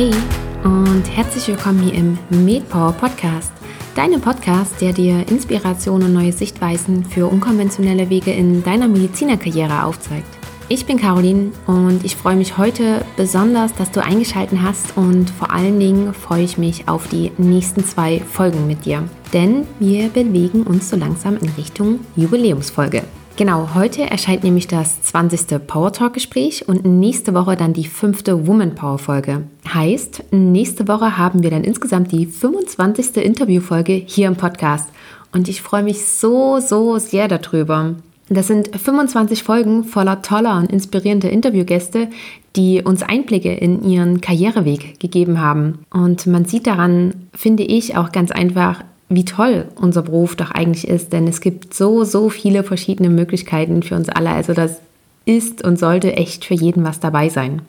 Hey und herzlich willkommen hier im MedPower Podcast, deinem Podcast, der dir Inspiration und neue Sichtweisen für unkonventionelle Wege in deiner Medizinerkarriere aufzeigt. Ich bin Caroline und ich freue mich heute besonders, dass du eingeschaltet hast und vor allen Dingen freue ich mich auf die nächsten zwei Folgen mit dir, denn wir bewegen uns so langsam in Richtung Jubiläumsfolge. Genau, heute erscheint nämlich das 20. Power Talk Gespräch und nächste Woche dann die fünfte Woman Power Folge. Heißt, nächste Woche haben wir dann insgesamt die 25. Interviewfolge hier im Podcast. Und ich freue mich so, so sehr darüber. Das sind 25 Folgen voller toller und inspirierender Interviewgäste, die uns Einblicke in ihren Karriereweg gegeben haben. Und man sieht daran, finde ich, auch ganz einfach, wie toll unser Beruf doch eigentlich ist, denn es gibt so, so viele verschiedene Möglichkeiten für uns alle. Also das ist und sollte echt für jeden was dabei sein.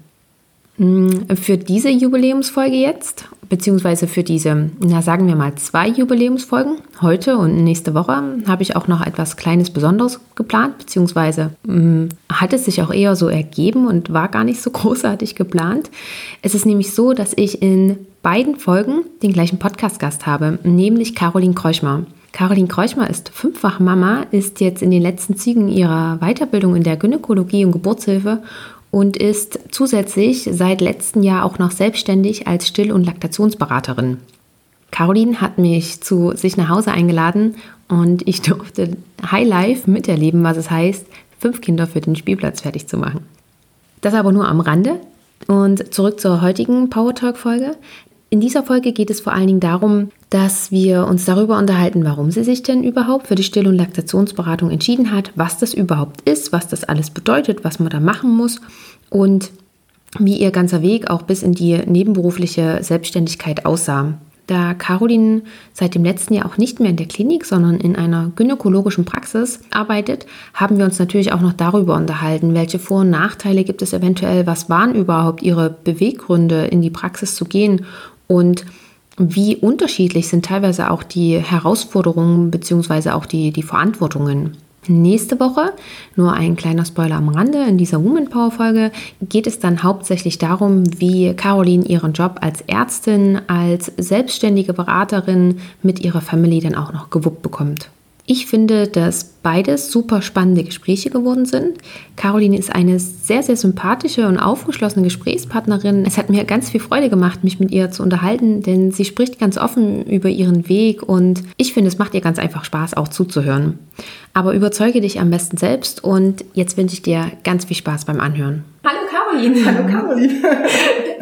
Hm, für diese Jubiläumsfolge jetzt, beziehungsweise für diese, na sagen wir mal, zwei Jubiläumsfolgen, heute und nächste Woche, habe ich auch noch etwas Kleines Besonderes geplant, beziehungsweise mh, hm, hat es sich auch eher so ergeben und war gar nicht so großartig geplant. Es ist nämlich so, dass ich in beiden Folgen den gleichen Podcast-Gast habe, nämlich Caroline Kreuschmer. Caroline Kreuschmer ist fünffach Mama, ist jetzt in den letzten Zügen ihrer Weiterbildung in der Gynäkologie und Geburtshilfe und ist zusätzlich seit letztem Jahr auch noch selbstständig als Still- und Laktationsberaterin. Caroline hat mich zu sich nach Hause eingeladen und ich durfte Highlife miterleben, was es heißt, fünf Kinder für den Spielplatz fertig zu machen. Das aber nur am Rande. Und zurück zur heutigen Power Talk Folge. In dieser Folge geht es vor allen Dingen darum, dass wir uns darüber unterhalten, warum sie sich denn überhaupt für die Still- und Laktationsberatung entschieden hat, was das überhaupt ist, was das alles bedeutet, was man da machen muss und wie ihr ganzer Weg auch bis in die nebenberufliche Selbstständigkeit aussah. Da Caroline seit dem letzten Jahr auch nicht mehr in der Klinik, sondern in einer gynäkologischen Praxis arbeitet, haben wir uns natürlich auch noch darüber unterhalten, welche Vor- und Nachteile gibt es eventuell, was waren überhaupt ihre Beweggründe, in die Praxis zu gehen und wie unterschiedlich sind teilweise auch die Herausforderungen bzw. auch die, die Verantwortungen. Nächste Woche, nur ein kleiner Spoiler am Rande, in dieser Woman Power Folge geht es dann hauptsächlich darum, wie Caroline ihren Job als Ärztin, als selbstständige Beraterin mit ihrer Familie dann auch noch gewuppt bekommt. Ich finde, dass beides super spannende Gespräche geworden sind. Caroline ist eine sehr, sehr sympathische und aufgeschlossene Gesprächspartnerin. Es hat mir ganz viel Freude gemacht, mich mit ihr zu unterhalten, denn sie spricht ganz offen über ihren Weg und ich finde, es macht ihr ganz einfach Spaß, auch zuzuhören. Aber überzeuge dich am besten selbst und jetzt wünsche ich dir ganz viel Spaß beim Anhören. Hallo Caroline. Hallo Caroline.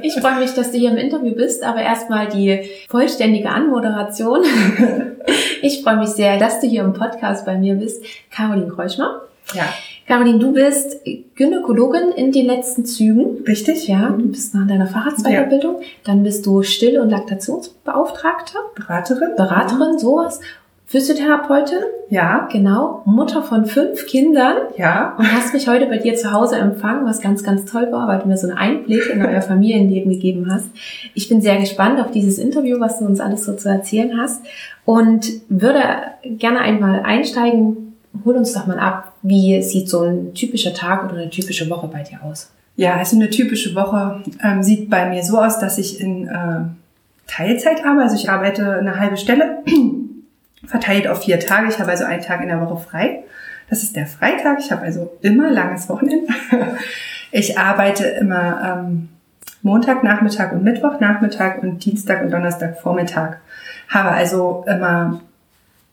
Ich freue mich, dass du hier im Interview bist, aber erstmal die vollständige Anmoderation. Ich freue mich sehr, dass du hier im Podcast bei mir bist. Caroline Kreuschmer. Ja. Caroline, du bist Gynäkologin in den letzten Zügen. Richtig. Ja, du bist nach deiner Facharztweiterbildung. Ja. Dann bist du Still- und Laktationsbeauftragte. Beraterin. Beraterin, sowas. Physiotherapeutin. Ja. Genau. Mutter von fünf Kindern. Ja. Und hast mich heute bei dir zu Hause empfangen, was ganz, ganz toll war, weil du mir so einen Einblick in euer Familienleben gegeben hast. Ich bin sehr gespannt auf dieses Interview, was du uns alles so zu erzählen hast. Und würde gerne einmal einsteigen. Hol uns doch mal ab. Wie sieht so ein typischer Tag oder eine typische Woche bei dir aus? Ja, also eine typische Woche ähm, sieht bei mir so aus, dass ich in äh, Teilzeit arbeite. Also ich arbeite eine halbe Stelle verteilt auf vier Tage. Ich habe also einen Tag in der Woche frei. Das ist der Freitag. Ich habe also immer langes Wochenende. Ich arbeite immer ähm, Montag, Nachmittag und Mittwoch, Nachmittag und Dienstag und Donnerstag, Vormittag. Habe also immer,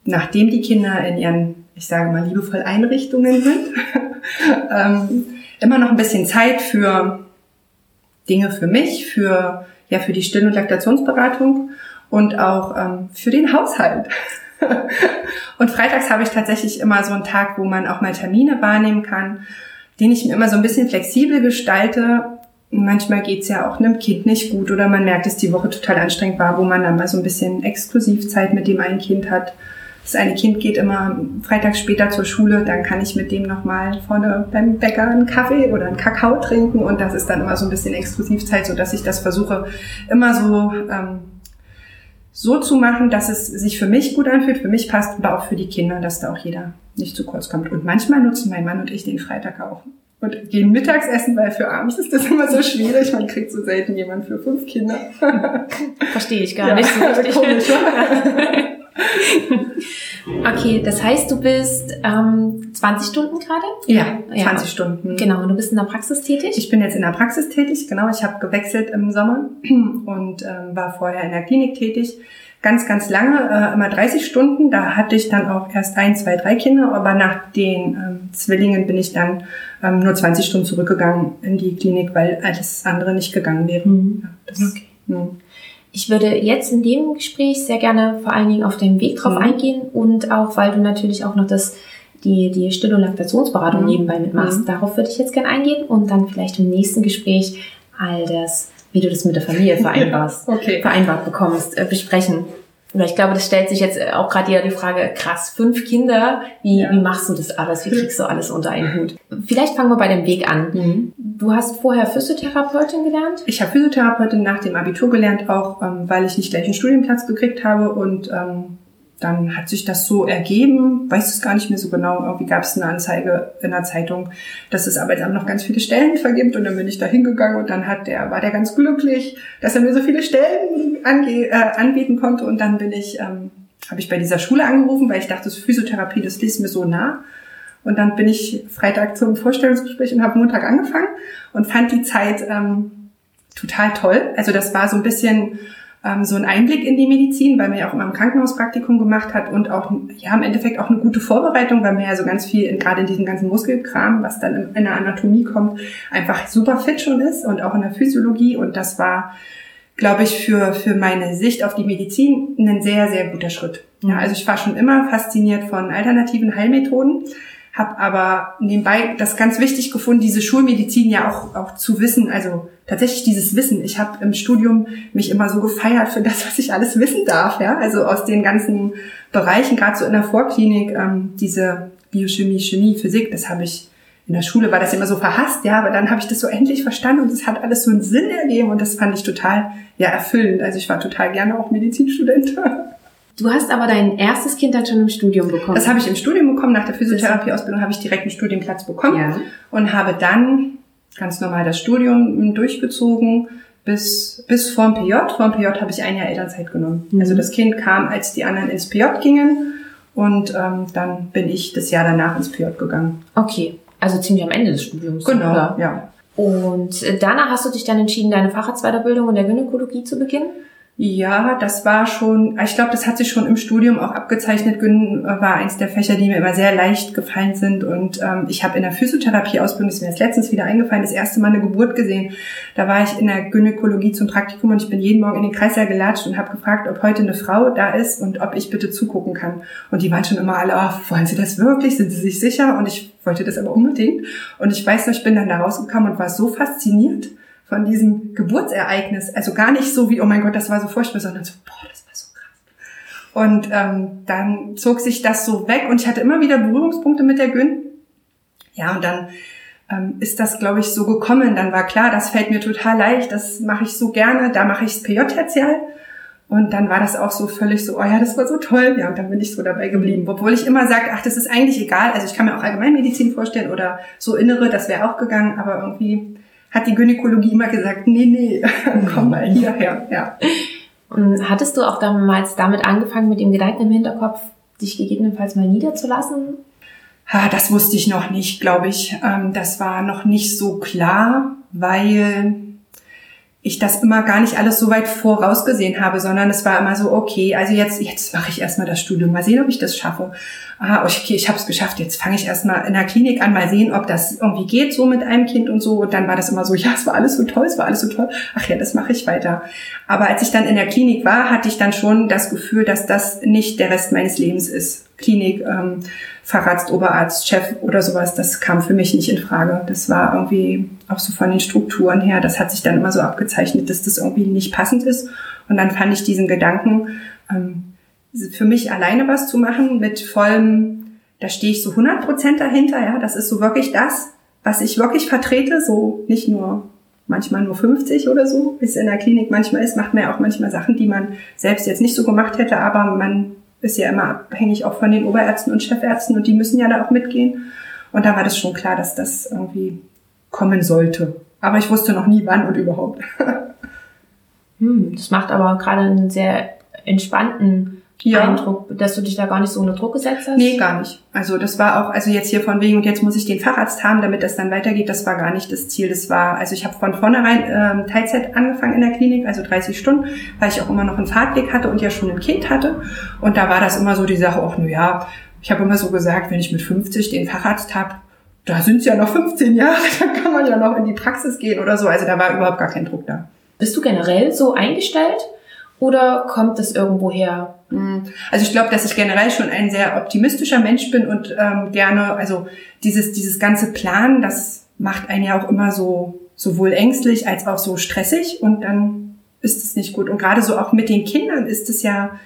nachdem die Kinder in ihren, ich sage mal, liebevoll Einrichtungen sind, ähm, immer noch ein bisschen Zeit für Dinge für mich, für, ja, für die Still- und Laktationsberatung und auch ähm, für den Haushalt. und freitags habe ich tatsächlich immer so einen Tag, wo man auch mal Termine wahrnehmen kann, den ich mir immer so ein bisschen flexibel gestalte. Manchmal geht's ja auch einem Kind nicht gut oder man merkt, dass die Woche total anstrengend war, wo man dann mal so ein bisschen Exklusivzeit mit dem einen Kind hat. Das eine Kind geht immer freitags später zur Schule, dann kann ich mit dem nochmal vorne beim Bäcker einen Kaffee oder einen Kakao trinken und das ist dann immer so ein bisschen Exklusivzeit, so dass ich das versuche immer so ähm, so zu machen, dass es sich für mich gut anfühlt, für mich passt, aber auch für die Kinder, dass da auch jeder nicht zu kurz kommt. Und manchmal nutzen mein Mann und ich den Freitag auch. und gehen Mittagsessen, weil für abends ist das immer so schwierig. Man kriegt so selten jemand für fünf Kinder. Verstehe ich gar ja, nicht so richtig. Komisch, okay, das heißt, du bist ähm, 20 Stunden gerade? Ja, 20 ja. Stunden. Genau, und du bist in der Praxis tätig? Ich bin jetzt in der Praxis tätig, genau. Ich habe gewechselt im Sommer und ähm, war vorher in der Klinik tätig ganz, ganz lange, äh, immer 30 Stunden. Da hatte ich dann auch erst ein, zwei, drei Kinder, aber nach den ähm, Zwillingen bin ich dann ähm, nur 20 Stunden zurückgegangen in die Klinik, weil alles andere nicht gegangen wäre. Mhm. Ja, das, okay. Ich würde jetzt in dem Gespräch sehr gerne vor allen Dingen auf den Weg drauf mhm. eingehen und auch, weil du natürlich auch noch das die, die Still- und Laktationsberatung mhm. nebenbei mitmachst. Mhm. Darauf würde ich jetzt gerne eingehen und dann vielleicht im nächsten Gespräch all das wie du das mit der Familie vereinbarst, okay. vereinbart bekommst, äh, besprechen. Oder ich glaube, das stellt sich jetzt äh, auch gerade ja die Frage, krass, fünf Kinder, wie, ja. wie machst du das alles? Wie kriegst du alles unter einen Hut? Vielleicht fangen wir bei dem Weg an. Mhm. Du hast vorher Physiotherapeutin gelernt? Ich habe Physiotherapeutin nach dem Abitur gelernt, auch ähm, weil ich nicht gleich einen Studienplatz gekriegt habe und ähm, dann hat sich das so ergeben, weiß es gar nicht mehr so genau. Irgendwie gab es eine Anzeige in der Zeitung, dass das Arbeitsamt noch ganz viele Stellen vergibt und dann bin ich da hingegangen und dann hat der, war der ganz glücklich, dass er mir so viele Stellen ange, äh, anbieten konnte und dann bin ich, ähm, habe ich bei dieser Schule angerufen, weil ich dachte, das Physiotherapie, das liest mir so nah. Und dann bin ich Freitag zum Vorstellungsgespräch und habe Montag angefangen und fand die Zeit ähm, total toll. Also das war so ein bisschen ähm, so einen Einblick in die Medizin, weil man ja auch immer im Krankenhaus Praktikum gemacht hat und auch ja im Endeffekt auch eine gute Vorbereitung, weil man ja so ganz viel in, gerade in diesem ganzen Muskelkram, was dann in, in der Anatomie kommt, einfach super fit schon ist und auch in der Physiologie und das war glaube ich, für, für meine Sicht auf die Medizin ein sehr, sehr guter Schritt. Ja, mhm. also ich war schon immer fasziniert von alternativen Heilmethoden habe aber nebenbei das ganz wichtig gefunden, diese Schulmedizin ja auch, auch zu wissen, also tatsächlich dieses Wissen. Ich habe im Studium mich immer so gefeiert für das, was ich alles wissen darf, ja, also aus den ganzen Bereichen, gerade so in der Vorklinik, ähm, diese Biochemie, Chemie, Physik, das habe ich in der Schule war das immer so verhasst, ja, aber dann habe ich das so endlich verstanden und es hat alles so einen Sinn ergeben und das fand ich total ja erfüllend. Also ich war total gerne auch Medizinstudent. Du hast aber dein erstes Kind dann schon im Studium bekommen. Das habe ich im Studium bekommen. Nach der Physiotherapieausbildung habe ich direkt einen Studienplatz bekommen ja. und habe dann ganz normal das Studium durchgezogen bis, bis vorm PJ. Vorm PJ habe ich ein Jahr Elternzeit genommen. Mhm. Also das Kind kam, als die anderen ins PJ gingen und ähm, dann bin ich das Jahr danach ins PJ gegangen. Okay, also ziemlich am Ende des Studiums. Genau, oder? ja. Und äh, danach hast du dich dann entschieden, deine Facharztweiterbildung in der Gynäkologie zu beginnen? Ja, das war schon, ich glaube, das hat sich schon im Studium auch abgezeichnet. Gyn war eins der Fächer, die mir immer sehr leicht gefallen sind. Und ähm, ich habe in der Physiotherapie-Ausbildung, das ist mir jetzt letztens wieder eingefallen, das erste Mal eine Geburt gesehen. Da war ich in der Gynäkologie zum Praktikum und ich bin jeden Morgen in den Kreißsaal gelatscht und habe gefragt, ob heute eine Frau da ist und ob ich bitte zugucken kann. Und die waren schon immer alle, oh, wollen Sie das wirklich? Sind Sie sich sicher? Und ich wollte das aber unbedingt. Und ich weiß noch, ich bin dann da rausgekommen und war so fasziniert von diesem Geburtsereignis. Also gar nicht so wie, oh mein Gott, das war so furchtbar, sondern so, boah, das war so krass. Und ähm, dann zog sich das so weg und ich hatte immer wieder Berührungspunkte mit der Gyn. Ja, und dann ähm, ist das, glaube ich, so gekommen. Dann war klar, das fällt mir total leicht, das mache ich so gerne, da mache ich das PJ-Tertial. Und dann war das auch so völlig so, oh ja, das war so toll. Ja, und dann bin ich so dabei geblieben. Obwohl ich immer sage, ach, das ist eigentlich egal. Also ich kann mir auch Allgemeinmedizin vorstellen oder so Innere, das wäre auch gegangen. Aber irgendwie hat die Gynäkologie immer gesagt, nee, nee, komm mal hierher. Ja. Und hattest du auch damals damit angefangen, mit dem Gedanken im Hinterkopf, dich gegebenenfalls mal niederzulassen? Ha, das wusste ich noch nicht, glaube ich. Ähm, das war noch nicht so klar, weil ich das immer gar nicht alles so weit vorausgesehen habe, sondern es war immer so, okay, also jetzt, jetzt mache ich erstmal das Studium, mal sehen, ob ich das schaffe. Ah, okay, ich habe es geschafft, jetzt fange ich erstmal in der Klinik an, mal sehen, ob das irgendwie geht, so mit einem Kind und so. Und dann war das immer so, ja, es war alles so toll, es war alles so toll. Ach ja, das mache ich weiter. Aber als ich dann in der Klinik war, hatte ich dann schon das Gefühl, dass das nicht der Rest meines Lebens ist. Klinik, ähm, Facharzt, Oberarzt, Chef oder sowas, das kam für mich nicht in Frage. Das war irgendwie auch so von den Strukturen her, das hat sich dann immer so abgezeichnet, dass das irgendwie nicht passend ist. Und dann fand ich diesen Gedanken, ähm, für mich alleine was zu machen mit vollem, da stehe ich so 100 Prozent dahinter, ja, das ist so wirklich das, was ich wirklich vertrete, so nicht nur manchmal nur 50 oder so, wie es in der Klinik manchmal ist, macht man ja auch manchmal Sachen, die man selbst jetzt nicht so gemacht hätte, aber man ist ja immer abhängig auch von den Oberärzten und Chefärzten und die müssen ja da auch mitgehen. Und da war das schon klar, dass das irgendwie kommen sollte. Aber ich wusste noch nie wann und überhaupt. hm, das macht aber gerade einen sehr entspannten ja. Eindruck, dass du dich da gar nicht so unter Druck gesetzt hast? Nee, gar nicht. Also das war auch, also jetzt hier von wegen, und jetzt muss ich den Facharzt haben, damit das dann weitergeht, das war gar nicht das Ziel. Das war, also ich habe von vornherein ähm, Teilzeit angefangen in der Klinik, also 30 Stunden, weil ich auch immer noch einen Fahrtweg hatte und ja schon ein Kind hatte. Und da war das immer so die Sache, auch nur ja, ich habe immer so gesagt, wenn ich mit 50 den Facharzt habe, da sind es ja noch 15 Jahre, dann kann man ja noch in die Praxis gehen oder so. Also da war überhaupt gar kein Druck da. Bist du generell so eingestellt? Oder kommt es irgendwo her? Hm. Also ich glaube, dass ich generell schon ein sehr optimistischer Mensch bin und ähm, gerne, also dieses, dieses ganze Plan, das macht einen ja auch immer so sowohl ängstlich als auch so stressig und dann ist es nicht gut. Und gerade so auch mit den Kindern ist es ja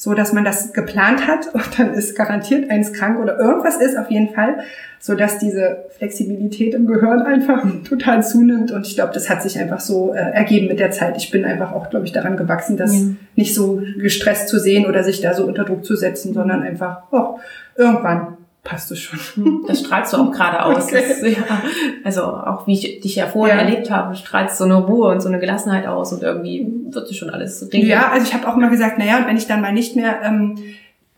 so, dass man das geplant hat und dann ist garantiert eins krank oder irgendwas ist auf jeden Fall, so dass diese Flexibilität im Gehirn einfach total zunimmt und ich glaube, das hat sich einfach so äh, ergeben mit der Zeit. Ich bin einfach auch, glaube ich, daran gewachsen, das ja. nicht so gestresst zu sehen oder sich da so unter Druck zu setzen, sondern einfach, oh, irgendwann passt es schon. Das strahlst du auch gerade aus. Okay. Das, ja, also auch wie ich dich ja vorher ja. erlebt habe, strahlst so eine Ruhe und so eine Gelassenheit aus und irgendwie wird es schon alles regeln. Ja, also ich habe auch immer gesagt, naja, und wenn ich dann mal nicht mehr ähm,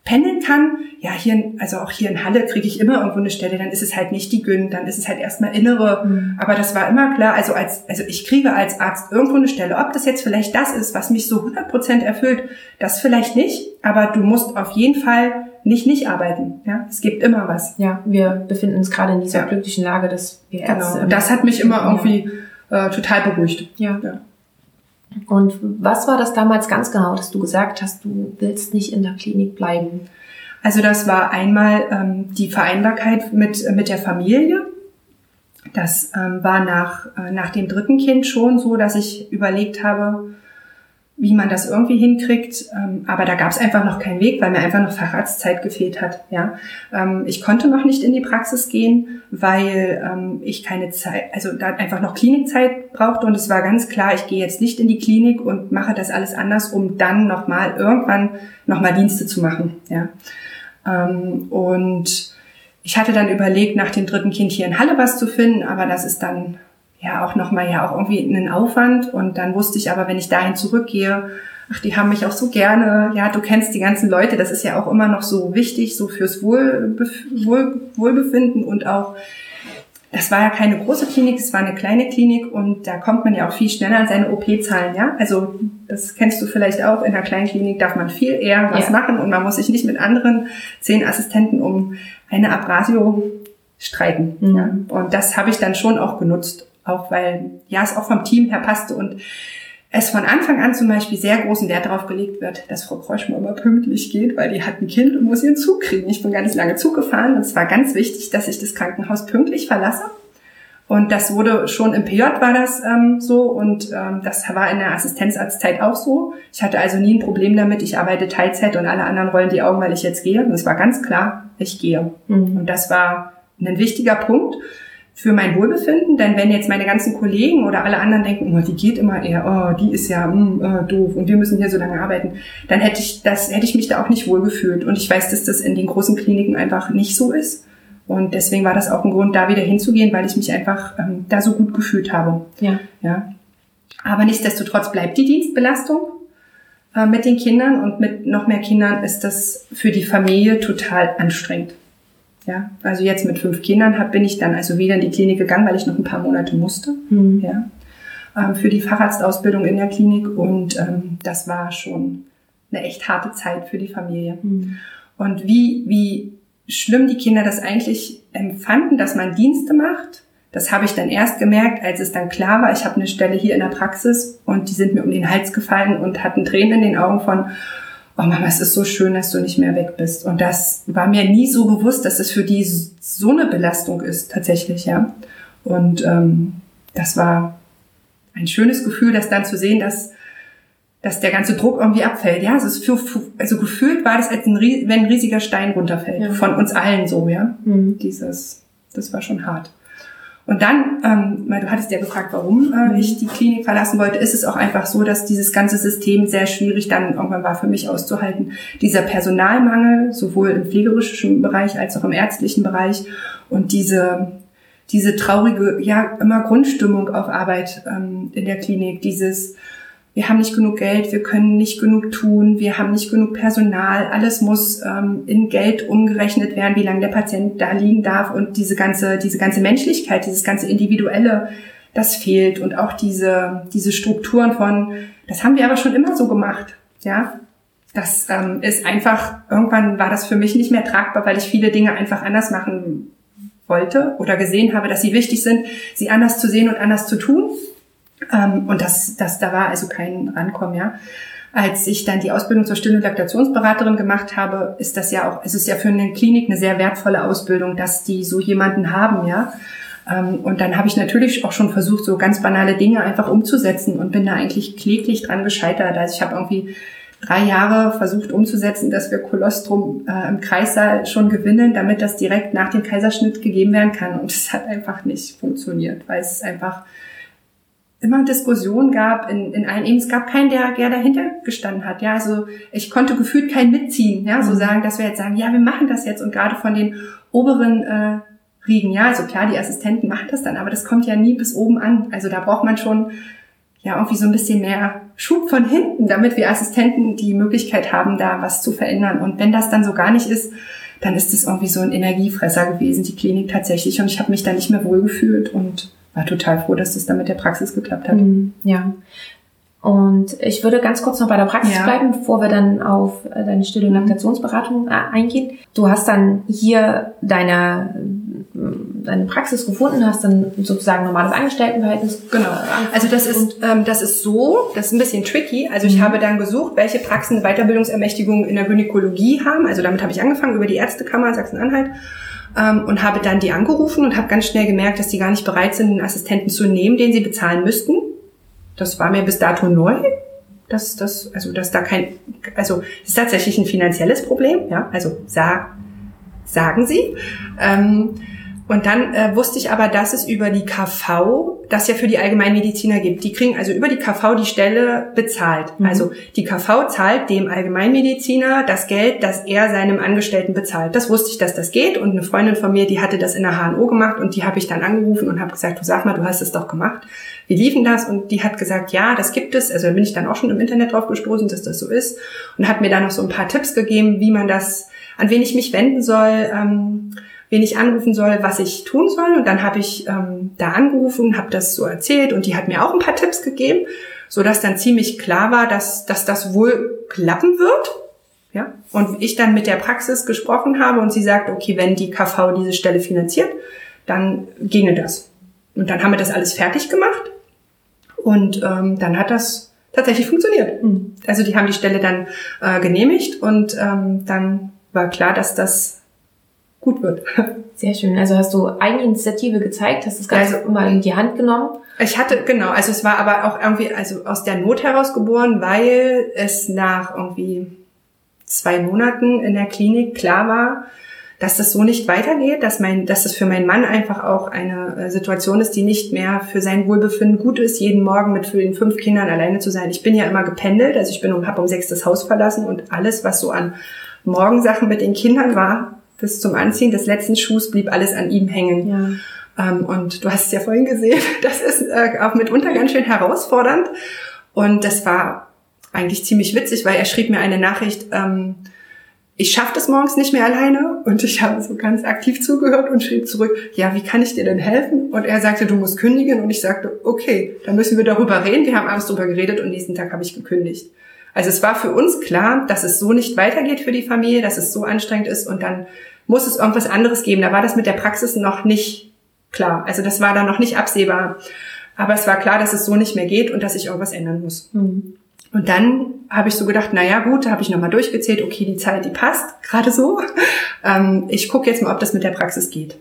pendeln kann, ja, hier, also auch hier in Halle kriege ich immer irgendwo eine Stelle, dann ist es halt nicht die Gün, dann ist es halt erstmal innere. Mhm. Aber das war immer klar, also als, also ich kriege als Arzt irgendwo eine Stelle. Ob das jetzt vielleicht das ist, was mich so 100 Prozent erfüllt, das vielleicht nicht, aber du musst auf jeden Fall nicht nicht arbeiten. Ja, es gibt immer was. Ja, wir befinden uns gerade in dieser ja. glücklichen Lage, dass wir genau. Ärzte. Das hat mich immer irgendwie äh, total beruhigt. Ja. ja. Und was war das damals ganz genau, dass du gesagt hast, du willst nicht in der Klinik bleiben? Also das war einmal ähm, die Vereinbarkeit mit, mit der Familie. Das ähm, war nach, äh, nach dem dritten Kind schon so, dass ich überlegt habe, wie man das irgendwie hinkriegt. Ähm, aber da gab es einfach noch keinen Weg, weil mir einfach noch Facharztzeit gefehlt hat. Ja, ähm, ich konnte noch nicht in die Praxis gehen, weil ähm, ich keine Zeit, also da einfach noch Klinikzeit brauchte und es war ganz klar, ich gehe jetzt nicht in die Klinik und mache das alles anders, um dann noch mal irgendwann noch mal Dienste zu machen. Ja, und ich hatte dann überlegt, nach dem dritten Kind hier in Halle was zu finden, aber das ist dann ja auch nochmal ja auch irgendwie einen Aufwand. Und dann wusste ich aber, wenn ich dahin zurückgehe, ach, die haben mich auch so gerne. Ja, du kennst die ganzen Leute. Das ist ja auch immer noch so wichtig, so fürs Wohlbef Wohl Wohlbefinden und auch, das war ja keine große Klinik, es war eine kleine Klinik und da kommt man ja auch viel schneller an seine OP-Zahlen, ja. Also, das kennst du vielleicht auch. In einer kleinen Klinik darf man viel eher was ja. machen und man muss sich nicht mit anderen zehn Assistenten um eine Abrasio streiten. Mhm. Ja. Und das habe ich dann schon auch genutzt auch weil, ja, es auch vom Team her passte und es von Anfang an zum Beispiel sehr großen Wert darauf gelegt wird, dass Frau Kreuschmer immer pünktlich geht, weil die hat ein Kind und muss ihren Zug kriegen. Ich bin ganz lange Zug gefahren und es war ganz wichtig, dass ich das Krankenhaus pünktlich verlasse. Und das wurde schon im PJ war das ähm, so und ähm, das war in der Assistenzarztzeit auch so. Ich hatte also nie ein Problem damit. Ich arbeite Teilzeit und alle anderen rollen die Augen, weil ich jetzt gehe. Und es war ganz klar, ich gehe. Mhm. Und das war ein wichtiger Punkt für mein Wohlbefinden, denn wenn jetzt meine ganzen Kollegen oder alle anderen denken, oh, die geht immer eher, oh, die ist ja mm, oh, doof und wir müssen hier so lange arbeiten, dann hätte ich das hätte ich mich da auch nicht wohlgefühlt und ich weiß, dass das in den großen Kliniken einfach nicht so ist und deswegen war das auch ein Grund, da wieder hinzugehen, weil ich mich einfach ähm, da so gut gefühlt habe. Ja. Ja. Aber nichtsdestotrotz bleibt die Dienstbelastung äh, mit den Kindern und mit noch mehr Kindern ist das für die Familie total anstrengend. Ja, also jetzt mit fünf Kindern hab, bin ich dann also wieder in die Klinik gegangen, weil ich noch ein paar Monate musste. Mhm. Ja, ähm, für die Facharztausbildung in der Klinik und ähm, das war schon eine echt harte Zeit für die Familie. Mhm. Und wie, wie schlimm die Kinder das eigentlich empfanden, dass man Dienste macht, das habe ich dann erst gemerkt, als es dann klar war, ich habe eine Stelle hier in der Praxis und die sind mir um den Hals gefallen und hatten Tränen in den Augen von, oh Mama, es ist so schön, dass du nicht mehr weg bist. Und das war mir nie so bewusst, dass es für die so eine Belastung ist, tatsächlich, ja. Und ähm, das war ein schönes Gefühl, das dann zu sehen, dass, dass der ganze Druck irgendwie abfällt. Ja, es ist für, also gefühlt war das, als ein, wenn ein riesiger Stein runterfällt. Ja. Von uns allen so, ja. Mhm. Dieses, das war schon hart. Und dann, ähm, weil du hattest ja gefragt, warum äh, ich die Klinik verlassen wollte, ist es auch einfach so, dass dieses ganze System sehr schwierig dann irgendwann war für mich auszuhalten. Dieser Personalmangel, sowohl im pflegerischen Bereich als auch im ärztlichen Bereich und diese diese traurige, ja, immer Grundstimmung auf Arbeit ähm, in der Klinik, dieses wir haben nicht genug Geld, wir können nicht genug tun, wir haben nicht genug Personal, alles muss ähm, in Geld umgerechnet werden, wie lange der Patient da liegen darf und diese ganze, diese ganze Menschlichkeit, dieses ganze Individuelle, das fehlt und auch diese, diese Strukturen von, das haben wir aber schon immer so gemacht, ja. Das ähm, ist einfach, irgendwann war das für mich nicht mehr tragbar, weil ich viele Dinge einfach anders machen wollte oder gesehen habe, dass sie wichtig sind, sie anders zu sehen und anders zu tun. Ähm, und das, das, da war also kein Rankommen, ja. Als ich dann die Ausbildung zur Still- und Laktationsberaterin gemacht habe, ist das ja auch, es ist ja für eine Klinik eine sehr wertvolle Ausbildung, dass die so jemanden haben, ja. Ähm, und dann habe ich natürlich auch schon versucht, so ganz banale Dinge einfach umzusetzen und bin da eigentlich kläglich dran gescheitert. Also ich habe irgendwie drei Jahre versucht umzusetzen, dass wir Kolostrum äh, im Kreissaal schon gewinnen, damit das direkt nach dem Kaiserschnitt gegeben werden kann. Und es hat einfach nicht funktioniert, weil es einfach immer Diskussionen gab in, in allen eben. Es gab keinen, der, der dahinter gestanden hat. Ja, also ich konnte gefühlt keinen mitziehen. Ja, so mhm. sagen, dass wir jetzt sagen, ja, wir machen das jetzt und gerade von den oberen äh, Riegen, ja, also klar, die Assistenten machen das dann, aber das kommt ja nie bis oben an. Also da braucht man schon ja irgendwie so ein bisschen mehr Schub von hinten, damit wir Assistenten die Möglichkeit haben, da was zu verändern. Und wenn das dann so gar nicht ist, dann ist es irgendwie so ein Energiefresser gewesen, die Klinik tatsächlich. Und ich habe mich da nicht mehr wohlgefühlt und war total froh, dass das dann mit der Praxis geklappt hat. Mhm, ja. Und ich würde ganz kurz noch bei der Praxis ja. bleiben, bevor wir dann auf äh, deine Still- und Laktationsberatung äh, eingehen. Du hast dann hier deine, deine Praxis gefunden, hast dann sozusagen normales Angestelltenverhältnis. Genau. Äh, also das ist, ähm, das ist so, das ist ein bisschen tricky. Also ich mhm. habe dann gesucht, welche Praxen eine Weiterbildungsermächtigung in der Gynäkologie haben. Also damit habe ich angefangen über die Ärztekammer Sachsen-Anhalt ähm, und habe dann die angerufen und habe ganz schnell gemerkt, dass die gar nicht bereit sind, einen Assistenten zu nehmen, den sie bezahlen müssten. Das war mir bis dato neu. Dass das, also, dass da kein, also, das ist tatsächlich ein finanzielles Problem, ja, also, sag, sagen sie. Ähm, und dann äh, wusste ich aber, dass es über die KV das ja für die Allgemeinmediziner gibt. Die kriegen also über die KV die Stelle bezahlt. Mhm. Also die KV zahlt dem Allgemeinmediziner das Geld, das er seinem Angestellten bezahlt. Das wusste ich, dass das geht. Und eine Freundin von mir, die hatte das in der HNO gemacht und die habe ich dann angerufen und habe gesagt, du sag mal, du hast es doch gemacht. Wie liefen das? Und die hat gesagt, ja, das gibt es. Also da bin ich dann auch schon im Internet drauf gestoßen, dass das so ist. Und hat mir dann noch so ein paar Tipps gegeben, wie man das, an wen ich mich wenden soll. Ähm, wen ich anrufen soll, was ich tun soll. Und dann habe ich ähm, da angerufen, habe das so erzählt und die hat mir auch ein paar Tipps gegeben, so dass dann ziemlich klar war, dass, dass das wohl klappen wird. Ja, und ich dann mit der Praxis gesprochen habe und sie sagt, okay, wenn die KV diese Stelle finanziert, dann ginge das. Und dann haben wir das alles fertig gemacht und ähm, dann hat das tatsächlich funktioniert. Mhm. Also die haben die Stelle dann äh, genehmigt und ähm, dann war klar, dass das gut wird. Sehr schön. Also hast du Eigeninitiative gezeigt, hast das Ganze also, mal in die Hand genommen? Ich hatte, genau, also es war aber auch irgendwie, also aus der Not heraus geboren, weil es nach irgendwie zwei Monaten in der Klinik klar war, dass das so nicht weitergeht, dass mein, dass das für meinen Mann einfach auch eine äh, Situation ist, die nicht mehr für sein Wohlbefinden gut ist, jeden Morgen mit für den fünf Kindern alleine zu sein. Ich bin ja immer gependelt, also ich bin um, hab um sechs das Haus verlassen und alles, was so an Morgensachen mit den Kindern war, bis zum Anziehen des letzten Schuhs blieb alles an ihm hängen. Ja. Ähm, und du hast es ja vorhin gesehen, das ist äh, auch mitunter ganz schön herausfordernd. Und das war eigentlich ziemlich witzig, weil er schrieb mir eine Nachricht, ähm, ich schaffe das morgens nicht mehr alleine und ich habe so ganz aktiv zugehört und schrieb zurück, ja, wie kann ich dir denn helfen? Und er sagte, du musst kündigen und ich sagte, okay, dann müssen wir darüber reden. Wir haben abends darüber geredet und nächsten Tag habe ich gekündigt. Also es war für uns klar, dass es so nicht weitergeht für die Familie, dass es so anstrengend ist und dann muss es irgendwas anderes geben. Da war das mit der Praxis noch nicht klar. Also das war da noch nicht absehbar. Aber es war klar, dass es so nicht mehr geht und dass ich irgendwas ändern muss. Mhm. Und dann habe ich so gedacht, na ja, gut, da habe ich nochmal durchgezählt, okay, die Zeit, die passt, gerade so. Ähm, ich gucke jetzt mal, ob das mit der Praxis geht.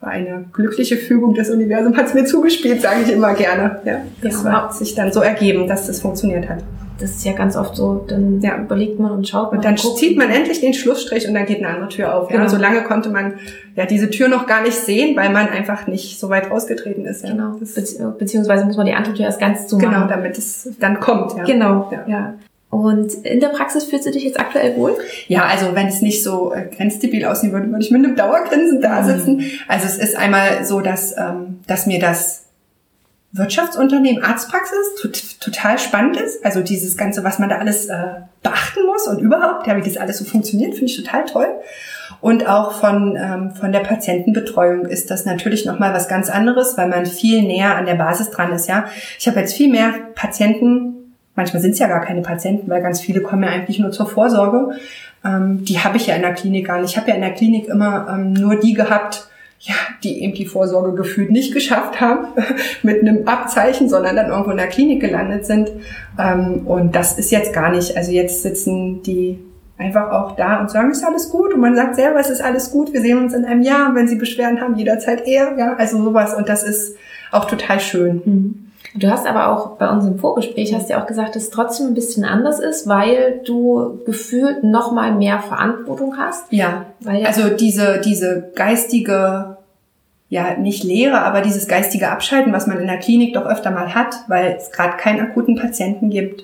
War eine glückliche Fügung, das Universum hat es mir zugespielt, sage ich immer gerne. Ja, das ja. hat sich dann so ergeben, dass das funktioniert hat. Das ist ja ganz oft so, dann ja. überlegt man und schaut man. Und dann und zieht man endlich den Schlussstrich und dann geht eine andere Tür auf. Genau. Ja. Solange konnte man ja diese Tür noch gar nicht sehen, weil man einfach nicht so weit rausgetreten ist. Ja. Genau. Be beziehungsweise muss man die andere Tür erst ganz zumachen. Genau, damit es dann kommt. Ja. Genau, ja. ja. Und in der Praxis fühlst du dich jetzt aktuell wohl? Ja, also wenn es nicht so äh, grenzdebil aussehen würde, würde ich mit einem Dauergrinsen da mhm. sitzen. Mhm. Also es ist einmal so, dass, ähm, dass mir das Wirtschaftsunternehmen Arztpraxis total spannend ist. Also dieses Ganze, was man da alles äh, beachten muss und überhaupt, ja, wie das alles so funktioniert, finde ich total toll. Und auch von, ähm, von der Patientenbetreuung ist das natürlich nochmal was ganz anderes, weil man viel näher an der Basis dran ist. Ja, Ich habe jetzt viel mehr Patienten, manchmal sind es ja gar keine Patienten, weil ganz viele kommen ja eigentlich nur zur Vorsorge. Ähm, die habe ich ja in der Klinik gar nicht. Ich habe ja in der Klinik immer ähm, nur die gehabt, ja, die eben die Vorsorge gefühlt nicht geschafft haben mit einem Abzeichen, sondern dann irgendwo in der Klinik gelandet sind. Ähm, und das ist jetzt gar nicht. Also jetzt sitzen die einfach auch da und sagen, ist alles gut. Und man sagt selber, es ist alles gut. Wir sehen uns in einem Jahr. wenn sie Beschwerden haben, jederzeit eher. Ja, also sowas. Und das ist auch total schön. Mhm. Du hast aber auch bei unserem Vorgespräch hast ja auch gesagt, dass es trotzdem ein bisschen anders ist, weil du gefühlt noch mal mehr Verantwortung hast. Ja. Weil also diese diese geistige ja nicht Lehre, aber dieses geistige Abschalten, was man in der Klinik doch öfter mal hat, weil es gerade keinen akuten Patienten gibt,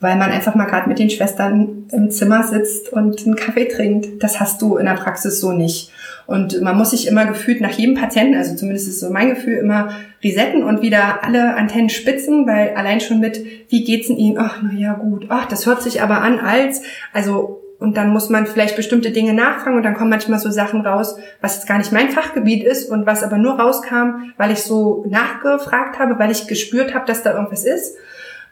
weil man einfach mal gerade mit den Schwestern im Zimmer sitzt und einen Kaffee trinkt. Das hast du in der Praxis so nicht. Und man muss sich immer gefühlt nach jedem Patienten, also zumindest ist so mein Gefühl, immer resetten und wieder alle Antennen spitzen, weil allein schon mit, wie geht's in Ihnen? Ach, na ja, gut. Ach, das hört sich aber an als, also, und dann muss man vielleicht bestimmte Dinge nachfragen und dann kommen manchmal so Sachen raus, was jetzt gar nicht mein Fachgebiet ist und was aber nur rauskam, weil ich so nachgefragt habe, weil ich gespürt habe, dass da irgendwas ist.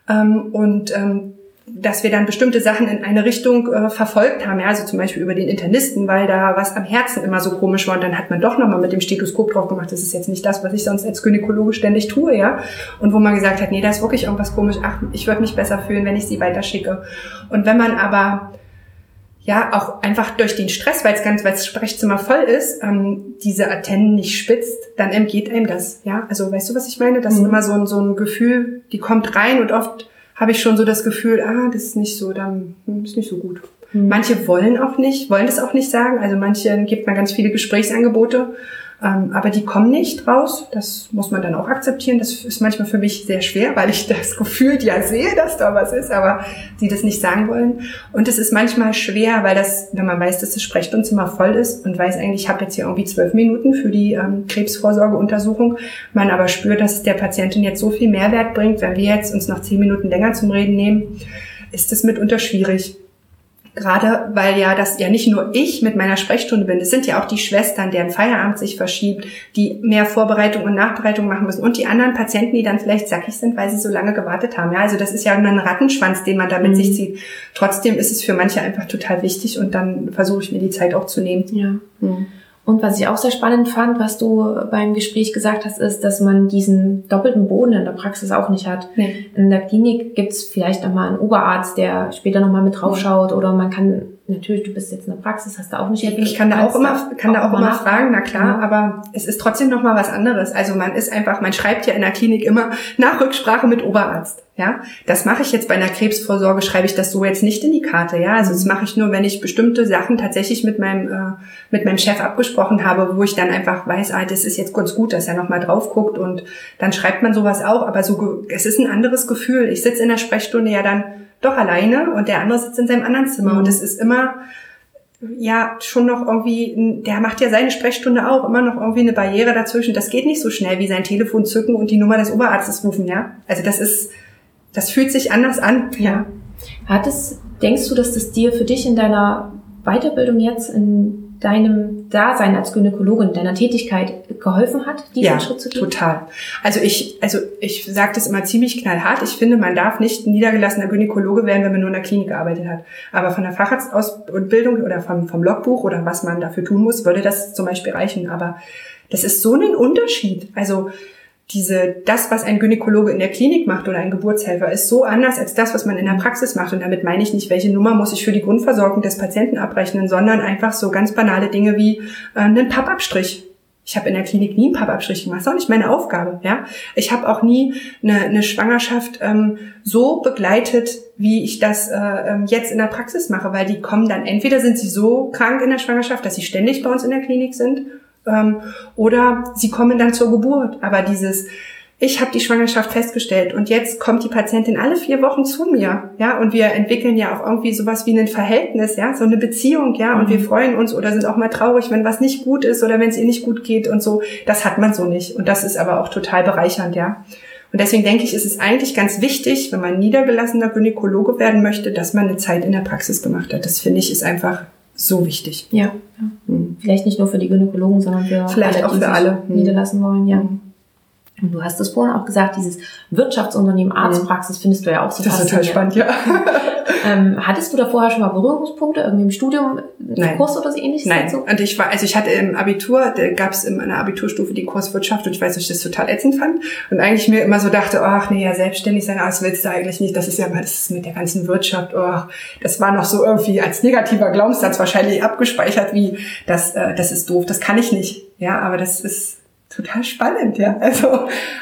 Ähm, und ähm, dass wir dann bestimmte Sachen in eine Richtung äh, verfolgt haben, ja, also zum Beispiel über den Internisten, weil da was am Herzen immer so komisch war und dann hat man doch nochmal mit dem Stethoskop drauf gemacht, das ist jetzt nicht das, was ich sonst als Gynäkologe ständig tue, ja, und wo man gesagt hat, nee, da ist wirklich irgendwas komisch, ach, ich würde mich besser fühlen, wenn ich sie weiterschicke. Und wenn man aber ja auch einfach durch den Stress, weil es ganz, weil das Sprechzimmer voll ist, ähm, diese Antennen nicht spitzt, dann entgeht einem das, ja, also weißt du, was ich meine? Das mhm. ist immer so ein, so ein Gefühl, die kommt rein und oft habe ich schon so das Gefühl, ah, das ist nicht so, dann hm, ist nicht so gut. Mhm. Manche wollen auch nicht, wollen das auch nicht sagen. Also manche gibt man ganz viele Gesprächsangebote aber die kommen nicht raus. Das muss man dann auch akzeptieren. Das ist manchmal für mich sehr schwer, weil ich das Gefühl ja sehe, dass da was ist, aber sie das nicht sagen wollen. Und es ist manchmal schwer, weil das, wenn man weiß, dass das Sprechstundzimmer voll ist und weiß eigentlich, ich habe jetzt hier irgendwie zwölf Minuten für die ähm, Krebsvorsorgeuntersuchung, man aber spürt, dass der Patientin jetzt so viel Mehrwert bringt, wenn wir jetzt uns noch zehn Minuten länger zum Reden nehmen, ist es mitunter schwierig. Gerade weil ja das ja nicht nur ich mit meiner Sprechstunde bin, es sind ja auch die Schwestern, deren Feierabend sich verschiebt, die mehr Vorbereitung und Nachbereitung machen müssen und die anderen Patienten, die dann vielleicht sackig sind, weil sie so lange gewartet haben. Ja, also das ist ja ein Rattenschwanz, den man da mit mhm. sich zieht. Trotzdem ist es für manche einfach total wichtig und dann versuche ich mir die Zeit auch zu nehmen. Ja. Mhm. Und was ich auch sehr spannend fand, was du beim Gespräch gesagt hast, ist, dass man diesen doppelten Boden in der Praxis auch nicht hat. Nee. In der Klinik gibt's vielleicht nochmal einen Oberarzt, der später nochmal mit draufschaut oder man kann natürlich, du bist jetzt in der Praxis, hast du auch nicht. Ich kann da auch immer, kann da auch immer fragen, na klar, ja. aber es ist trotzdem noch mal was anderes. Also man ist einfach, man schreibt ja in der Klinik immer nach Rücksprache mit Oberarzt. Ja, das mache ich jetzt bei einer Krebsvorsorge, schreibe ich das so jetzt nicht in die Karte. Ja, also das mache ich nur, wenn ich bestimmte Sachen tatsächlich mit meinem äh, mit meinem Chef abgesprochen habe, wo ich dann einfach weiß, ah, das ist jetzt ganz gut, dass er noch mal drauf guckt und dann schreibt man sowas auch. Aber so, es ist ein anderes Gefühl. Ich sitze in der Sprechstunde ja dann doch alleine und der andere sitzt in seinem anderen Zimmer. Mhm. Und es ist immer, ja, schon noch irgendwie, der macht ja seine Sprechstunde auch, immer noch irgendwie eine Barriere dazwischen. Das geht nicht so schnell wie sein Telefon zücken und die Nummer des Oberarztes rufen, ja. Also das ist, das fühlt sich anders an, ja. Hat es, denkst du, dass das dir für dich in deiner Weiterbildung jetzt in deinem Dasein als Gynäkologin, deiner Tätigkeit geholfen hat, diesen ja, Schritt zu gehen? total. Also ich, also ich sage das immer ziemlich knallhart. Ich finde, man darf nicht niedergelassener Gynäkologe werden, wenn man nur in der Klinik gearbeitet hat. Aber von der Facharztausbildung oder vom, vom Logbuch oder was man dafür tun muss, würde das zum Beispiel reichen. Aber das ist so ein Unterschied. Also diese, das, was ein Gynäkologe in der Klinik macht oder ein Geburtshelfer, ist so anders als das, was man in der Praxis macht. Und damit meine ich nicht, welche Nummer muss ich für die Grundversorgung des Patienten abrechnen, sondern einfach so ganz banale Dinge wie äh, einen Pappabstrich. Ich habe in der Klinik nie einen Pappabstrich gemacht. Das ist auch nicht meine Aufgabe. Ja, ich habe auch nie eine, eine Schwangerschaft ähm, so begleitet, wie ich das äh, ähm, jetzt in der Praxis mache, weil die kommen dann entweder sind sie so krank in der Schwangerschaft, dass sie ständig bei uns in der Klinik sind, ähm, oder sie kommen dann zur Geburt. Aber dieses ich habe die Schwangerschaft festgestellt und jetzt kommt die Patientin alle vier Wochen zu mir, ja, und wir entwickeln ja auch irgendwie sowas wie ein Verhältnis, ja, so eine Beziehung, ja, und wir mhm. freuen uns oder sind auch mal traurig, wenn was nicht gut ist oder wenn es ihr nicht gut geht und so. Das hat man so nicht und das ist aber auch total bereichernd, ja. Und deswegen denke ich, ist es eigentlich ganz wichtig, wenn man niedergelassener Gynäkologe werden möchte, dass man eine Zeit in der Praxis gemacht hat. Das finde ich ist einfach so wichtig. Ja, ja. Mhm. vielleicht nicht nur für die Gynäkologen, sondern für vielleicht alle, auch für alle niederlassen wollen, ja. Mhm. Und du hast es vorhin auch gesagt, dieses Wirtschaftsunternehmen Arztpraxis findest du ja auch so Das ist total spannend, ja. ähm, hattest du da vorher schon mal Berührungspunkte, irgendwie im Studium, Nein. Kurs oder so ähnliches? Nein, dazu? und ich war, also ich hatte im Abitur, da gab es in einer Abiturstufe die Kurswirtschaft und ich weiß, dass ich das total ätzend fand und eigentlich mir immer so dachte, ach nee, ja, selbstständig sein, das willst du eigentlich nicht, das ist ja mal, das ist mit der ganzen Wirtschaft, oh, das war noch so irgendwie als negativer Glaubenssatz wahrscheinlich abgespeichert, wie das, äh, das ist doof, das kann ich nicht, ja, aber das ist total spannend, ja. Also,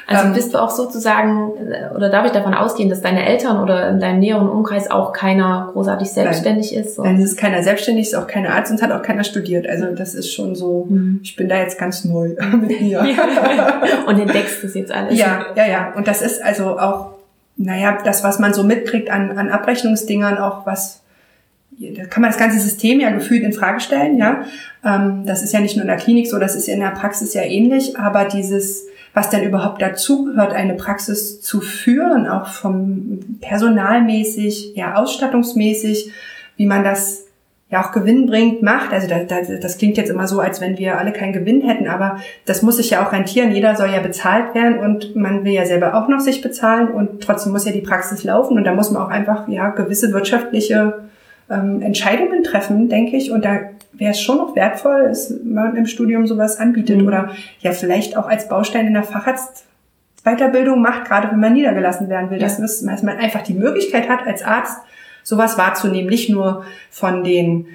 also ähm, bist du auch sozusagen, äh, oder darf ich davon ausgehen, dass deine Eltern oder in deinem näheren Umkreis auch keiner großartig selbstständig nein. ist? Nein, es ist keiner selbstständig, ist auch keiner Arzt und hat auch keiner studiert. Also das ist schon so, mhm. ich bin da jetzt ganz neu mit mir. und entdeckst das jetzt alles. Ja, ja, ja. Und das ist also auch, naja, das, was man so mitkriegt an, an Abrechnungsdingern, auch was da kann man das ganze System ja gefühlt in Frage stellen, ja. Ähm, das ist ja nicht nur in der Klinik so, das ist ja in der Praxis ja ähnlich, aber dieses, was denn überhaupt dazugehört, eine Praxis zu führen, auch vom personalmäßig, ja, ausstattungsmäßig, wie man das ja auch gewinnbringend macht. Also das, das, das klingt jetzt immer so, als wenn wir alle keinen Gewinn hätten, aber das muss sich ja auch rentieren. Jeder soll ja bezahlt werden und man will ja selber auch noch sich bezahlen und trotzdem muss ja die Praxis laufen und da muss man auch einfach ja gewisse wirtschaftliche ähm, Entscheidungen treffen, denke ich. Und da wäre es schon noch wertvoll, dass man im Studium sowas anbietet mhm. oder ja vielleicht auch als Baustein in der Facharztweiterbildung macht, gerade wenn man niedergelassen werden will, ja. dass, man einfach die Möglichkeit hat, als Arzt sowas wahrzunehmen, nicht nur von den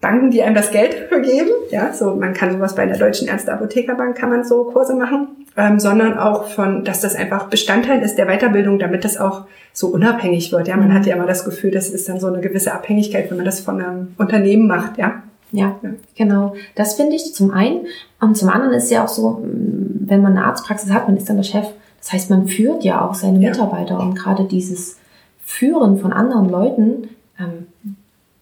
Banken, die einem das Geld geben. Ja, so man kann sowas bei der Deutschen Ärzte-Apothekerbank kann man so Kurse machen, ähm, sondern auch von, dass das einfach Bestandteil ist der Weiterbildung, damit das auch so unabhängig wird. Ja, man mhm. hat ja immer das Gefühl, das ist dann so eine gewisse Abhängigkeit, wenn man das von einem Unternehmen macht. Ja, ja, ja. genau. Das finde ich zum einen. Und zum anderen ist ja auch so, wenn man eine Arztpraxis hat, man ist dann der Chef. Das heißt, man führt ja auch seine Mitarbeiter ja. und gerade dieses Führen von anderen Leuten, ähm,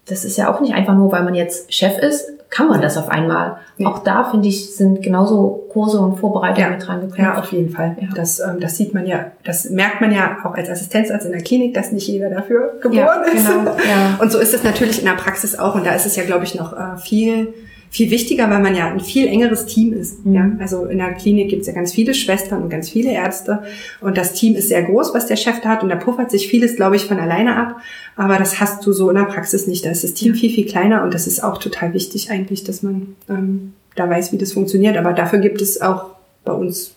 das ist ja auch nicht einfach nur, weil man jetzt Chef ist, kann man das auf einmal. Ja. Auch da, finde ich, sind genauso Kurse und Vorbereitungen ja. mit dran geknüpft. Ja, auf jeden Fall. Ja. Das, ähm, das sieht man ja, das merkt man ja auch als Assistenzarzt in der Klinik, dass nicht jeder dafür geboren ist. Genau. Ja. Und so ist es natürlich in der Praxis auch. Und da ist es ja, glaube ich, noch äh, viel viel wichtiger, weil man ja ein viel engeres Team ist. Mhm. Ja? Also in der Klinik gibt es ja ganz viele Schwestern und ganz viele Ärzte und das Team ist sehr groß, was der Chef da hat und da puffert sich vieles, glaube ich, von alleine ab. Aber das hast du so in der Praxis nicht. Da ist das Team viel, viel kleiner und das ist auch total wichtig eigentlich, dass man ähm, da weiß, wie das funktioniert. Aber dafür gibt es auch bei uns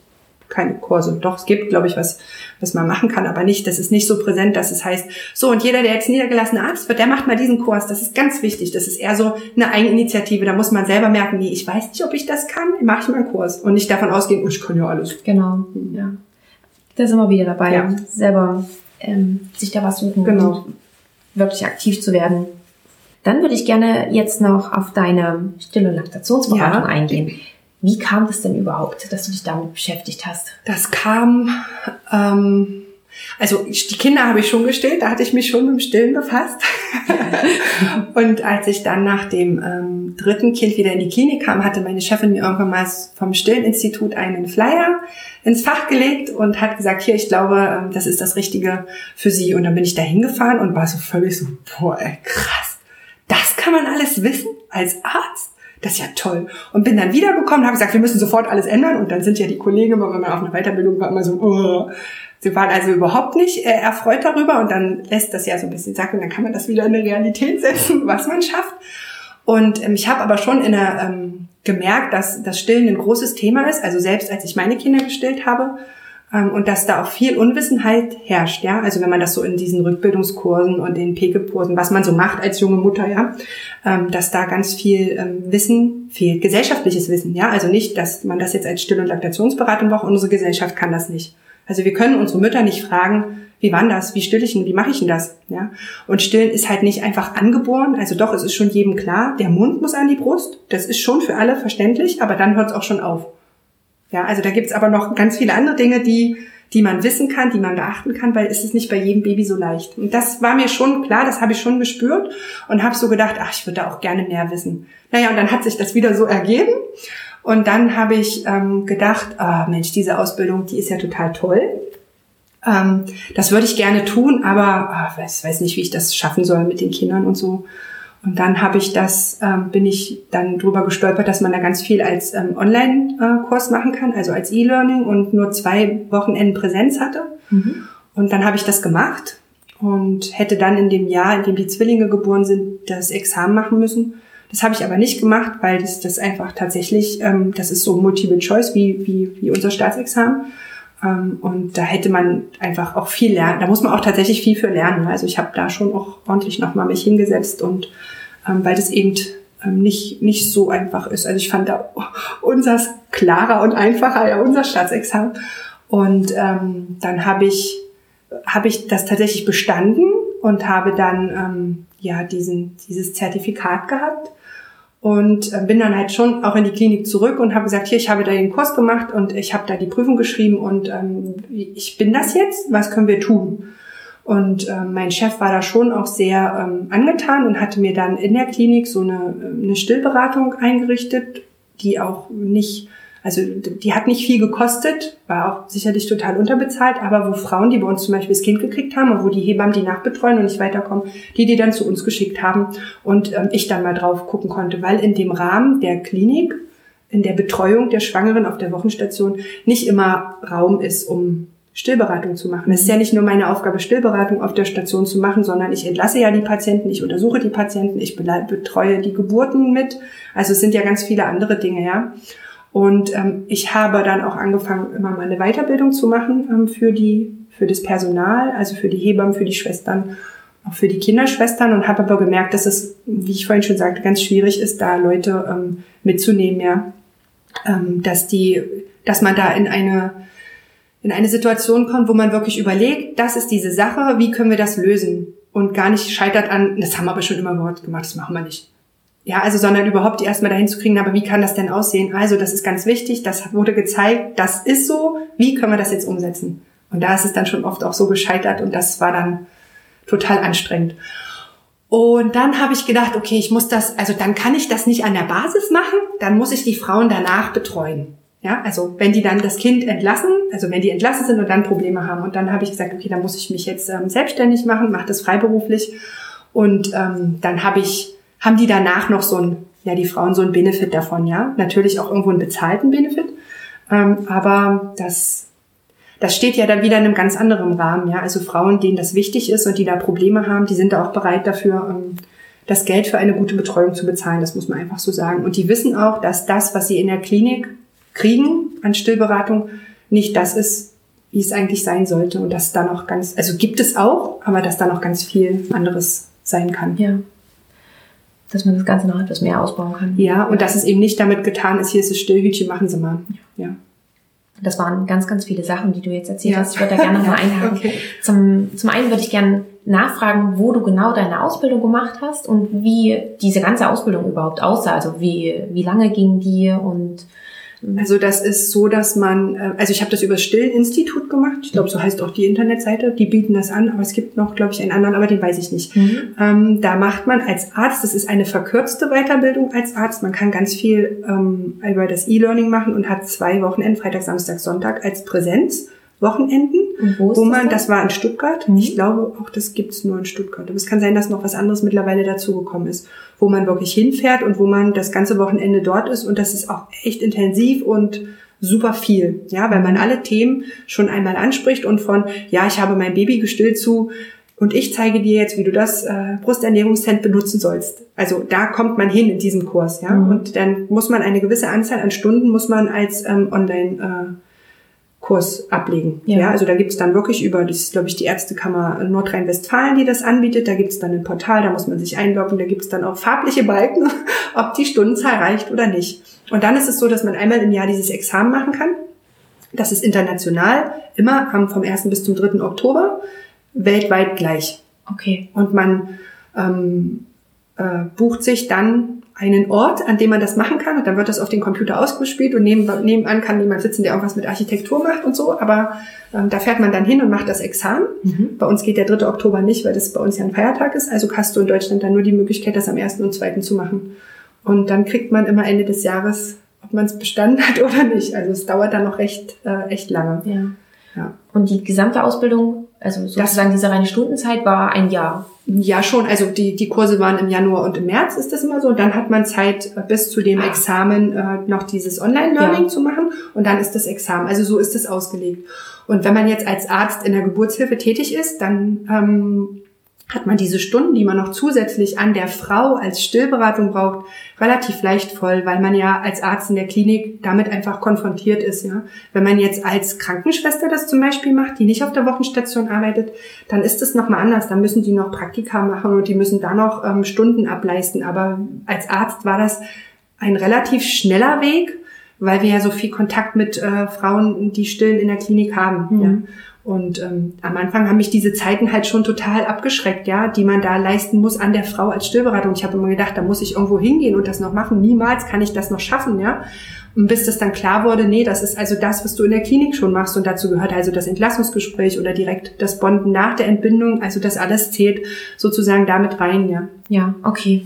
keine Kurse. Doch, es gibt, glaube ich, was, was man machen kann, aber nicht, das ist nicht so präsent, dass es heißt, so und jeder, der jetzt niedergelassener Arzt wird, der macht mal diesen Kurs. Das ist ganz wichtig. Das ist eher so eine Eigeninitiative. Da muss man selber merken, nee, ich weiß nicht, ob ich das kann, mache ich mal einen Kurs und nicht davon ausgehen, oh, ich kann ja alles. Genau, ja. Da sind wir wieder dabei, ja. selber ähm, sich da was suchen genau. und wirklich aktiv zu werden. Dann würde ich gerne jetzt noch auf deine Still- und Laktationsberatung ja. eingehen. Wie kam das denn überhaupt, dass du dich damit beschäftigt hast? Das kam, ähm, also die Kinder habe ich schon gestillt, da hatte ich mich schon mit dem Stillen befasst. und als ich dann nach dem ähm, dritten Kind wieder in die Klinik kam, hatte meine Chefin mir irgendwann mal vom Stilleninstitut einen Flyer ins Fach gelegt und hat gesagt, hier, ich glaube, ähm, das ist das Richtige für Sie. Und dann bin ich da hingefahren und war so völlig so, boah, ey, krass, das kann man alles wissen als Arzt? Das ist ja toll. Und bin dann wiedergekommen, habe gesagt, wir müssen sofort alles ändern. Und dann sind ja die Kollegen, wenn man auf einer Weiterbildung war, immer so, oh. sie waren also überhaupt nicht äh, erfreut darüber. Und dann lässt das ja so ein bisschen sacken, dann kann man das wieder in eine Realität setzen, was man schafft. Und ähm, ich habe aber schon in der, ähm, gemerkt, dass das Stillen ein großes Thema ist. Also selbst als ich meine Kinder gestillt habe, und dass da auch viel Unwissenheit herrscht, ja. Also wenn man das so in diesen Rückbildungskursen und in PEGE-Kursen, was man so macht als junge Mutter, ja, ähm, dass da ganz viel ähm, Wissen fehlt, gesellschaftliches Wissen, ja. Also nicht, dass man das jetzt als Still- und Laktationsberatung braucht. Unsere Gesellschaft kann das nicht. Also wir können unsere Mütter nicht fragen, wie war das? Wie still ich denn? Wie mache ich denn das? Ja. Und stillen ist halt nicht einfach angeboren. Also doch, es ist schon jedem klar, der Mund muss an die Brust. Das ist schon für alle verständlich, aber dann hört es auch schon auf. Ja, also da gibt's aber noch ganz viele andere Dinge, die, die man wissen kann, die man beachten kann, weil es ist nicht bei jedem Baby so leicht. Und das war mir schon klar, das habe ich schon gespürt und habe so gedacht, ach, ich würde da auch gerne mehr wissen. Naja, und dann hat sich das wieder so ergeben. Und dann habe ich ähm, gedacht, ah, Mensch, diese Ausbildung, die ist ja total toll. Ähm, das würde ich gerne tun, aber ah, weiß, weiß nicht, wie ich das schaffen soll mit den Kindern und so. Und dann habe ich das, ähm, bin ich dann drüber gestolpert, dass man da ganz viel als ähm, Online-Kurs machen kann, also als E-Learning und nur zwei Wochenenden Präsenz hatte. Mhm. Und dann habe ich das gemacht und hätte dann in dem Jahr, in dem die Zwillinge geboren sind, das Examen machen müssen. Das habe ich aber nicht gemacht, weil das, das einfach tatsächlich, ähm, das ist so Multiple Choice wie, wie, wie unser Staatsexamen. Ähm, und da hätte man einfach auch viel lernen. Da muss man auch tatsächlich viel für lernen. Also ich habe da schon auch ordentlich nochmal mich hingesetzt und ähm, weil das eben ähm, nicht, nicht so einfach ist. Also ich fand da unsers klarer und einfacher, ja, unser Staatsexamen. Und ähm, dann habe ich, habe ich das tatsächlich bestanden und habe dann ähm, ja diesen, dieses Zertifikat gehabt und äh, bin dann halt schon auch in die Klinik zurück und habe gesagt, hier, ich habe da den Kurs gemacht und ich habe da die Prüfung geschrieben und ähm, ich bin das jetzt, was können wir tun? Und äh, mein Chef war da schon auch sehr ähm, angetan und hatte mir dann in der Klinik so eine, eine Stillberatung eingerichtet, die auch nicht also die hat nicht viel gekostet, war auch sicherlich total unterbezahlt, aber wo Frauen, die bei uns zum Beispiel das Kind gekriegt haben und wo die Hebammen die nachbetreuen und nicht weiterkommen, die die dann zu uns geschickt haben und ähm, ich dann mal drauf gucken konnte, weil in dem Rahmen der Klinik, in der Betreuung der Schwangeren auf der Wochenstation nicht immer Raum ist, um Stillberatung zu machen. Es ist ja nicht nur meine Aufgabe, Stillberatung auf der Station zu machen, sondern ich entlasse ja die Patienten, ich untersuche die Patienten, ich betreue die Geburten mit. Also es sind ja ganz viele andere Dinge, ja. Und ähm, ich habe dann auch angefangen, immer mal eine Weiterbildung zu machen ähm, für die, für das Personal, also für die Hebammen, für die Schwestern, auch für die Kinderschwestern und habe aber gemerkt, dass es, wie ich vorhin schon sagte, ganz schwierig ist, da Leute ähm, mitzunehmen, ja, ähm, dass die, dass man da in eine in eine Situation kommt, wo man wirklich überlegt, das ist diese Sache, wie können wir das lösen? Und gar nicht scheitert an, das haben wir aber schon immer gemacht, das machen wir nicht. Ja, also, sondern überhaupt die erstmal dahin zu kriegen, aber wie kann das denn aussehen? Also, das ist ganz wichtig, das wurde gezeigt, das ist so, wie können wir das jetzt umsetzen? Und da ist es dann schon oft auch so gescheitert und das war dann total anstrengend. Und dann habe ich gedacht, okay, ich muss das, also dann kann ich das nicht an der Basis machen, dann muss ich die Frauen danach betreuen. Ja, also wenn die dann das Kind entlassen, also wenn die entlassen sind und dann Probleme haben. Und dann habe ich gesagt, okay, dann muss ich mich jetzt ähm, selbstständig machen, mache das freiberuflich. Und ähm, dann habe ich haben die danach noch so ein, ja, die Frauen so ein Benefit davon, ja. Natürlich auch irgendwo einen bezahlten Benefit. Ähm, aber das, das steht ja dann wieder in einem ganz anderen Rahmen, ja. Also Frauen, denen das wichtig ist und die da Probleme haben, die sind da auch bereit dafür, ähm, das Geld für eine gute Betreuung zu bezahlen. Das muss man einfach so sagen. Und die wissen auch, dass das, was sie in der Klinik kriegen an Stillberatung, nicht das ist, wie es eigentlich sein sollte. Und dass da noch ganz, also gibt es auch, aber dass da noch ganz viel anderes sein kann. Ja dass man das Ganze noch etwas mehr ausbauen kann. Ja, und dass es eben nicht damit getan ist, hier ist das Stillhütchen, machen Sie mal. Ja. Das waren ganz, ganz viele Sachen, die du jetzt erzählt ja. hast. Ich würde da gerne nochmal einhaken. Okay. Zum, zum einen würde ich gerne nachfragen, wo du genau deine Ausbildung gemacht hast und wie diese ganze Ausbildung überhaupt aussah. Also wie, wie lange ging die und also das ist so, dass man, äh, also ich habe das über Stillinstitut gemacht. Ich glaube, so heißt auch die Internetseite. Die bieten das an, aber es gibt noch, glaube ich, einen anderen, aber den weiß ich nicht. Mhm. Ähm, da macht man als Arzt, das ist eine verkürzte Weiterbildung als Arzt. Man kann ganz viel ähm, über das E-Learning machen und hat zwei Wochenenden, Freitag, Samstag, Sonntag als Präsenz. Wochenenden, wo, wo man, das, das war in Stuttgart, mhm. ich glaube auch, das gibt's nur in Stuttgart, aber es kann sein, dass noch was anderes mittlerweile dazugekommen ist, wo man wirklich hinfährt und wo man das ganze Wochenende dort ist und das ist auch echt intensiv und super viel, ja, weil man alle Themen schon einmal anspricht und von, ja, ich habe mein Baby gestillt zu, und ich zeige dir jetzt, wie du das äh, Brusternährungszent benutzen sollst. Also da kommt man hin in diesem Kurs, ja. Mhm. Und dann muss man eine gewisse Anzahl an Stunden muss man als ähm, Online äh, Kurs ablegen. Ja, ja also da gibt's dann wirklich über, das ist glaube ich die Ärztekammer Nordrhein-Westfalen, die das anbietet. Da gibt's dann ein Portal, da muss man sich einloggen, da gibt's dann auch farbliche Balken, ob die Stundenzahl reicht oder nicht. Und dann ist es so, dass man einmal im Jahr dieses Examen machen kann. Das ist international, immer vom 1. bis zum 3. Oktober, weltweit gleich. Okay. Und man ähm, äh, bucht sich dann einen Ort, an dem man das machen kann und dann wird das auf den Computer ausgespielt und neben, nebenan kann jemand sitzen, der irgendwas mit Architektur macht und so, aber ähm, da fährt man dann hin und macht das Examen. Mhm. Bei uns geht der 3. Oktober nicht, weil das bei uns ja ein Feiertag ist, also hast du in Deutschland dann nur die Möglichkeit, das am 1. und 2. zu machen. Und dann kriegt man immer Ende des Jahres, ob man es bestanden hat oder nicht. Also es dauert dann noch recht, äh, echt lange. Ja. ja. Und die gesamte Ausbildung, also sozusagen das, diese reine Stundenzeit war ein Jahr. Ja, schon. Also die, die Kurse waren im Januar und im März, ist das immer so. Und dann hat man Zeit, äh, bis zu dem ah. Examen äh, noch dieses Online-Learning ja. zu machen. Und dann ist das Examen. Also so ist es ausgelegt. Und wenn man jetzt als Arzt in der Geburtshilfe tätig ist, dann ähm, hat man diese Stunden, die man noch zusätzlich an der Frau als Stillberatung braucht, relativ leicht voll, weil man ja als Arzt in der Klinik damit einfach konfrontiert ist. Ja, wenn man jetzt als Krankenschwester das zum Beispiel macht, die nicht auf der Wochenstation arbeitet, dann ist es noch mal anders. Dann müssen die noch Praktika machen und die müssen da noch ähm, Stunden ableisten. Aber als Arzt war das ein relativ schneller Weg, weil wir ja so viel Kontakt mit äh, Frauen, die stillen in der Klinik haben. Mhm. Ja. Und ähm, am Anfang haben mich diese Zeiten halt schon total abgeschreckt, ja, die man da leisten muss an der Frau als Stillberatung. Ich habe immer gedacht, da muss ich irgendwo hingehen und das noch machen. Niemals kann ich das noch schaffen, ja. Und bis das dann klar wurde, nee, das ist also das, was du in der Klinik schon machst. Und dazu gehört also das Entlassungsgespräch oder direkt das Bonden nach der Entbindung. Also das alles zählt sozusagen damit rein, ja. Ja, okay.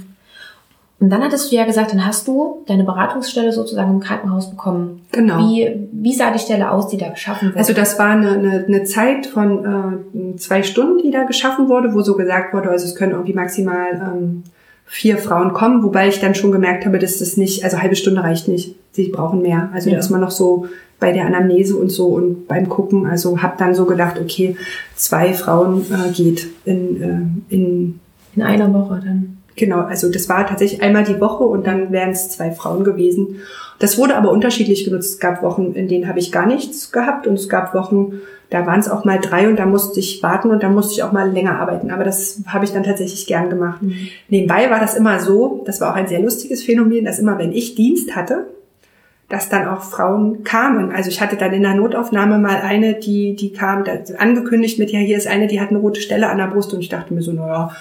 Und dann hattest du ja gesagt, dann hast du deine Beratungsstelle sozusagen im Krankenhaus bekommen. Genau. Wie, wie sah die Stelle aus, die da geschaffen wurde? Also das war eine, eine, eine Zeit von äh, zwei Stunden, die da geschaffen wurde, wo so gesagt wurde, also es können irgendwie maximal ähm, vier Frauen kommen, wobei ich dann schon gemerkt habe, dass das nicht, also halbe Stunde reicht nicht. Sie brauchen mehr. Also ja. da ist man noch so bei der Anamnese und so und beim Gucken. Also habe dann so gedacht, okay, zwei Frauen äh, geht in, äh, in in einer Woche dann. Genau, also das war tatsächlich einmal die Woche und dann wären es zwei Frauen gewesen. Das wurde aber unterschiedlich genutzt. Es gab Wochen, in denen habe ich gar nichts gehabt und es gab Wochen, da waren es auch mal drei und da musste ich warten und da musste ich auch mal länger arbeiten. Aber das habe ich dann tatsächlich gern gemacht. Mhm. Nebenbei war das immer so, das war auch ein sehr lustiges Phänomen, dass immer, wenn ich Dienst hatte, dass dann auch Frauen kamen. Also ich hatte dann in der Notaufnahme mal eine, die, die kam, angekündigt mit, ja, hier ist eine, die hat eine rote Stelle an der Brust und ich dachte mir so, naja,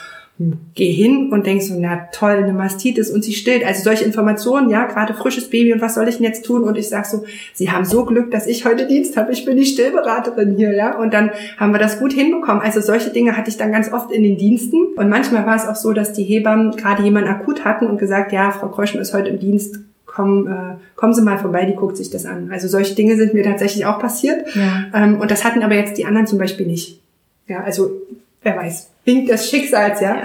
geh hin und denkst so, na toll, eine Mastitis und sie stillt. Also solche Informationen, ja, gerade frisches Baby und was soll ich denn jetzt tun? Und ich sag so, sie haben so Glück, dass ich heute Dienst habe. Ich bin die Stillberaterin hier, ja. Und dann haben wir das gut hinbekommen. Also solche Dinge hatte ich dann ganz oft in den Diensten. Und manchmal war es auch so, dass die Hebammen gerade jemanden akut hatten und gesagt, ja, Frau Kreuschen ist heute im Dienst. Komm, äh, kommen Sie mal vorbei, die guckt sich das an. Also solche Dinge sind mir tatsächlich auch passiert. Ja. Ähm, und das hatten aber jetzt die anderen zum Beispiel nicht. Ja, also wer weiß, Wink des Schicksals, ja. ja.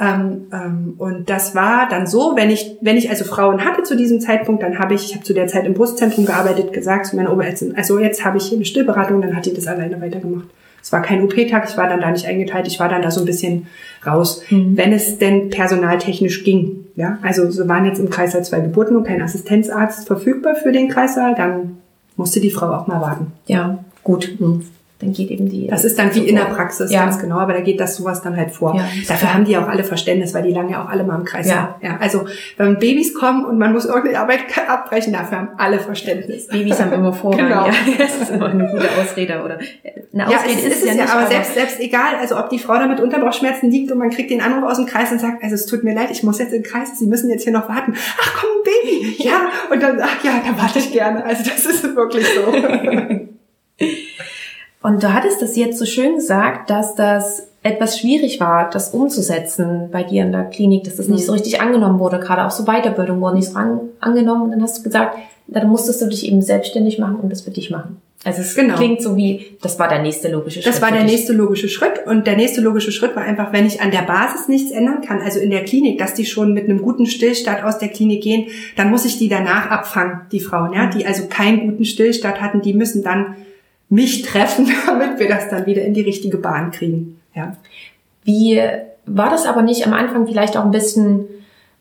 Ähm, ähm, und das war dann so, wenn ich, wenn ich also Frauen hatte zu diesem Zeitpunkt, dann habe ich, ich habe zu der Zeit im Brustzentrum gearbeitet, gesagt zu meiner Oberärztin, also jetzt habe ich hier eine Stillberatung, dann hat die das alleine weitergemacht. Es war kein OP-Tag, ich war dann da nicht eingeteilt, ich war dann da so ein bisschen raus, mhm. wenn es denn personaltechnisch ging. Ja, also so waren jetzt im Kreißsaal zwei Geburten und kein Assistenzarzt verfügbar für den Kreissaal, dann musste die Frau auch mal warten. Ja, gut. Mhm dann geht eben die. Das ist dann wie in der Praxis, ja. ganz genau, aber da geht das sowas dann halt vor. Ja, Dafür haben die auch alle Verständnis, weil die lange ja auch alle mal im Kreis ja. sind. Ja, also wenn Babys kommen und man muss irgendeine Arbeit abbrechen, dafür haben alle Verständnis. Babys haben immer Vorrang. Genau. Ja, das ist immer eine gute Ausrede oder eine Ausrede ja, es ist, es ja, nicht, aber, aber selbst selbst egal, also ob die Frau da mit Unterbauchschmerzen liegt und man kriegt den Anruf aus dem Kreis und sagt, also es tut mir leid, ich muss jetzt in den Kreis, Sie müssen jetzt hier noch warten. Ach komm, Baby, ja und dann ach ja, da warte ich gerne. Also das ist wirklich so. Und du hattest das jetzt so schön gesagt, dass das etwas schwierig war, das umzusetzen bei dir in der Klinik, dass das nicht so mhm. richtig angenommen wurde, gerade auch so Weiterbildung wurde nicht so angenommen. Und dann hast du gesagt, dann musstest du dich eben selbstständig machen und das für dich machen. Also es genau. klingt so wie, das war der nächste logische Schritt. Das war der nächste logische Schritt und der nächste logische Schritt war einfach, wenn ich an der Basis nichts ändern kann, also in der Klinik, dass die schon mit einem guten Stillstand aus der Klinik gehen, dann muss ich die danach abfangen, die Frauen, ja, die also keinen guten Stillstand hatten, die müssen dann mich treffen, damit wir das dann wieder in die richtige Bahn kriegen. Ja. Wie war das aber nicht am Anfang vielleicht auch ein bisschen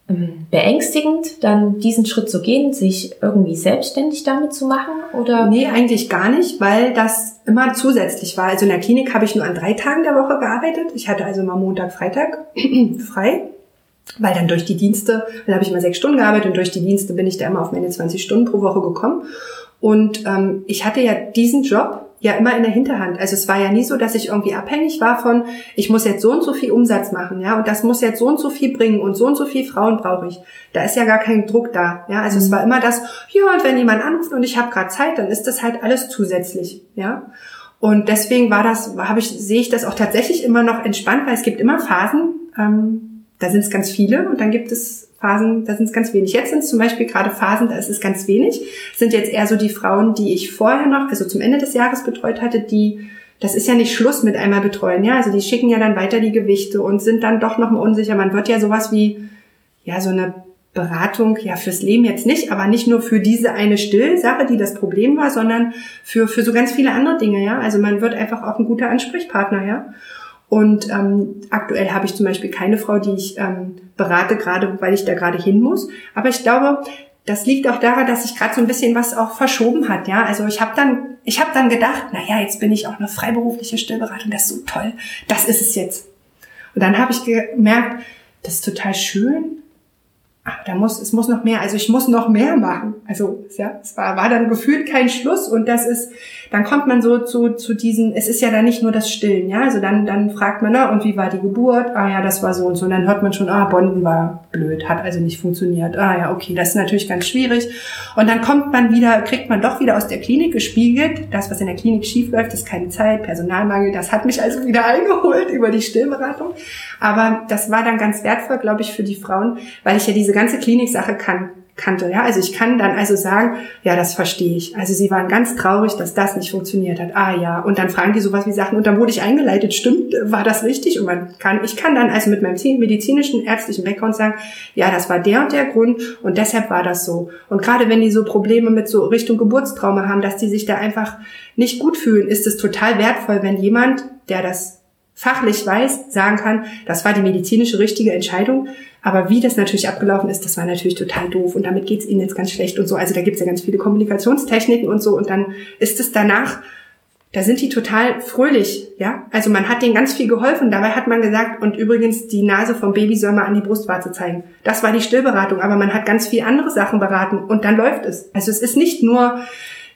ähm, beängstigend, dann diesen Schritt zu gehen, sich irgendwie selbstständig damit zu machen? Oder? Nee, eigentlich gar nicht, weil das immer zusätzlich war. Also in der Klinik habe ich nur an drei Tagen der Woche gearbeitet. Ich hatte also immer Montag, Freitag frei. Weil dann durch die Dienste, dann habe ich immer sechs Stunden gearbeitet und durch die Dienste bin ich da immer auf meine 20 Stunden pro Woche gekommen. Und ähm, ich hatte ja diesen Job ja immer in der Hinterhand. Also es war ja nie so, dass ich irgendwie abhängig war von, ich muss jetzt so und so viel Umsatz machen, ja, und das muss jetzt so und so viel bringen und so und so viel Frauen brauche ich. Da ist ja gar kein Druck da, ja. Also mhm. es war immer das, ja, und wenn jemand anruft und ich habe gerade Zeit, dann ist das halt alles zusätzlich, ja. Und deswegen war das, habe ich, sehe ich das auch tatsächlich immer noch entspannt, weil es gibt immer Phasen, ähm, da sind es ganz viele und dann gibt es Phasen, da sind es ganz wenig. Jetzt sind es zum Beispiel gerade Phasen, da ist es ganz wenig. Sind jetzt eher so die Frauen, die ich vorher noch, also zum Ende des Jahres betreut hatte, die, das ist ja nicht Schluss mit einmal betreuen, ja. Also die schicken ja dann weiter die Gewichte und sind dann doch noch mal unsicher. Man wird ja sowas wie, ja, so eine Beratung, ja, fürs Leben jetzt nicht, aber nicht nur für diese eine Stillsache, die das Problem war, sondern für, für so ganz viele andere Dinge, ja. Also man wird einfach auch ein guter Ansprechpartner, ja. Und ähm, aktuell habe ich zum Beispiel keine Frau, die ich ähm, berate, gerade weil ich da gerade hin muss. Aber ich glaube, das liegt auch daran, dass sich gerade so ein bisschen was auch verschoben hat. Ja, also ich habe dann, ich habe dann gedacht, na ja, jetzt bin ich auch eine freiberufliche Stillberatung, das ist so toll, das ist es jetzt. Und dann habe ich gemerkt, das ist total schön, aber da muss, es muss noch mehr, also ich muss noch mehr machen. Also, ja, es war, war dann gefühlt kein Schluss und das ist, dann kommt man so zu, zu diesen, es ist ja dann nicht nur das Stillen, ja, also dann, dann fragt man, na, und wie war die Geburt? Ah ja, das war so und so. Und dann hört man schon, ah, Bonden war blöd, hat also nicht funktioniert. Ah ja, okay, das ist natürlich ganz schwierig. Und dann kommt man wieder, kriegt man doch wieder aus der Klinik gespiegelt, das, was in der Klinik schief läuft, ist keine Zeit, Personalmangel, das hat mich also wieder eingeholt über die Stillberatung. Aber das war dann ganz wertvoll, glaube ich, für die Frauen, weil ich ja diese ganze Kliniksache kann, kannte. Ja, also ich kann dann also sagen, ja, das verstehe ich. Also sie waren ganz traurig, dass das nicht funktioniert hat. Ah ja, und dann fragen die sowas wie Sachen und dann wurde ich eingeleitet. Stimmt, war das richtig? Und man kann, ich kann dann also mit meinem medizinischen ärztlichen Background sagen, ja, das war der und der Grund und deshalb war das so. Und gerade wenn die so Probleme mit so Richtung Geburtstrauma haben, dass die sich da einfach nicht gut fühlen, ist es total wertvoll, wenn jemand, der das fachlich weiß, sagen kann, das war die medizinische richtige Entscheidung. Aber wie das natürlich abgelaufen ist, das war natürlich total doof und damit geht's ihnen jetzt ganz schlecht und so. Also da gibt's ja ganz viele Kommunikationstechniken und so und dann ist es danach, da sind die total fröhlich, ja. Also man hat denen ganz viel geholfen. Dabei hat man gesagt, und übrigens die Nase vom Baby soll man an die Brustwarze zeigen. Das war die Stillberatung, aber man hat ganz viel andere Sachen beraten und dann läuft es. Also es ist nicht nur,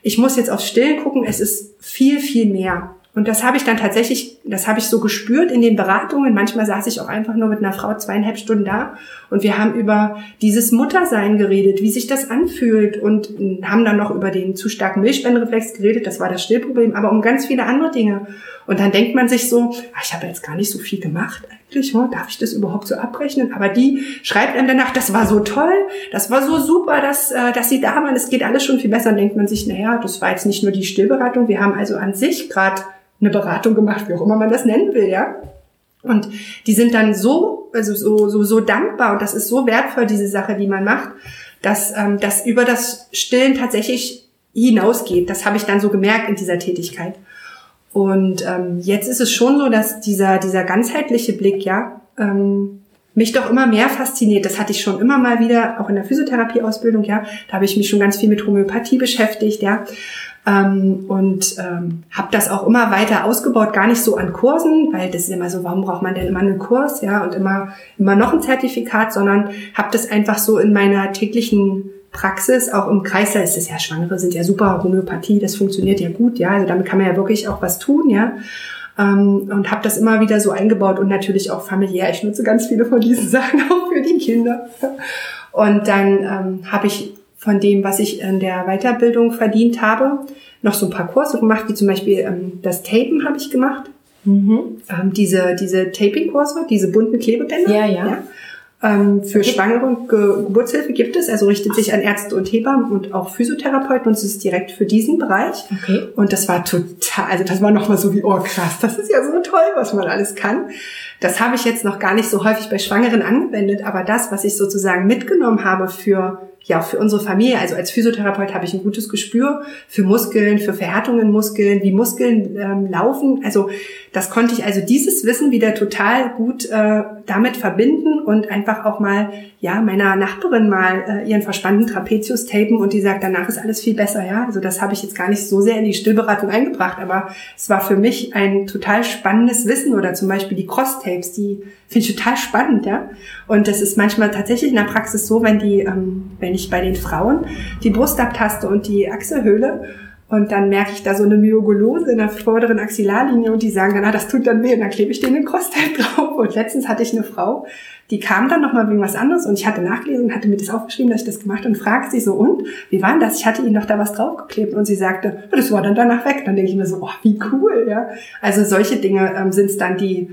ich muss jetzt aufs Stillen gucken, es ist viel, viel mehr. Und das habe ich dann tatsächlich, das habe ich so gespürt in den Beratungen. Manchmal saß ich auch einfach nur mit einer Frau zweieinhalb Stunden da und wir haben über dieses Muttersein geredet, wie sich das anfühlt und haben dann noch über den zu starken Milchspendenreflex geredet. Das war das Stillproblem, aber um ganz viele andere Dinge. Und dann denkt man sich so, ach, ich habe jetzt gar nicht so viel gemacht eigentlich, oh, darf ich das überhaupt so abrechnen? Aber die schreibt einem danach, das war so toll, das war so super, dass, äh, dass sie da waren, es geht alles schon viel besser. Dann denkt man sich, naja, das war jetzt nicht nur die Stillberatung, wir haben also an sich gerade eine Beratung gemacht, wie auch immer man das nennen will, ja. Und die sind dann so, also so, so, so dankbar und das ist so wertvoll, diese Sache, die man macht, dass ähm, das über das Stillen tatsächlich hinausgeht. Das habe ich dann so gemerkt in dieser Tätigkeit. Und ähm, jetzt ist es schon so, dass dieser, dieser ganzheitliche Blick, ja, ähm, mich doch immer mehr fasziniert. Das hatte ich schon immer mal wieder, auch in der Physiotherapieausbildung, ja. Da habe ich mich schon ganz viel mit Homöopathie beschäftigt, ja. Ähm, und ähm, habe das auch immer weiter ausgebaut, gar nicht so an Kursen, weil das ist immer so, warum braucht man denn immer einen Kurs, ja, und immer immer noch ein Zertifikat, sondern habe das einfach so in meiner täglichen Praxis, auch im Kreis, da ist es ja, Schwangere sind ja super, Homöopathie, das funktioniert ja gut, ja, also damit kann man ja wirklich auch was tun, ja. Ähm, und habe das immer wieder so eingebaut und natürlich auch familiär. Ich nutze ganz viele von diesen Sachen auch für die Kinder. Und dann ähm, habe ich von dem, was ich in der Weiterbildung verdient habe, noch so ein paar Kurse gemacht, wie zum Beispiel ähm, das Tapen habe ich gemacht. Mhm. Ähm, diese diese Taping-Kurse, diese bunten Klebebänder. Ja, ja. ja. Ähm, für Schwangere und Ge Geburtshilfe gibt es, also richtet sich an Ärzte und Hebammen und auch Physiotherapeuten und es ist direkt für diesen Bereich. Okay. Und das war total, also das war nochmal so wie, oh krass, das ist ja so toll, was man alles kann. Das habe ich jetzt noch gar nicht so häufig bei Schwangeren angewendet, aber das, was ich sozusagen mitgenommen habe für ja, für unsere Familie, also als Physiotherapeut habe ich ein gutes Gespür für Muskeln, für Verhärtungen Muskeln, wie Muskeln ähm, laufen. Also das konnte ich also dieses Wissen wieder total gut äh, damit verbinden und einfach auch mal ja meiner Nachbarin mal äh, ihren verspannten Trapezius tapen und die sagt, danach ist alles viel besser. Ja, also das habe ich jetzt gar nicht so sehr in die Stillberatung eingebracht, aber es war für mich ein total spannendes Wissen oder zum Beispiel die Cross-Tapes, die finde ich total spannend, ja. Und das ist manchmal tatsächlich in der Praxis so, wenn die, ähm, wenn ich bei den Frauen die Brust abtaste und die Achselhöhle und dann merke ich da so eine Myogolose in der vorderen Axillarlinie und die sagen dann, ah, das tut dann weh. Und dann klebe ich denen den Crosstape drauf. Und letztens hatte ich eine Frau, die kam dann nochmal wegen was anderes und ich hatte nachgelesen und hatte mir das aufgeschrieben, dass ich das gemacht und fragt sie so, und, wie war denn das? Ich hatte ihnen doch da was draufgeklebt und sie sagte, das war dann danach weg. Dann denke ich mir so, oh, wie cool, ja. Also solche Dinge ähm, sind es dann, die,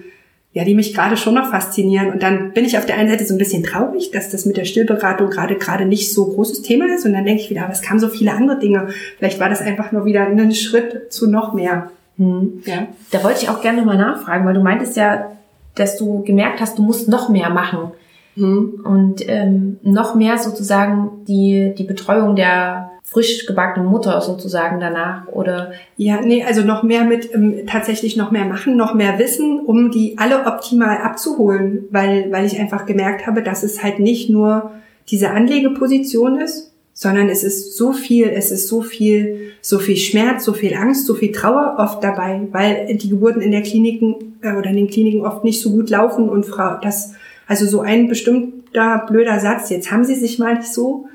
ja, die mich gerade schon noch faszinieren. Und dann bin ich auf der einen Seite so ein bisschen traurig, dass das mit der Stillberatung gerade gerade nicht so großes Thema ist. Und dann denke ich wieder, aber es kamen so viele andere Dinge. Vielleicht war das einfach nur wieder ein Schritt zu noch mehr. Hm. Ja. Da wollte ich auch gerne nochmal nachfragen, weil du meintest ja, dass du gemerkt hast, du musst noch mehr machen. Hm. Und ähm, noch mehr sozusagen die, die Betreuung der frisch gebackene Mutter sozusagen danach oder? Ja, nee, also noch mehr mit ähm, tatsächlich noch mehr machen, noch mehr wissen, um die alle optimal abzuholen, weil weil ich einfach gemerkt habe, dass es halt nicht nur diese Anlegeposition ist, sondern es ist so viel, es ist so viel, so viel Schmerz, so viel Angst, so viel Trauer oft dabei, weil die Geburten in der Kliniken äh, oder in den Kliniken oft nicht so gut laufen und Frau, das also so ein bestimmter blöder Satz. Jetzt haben Sie sich mal nicht so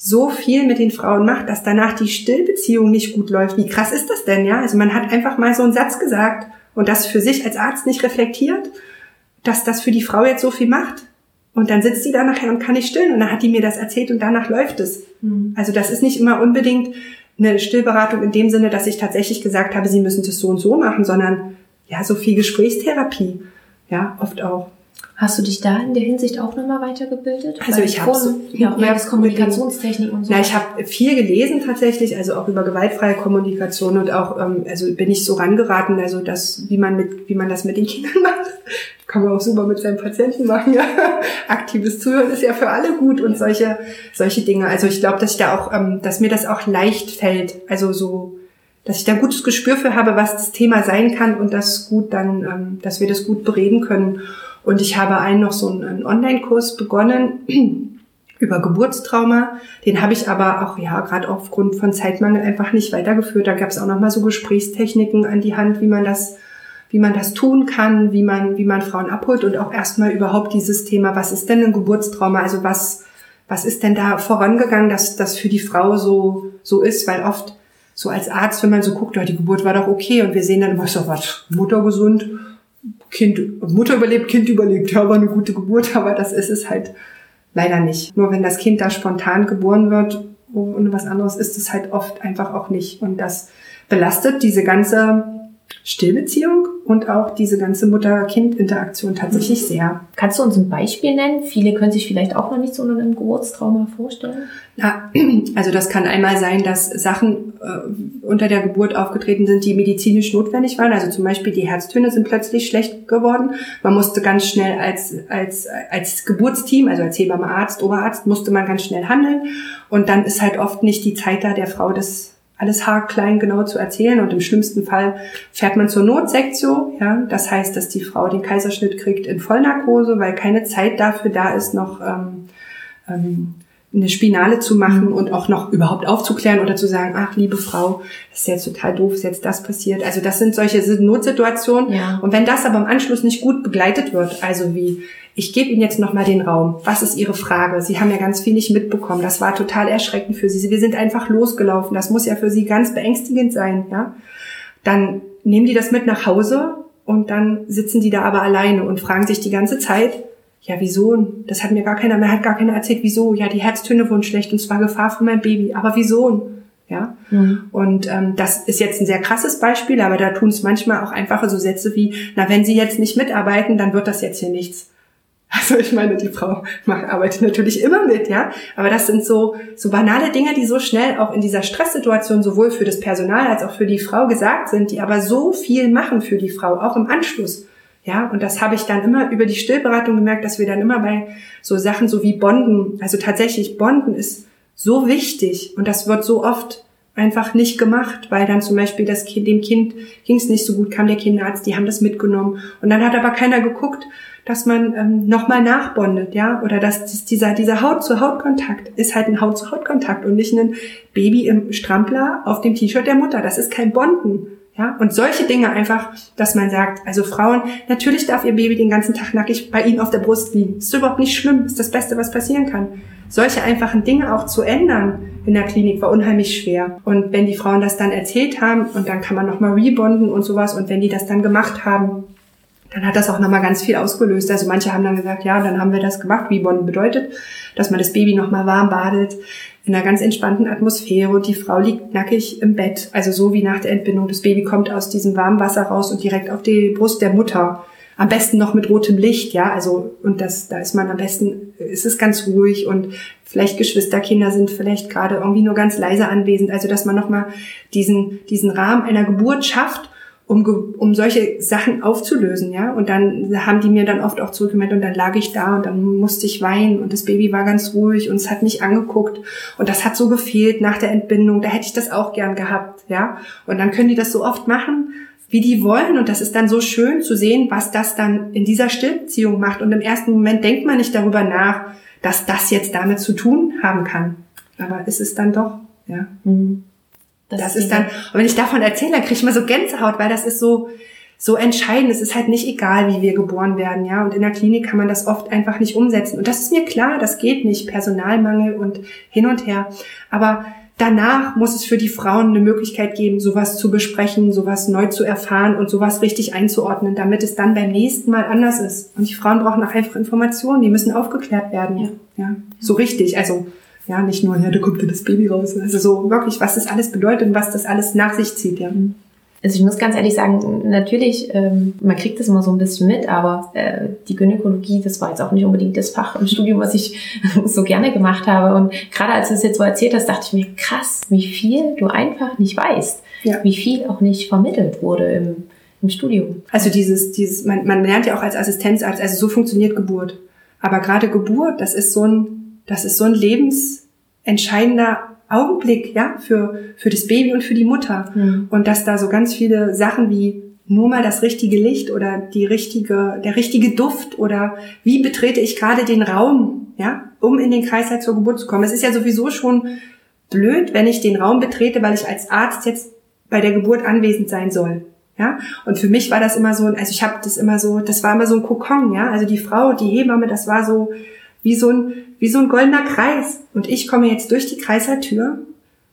so viel mit den Frauen macht, dass danach die Stillbeziehung nicht gut läuft. Wie krass ist das denn, ja? Also man hat einfach mal so einen Satz gesagt und das für sich als Arzt nicht reflektiert, dass das für die Frau jetzt so viel macht. Und dann sitzt sie da nachher und kann nicht stillen und dann hat die mir das erzählt und danach läuft es. Mhm. Also das ist nicht immer unbedingt eine Stillberatung in dem Sinne, dass ich tatsächlich gesagt habe, sie müssen das so und so machen, sondern ja, so viel Gesprächstherapie. Ja, oft auch. Hast du dich da in der Hinsicht auch nochmal weitergebildet? Also ich habe so, ja, auch ja, Kommunikationstechnik und so. Na, ich habe viel gelesen tatsächlich, also auch über gewaltfreie Kommunikation und auch, ähm, also bin ich so rangeraten, also das, wie man mit, wie man das mit den Kindern macht, kann man auch super mit seinen Patienten machen. Ja, aktives Zuhören ist ja für alle gut und solche, solche Dinge. Also ich glaube, dass ich da auch, ähm, dass mir das auch leicht fällt, also so dass ich da gutes Gespür für habe, was das Thema sein kann und das gut dann, ähm, dass wir das gut bereden können. Und ich habe einen noch so einen Online-Kurs begonnen über Geburtstrauma. Den habe ich aber auch, ja, gerade aufgrund von Zeitmangel einfach nicht weitergeführt. Da gab es auch nochmal so Gesprächstechniken an die Hand, wie man das wie man das tun kann, wie man, wie man Frauen abholt und auch erstmal überhaupt dieses Thema, was ist denn ein Geburtstrauma? Also was, was ist denn da vorangegangen, dass das für die Frau so, so ist? Weil oft so als Arzt, wenn man so guckt, ja, die Geburt war doch okay und wir sehen dann immer so, was, Mutter gesund, Kind, Mutter überlebt, Kind überlebt. Ja, war eine gute Geburt, aber das ist es halt leider nicht. Nur wenn das Kind da spontan geboren wird und was anderes ist es halt oft einfach auch nicht. Und das belastet diese ganze Stillbeziehung und auch diese ganze Mutter-Kind-Interaktion tatsächlich sehr. Kannst du uns ein Beispiel nennen? Viele können sich vielleicht auch noch nicht so einem Geburtstrauma vorstellen. Ja, also das kann einmal sein, dass Sachen äh, unter der Geburt aufgetreten sind, die medizinisch notwendig waren. Also zum Beispiel die Herztöne sind plötzlich schlecht geworden. Man musste ganz schnell als, als, als Geburtsteam, also als Hebamme, Arzt, Oberarzt, musste man ganz schnell handeln. Und dann ist halt oft nicht die Zeit da, der Frau das alles haarklein genau zu erzählen und im schlimmsten Fall fährt man zur Notsektion. Ja, das heißt, dass die Frau den Kaiserschnitt kriegt in Vollnarkose, weil keine Zeit dafür da ist, noch ähm, ähm, eine Spinale zu machen mhm. und auch noch überhaupt aufzuklären oder zu sagen, ach liebe Frau, das ist jetzt total doof, ist jetzt das passiert. Also das sind solche Notsituationen. Ja. Und wenn das aber im Anschluss nicht gut begleitet wird, also wie ich gebe Ihnen jetzt nochmal den Raum. Was ist Ihre Frage? Sie haben ja ganz viel nicht mitbekommen. Das war total erschreckend für Sie. Wir sind einfach losgelaufen. Das muss ja für Sie ganz beängstigend sein, ja? Dann nehmen die das mit nach Hause und dann sitzen die da aber alleine und fragen sich die ganze Zeit, ja, wieso? Das hat mir gar keiner, mir hat gar keiner erzählt, wieso? Ja, die Herztöne wurden schlecht und es war Gefahr für mein Baby. Aber wieso? Ja. Mhm. Und ähm, das ist jetzt ein sehr krasses Beispiel, aber da tun es manchmal auch einfache so Sätze wie, na, wenn Sie jetzt nicht mitarbeiten, dann wird das jetzt hier nichts. Also ich meine, die Frau macht, arbeitet natürlich immer mit, ja. Aber das sind so, so banale Dinge, die so schnell auch in dieser Stresssituation sowohl für das Personal als auch für die Frau gesagt sind, die aber so viel machen für die Frau, auch im Anschluss. Ja, und das habe ich dann immer über die Stillberatung gemerkt, dass wir dann immer bei so Sachen so wie Bonden, also tatsächlich Bonden ist so wichtig und das wird so oft einfach nicht gemacht, weil dann zum Beispiel das Kind, dem Kind ging es nicht so gut, kam der Kinderarzt, die haben das mitgenommen und dann hat aber keiner geguckt, dass man ähm, nochmal nachbondet, ja, oder dass dieser, dieser Haut-zu-Haut-Kontakt ist halt ein Haut-zu-Haut-Kontakt und nicht ein Baby im Strampler auf dem T-Shirt der Mutter. Das ist kein Bonden. Ja, und solche Dinge einfach, dass man sagt, also Frauen, natürlich darf ihr Baby den ganzen Tag nackig bei ihnen auf der Brust liegen. Ist überhaupt nicht schlimm, ist das Beste, was passieren kann. Solche einfachen Dinge auch zu ändern in der Klinik war unheimlich schwer. Und wenn die Frauen das dann erzählt haben und dann kann man nochmal rebonden und sowas und wenn die das dann gemacht haben, dann hat das auch nochmal ganz viel ausgelöst. Also manche haben dann gesagt, ja, dann haben wir das gemacht. Rebonden bedeutet, dass man das Baby nochmal warm badet, in einer ganz entspannten Atmosphäre und die Frau liegt nackig im Bett. Also so wie nach der Entbindung. Das Baby kommt aus diesem warmen Wasser raus und direkt auf die Brust der Mutter. Am besten noch mit rotem Licht, ja. Also, und das, da ist man am besten, ist es ganz ruhig und vielleicht Geschwisterkinder sind vielleicht gerade irgendwie nur ganz leise anwesend. Also, dass man nochmal diesen, diesen Rahmen einer Geburt schafft um, um solche Sachen aufzulösen, ja. Und dann haben die mir dann oft auch zurückgemeldet und dann lag ich da und dann musste ich weinen und das Baby war ganz ruhig und es hat mich angeguckt und das hat so gefehlt nach der Entbindung. Da hätte ich das auch gern gehabt, ja. Und dann können die das so oft machen, wie die wollen und das ist dann so schön zu sehen, was das dann in dieser Stillbeziehung macht. Und im ersten Moment denkt man nicht darüber nach, dass das jetzt damit zu tun haben kann. Aber ist es dann doch, ja. Mhm. Das, das ist dann, und wenn ich davon erzähle, dann kriege ich mal so Gänsehaut, weil das ist so, so entscheidend. Es ist halt nicht egal, wie wir geboren werden, ja. Und in der Klinik kann man das oft einfach nicht umsetzen. Und das ist mir klar, das geht nicht. Personalmangel und hin und her. Aber danach muss es für die Frauen eine Möglichkeit geben, sowas zu besprechen, sowas neu zu erfahren und sowas richtig einzuordnen, damit es dann beim nächsten Mal anders ist. Und die Frauen brauchen auch einfach Informationen, die müssen aufgeklärt werden. Ja. ja. So richtig. Also ja, nicht nur, ja, da kommt ja das Baby raus. Also so wirklich, was das alles bedeutet und was das alles nach sich zieht, ja. Also ich muss ganz ehrlich sagen, natürlich, ähm, man kriegt das immer so ein bisschen mit, aber äh, die Gynäkologie, das war jetzt auch nicht unbedingt das Fach im Studium, was ich so gerne gemacht habe. Und gerade als du es jetzt so erzählt hast, dachte ich mir, krass, wie viel du einfach nicht weißt, ja. wie viel auch nicht vermittelt wurde im, im Studium. Also dieses, dieses, man, man lernt ja auch als Assistenzarzt, also so funktioniert Geburt. Aber gerade Geburt, das ist so ein das ist so ein lebensentscheidender Augenblick, ja, für, für das Baby und für die Mutter. Mhm. Und dass da so ganz viele Sachen wie nur mal das richtige Licht oder die richtige, der richtige Duft oder wie betrete ich gerade den Raum, ja, um in den Kreislauf zur Geburt zu kommen. Es ist ja sowieso schon blöd, wenn ich den Raum betrete, weil ich als Arzt jetzt bei der Geburt anwesend sein soll. Ja, und für mich war das immer so, also ich habe das immer so, das war immer so ein Kokon, ja, also die Frau, die Hebamme, das war so wie so ein, wie so ein goldener Kreis. Und ich komme jetzt durch die Kreislertür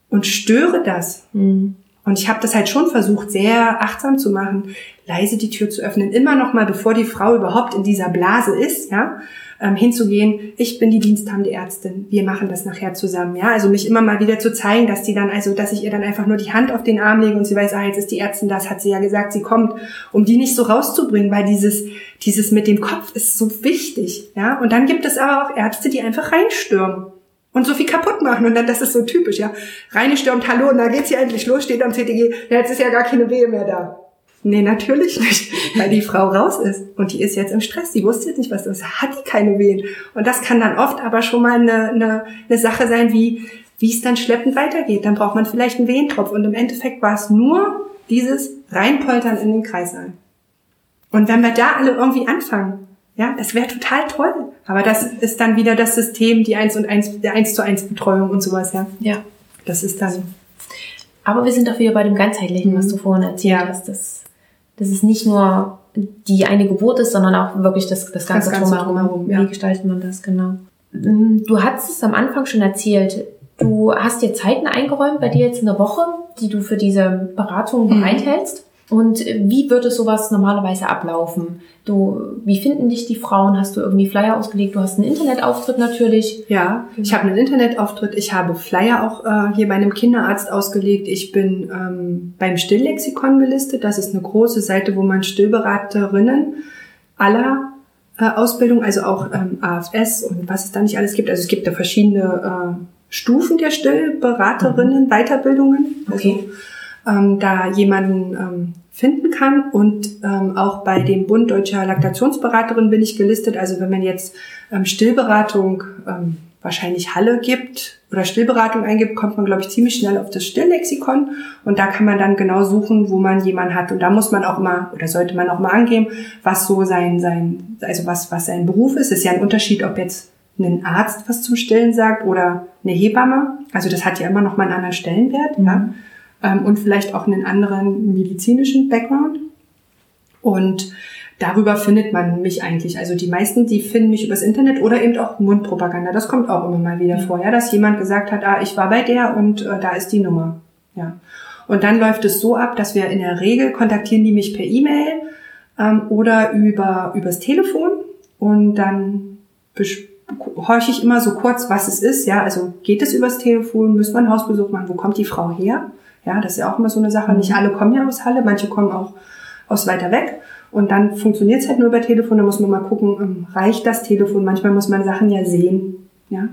und störe das. Mhm. Und ich habe das halt schon versucht, sehr achtsam zu machen, leise die Tür zu öffnen, immer noch mal, bevor die Frau überhaupt in dieser Blase ist, ja, ähm, hinzugehen. Ich bin die diensthabende Ärztin. Wir machen das nachher zusammen, ja. Also mich immer mal wieder zu zeigen, dass die dann, also, dass ich ihr dann einfach nur die Hand auf den Arm lege und sie weiß, ah, jetzt ist die Ärztin das, hat sie ja gesagt, sie kommt, um die nicht so rauszubringen, weil dieses, dieses mit dem Kopf ist so wichtig, ja. Und dann gibt es aber auch Ärzte, die einfach reinstürmen und so viel kaputt machen. Und dann, das ist so typisch, ja. Reine stürmt, hallo, und da geht's hier endlich los, steht am CTG, ja, jetzt ist ja gar keine Wehe mehr da. Nee, natürlich nicht, weil die Frau raus ist und die ist jetzt im Stress. Die wusste jetzt nicht, was das ist. Hat die keine Wehen? Und das kann dann oft aber schon mal eine, eine, eine Sache sein, wie, wie es dann schleppend weitergeht. Dann braucht man vielleicht einen Wehentropf. Und im Endeffekt war es nur dieses Reinpoltern in den Kreißsaal. Und wenn wir da alle irgendwie anfangen, ja, das wäre total toll. Aber das ist dann wieder das System, die eins und eins, der eins zu eins Betreuung und sowas, ja. Ja. Das ist dann. Aber wir sind auch wieder bei dem ganzheitlichen, mhm. was du vorhin erzählt ja. hast. Das, das ist nicht nur die eine Geburt ist, sondern auch wirklich das, das ganze, das ganze drumherum. drumherum ja. Wie gestaltet man das genau? Mm, du hast es am Anfang schon erzählt. Du hast dir Zeiten eingeräumt bei dir jetzt in der Woche, die du für diese Beratung mhm. bereithältst. Und wie würde sowas normalerweise ablaufen? Du, wie finden dich die Frauen? Hast du irgendwie Flyer ausgelegt? Du hast einen Internetauftritt natürlich. Ja, ich habe einen Internetauftritt. Ich habe Flyer auch äh, hier bei einem Kinderarzt ausgelegt. Ich bin ähm, beim Stilllexikon gelistet. Das ist eine große Seite, wo man Stillberaterinnen aller äh, Ausbildung, also auch ähm, AFS und was es da nicht alles gibt. Also es gibt da verschiedene äh, Stufen der Stillberaterinnen, mhm. Weiterbildungen. Also, okay ähm, da jemanden ähm, finden kann. Und ähm, auch bei dem Bund Deutscher Laktationsberaterin bin ich gelistet. Also wenn man jetzt ähm, Stillberatung ähm, wahrscheinlich Halle gibt oder Stillberatung eingibt, kommt man, glaube ich, ziemlich schnell auf das Stilllexikon. Und da kann man dann genau suchen, wo man jemanden hat. Und da muss man auch mal oder sollte man auch mal angeben, was so sein, sein, also was, was sein Beruf ist. Es ist ja ein Unterschied, ob jetzt ein Arzt was zum Stillen sagt oder eine Hebamme. Also das hat ja immer noch mal einen anderen Stellenwert. Mhm. Ja. Ähm, und vielleicht auch einen anderen medizinischen Background. Und darüber findet man mich eigentlich. Also die meisten, die finden mich übers Internet oder eben auch Mundpropaganda. Das kommt auch immer mal wieder vor, ja, dass jemand gesagt hat, ah, ich war bei der und äh, da ist die Nummer. Ja. Und dann läuft es so ab, dass wir in der Regel kontaktieren die mich per E-Mail ähm, oder über übers Telefon und dann horche ich immer so kurz, was es ist. Ja, also geht es übers Telefon, müssen wir einen Hausbesuch machen, wo kommt die Frau her? Ja, das ist ja auch immer so eine Sache. Nicht alle kommen ja aus Halle, manche kommen auch aus weiter weg. Und dann funktioniert es halt nur über Telefon. Da muss man mal gucken, ähm, reicht das Telefon? Manchmal muss man Sachen ja sehen. Ja?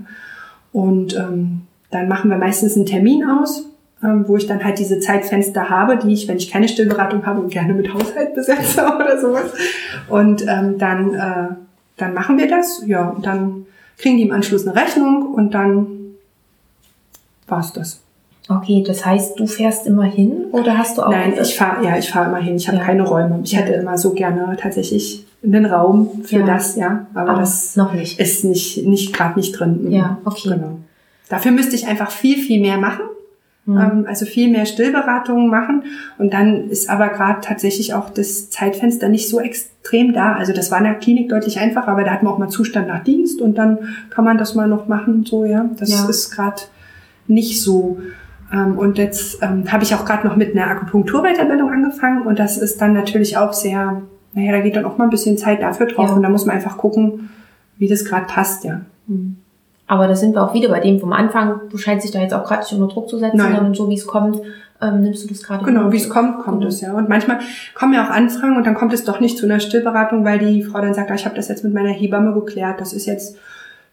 Und ähm, dann machen wir meistens einen Termin aus, ähm, wo ich dann halt diese Zeitfenster habe, die ich, wenn ich keine Stillberatung habe, gerne mit Haushalt besetze oder sowas. Und ähm, dann, äh, dann machen wir das. Ja, und dann kriegen die im Anschluss eine Rechnung und dann war's das. Okay, das heißt, du fährst immer hin oder hast du auch? Nein, ich fahre ja, ich fahre immer hin. Ich habe ja. keine Räume. Ich ja. hätte immer so gerne tatsächlich einen Raum für ja. das, ja, aber, aber, das noch nicht. ist nicht nicht gerade nicht drin. Ja, okay. Genau. Dafür müsste ich einfach viel viel mehr machen. Mhm. also viel mehr Stillberatungen machen und dann ist aber gerade tatsächlich auch das Zeitfenster nicht so extrem da. Also das war in der Klinik deutlich einfacher, aber da hat man auch mal Zustand nach Dienst und dann kann man das mal noch machen, so ja. Das ist gerade nicht so. Ähm, und jetzt ähm, habe ich auch gerade noch mit einer Akupunkturweiterbildung angefangen und das ist dann natürlich auch sehr, naja, da geht dann auch mal ein bisschen Zeit dafür drauf ja. und da muss man einfach gucken, wie das gerade passt, ja. Mhm. Aber da sind wir auch wieder bei dem vom Anfang, du scheinst dich da jetzt auch gerade nicht unter Druck zu setzen, Nein. sondern so wie es kommt, ähm, nimmst du das gerade. Genau, wie es kommt, kommt mhm. es ja. Und manchmal kommen ja auch Anfragen und dann kommt es doch nicht zu einer Stillberatung, weil die Frau dann sagt, ah, ich habe das jetzt mit meiner Hebamme geklärt, das ist jetzt,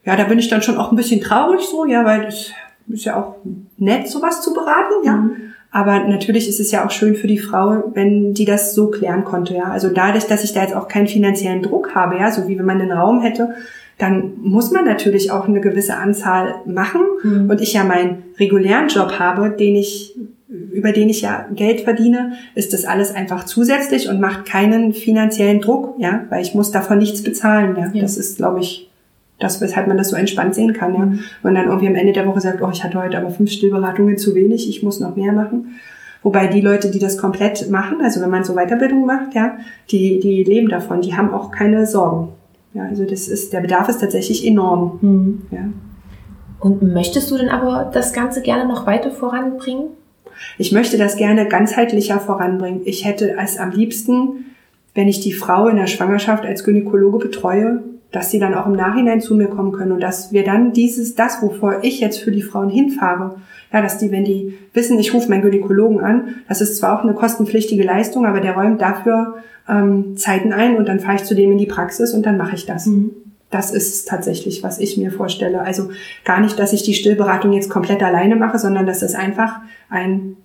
ja, da bin ich dann schon auch ein bisschen traurig so, ja, weil das ist ja auch nett, sowas zu beraten, ja. Mhm. Aber natürlich ist es ja auch schön für die Frau, wenn die das so klären konnte, ja. Also dadurch, dass ich da jetzt auch keinen finanziellen Druck habe, ja, so wie wenn man einen Raum hätte, dann muss man natürlich auch eine gewisse Anzahl machen. Mhm. Und ich ja meinen regulären Job habe, den ich, über den ich ja Geld verdiene, ist das alles einfach zusätzlich und macht keinen finanziellen Druck, ja, weil ich muss davon nichts bezahlen, ja. ja. Das ist, glaube ich, das, weshalb man das so entspannt sehen kann. Ja. Mhm. Und dann irgendwie am Ende der Woche sagt, oh, ich hatte heute aber fünf Stillberatungen zu wenig, ich muss noch mehr machen. Wobei die Leute, die das komplett machen, also wenn man so Weiterbildung macht, ja, die, die leben davon, die haben auch keine Sorgen. Ja, also das ist, der Bedarf ist tatsächlich enorm. Mhm. Ja. Und möchtest du denn aber das Ganze gerne noch weiter voranbringen? Ich möchte das gerne ganzheitlicher voranbringen. Ich hätte es am liebsten, wenn ich die Frau in der Schwangerschaft als Gynäkologe betreue, dass sie dann auch im Nachhinein zu mir kommen können und dass wir dann dieses, das, wovor ich jetzt für die Frauen hinfahre, ja, dass die, wenn die wissen, ich rufe meinen Gynäkologen an, das ist zwar auch eine kostenpflichtige Leistung, aber der räumt dafür ähm, Zeiten ein und dann fahre ich zu dem in die Praxis und dann mache ich das. Mhm. Das ist tatsächlich, was ich mir vorstelle. Also gar nicht, dass ich die Stillberatung jetzt komplett alleine mache, sondern dass es einfach ein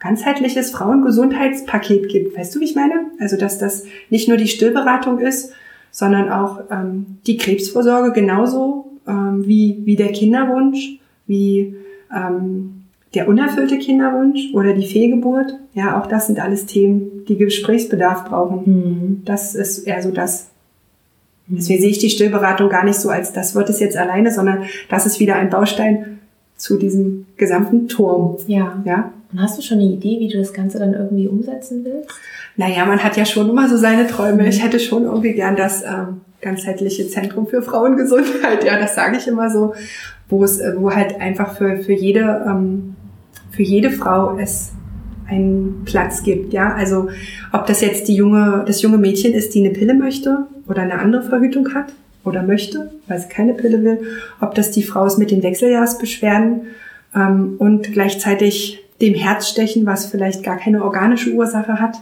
ganzheitliches Frauengesundheitspaket gibt. Weißt du, wie ich meine? Also, dass das nicht nur die Stillberatung ist, sondern auch ähm, die Krebsvorsorge genauso ähm, wie, wie der Kinderwunsch, wie ähm, der unerfüllte Kinderwunsch oder die Fehlgeburt. Ja, auch das sind alles Themen, die Gesprächsbedarf brauchen. Mhm. Das ist eher so das. Mhm. Deswegen sehe ich die Stillberatung gar nicht so als das wird es jetzt alleine, sondern das ist wieder ein Baustein zu diesem gesamten Turm. Ja. ja. Und hast du schon eine Idee, wie du das Ganze dann irgendwie umsetzen willst? Naja, man hat ja schon immer so seine Träume. Ich hätte schon irgendwie gern das ähm, ganzheitliche Zentrum für Frauengesundheit. Ja, das sage ich immer so, wo es, äh, wo halt einfach für, für jede, ähm, für jede Frau es einen Platz gibt. Ja, also ob das jetzt die junge, das junge Mädchen ist, die eine Pille möchte oder eine andere Verhütung hat oder möchte, weil sie keine Pille will, ob das die Frau ist mit den Wechseljahrsbeschwerden ähm, und gleichzeitig dem Herzstechen, was vielleicht gar keine organische Ursache hat.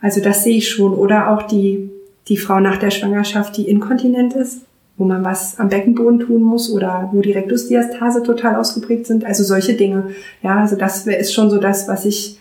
Also das sehe ich schon. Oder auch die, die Frau nach der Schwangerschaft, die inkontinent ist, wo man was am Beckenboden tun muss oder wo die Rektusdiastase total ausgeprägt sind. Also solche Dinge. Ja, also das ist schon so das, was ich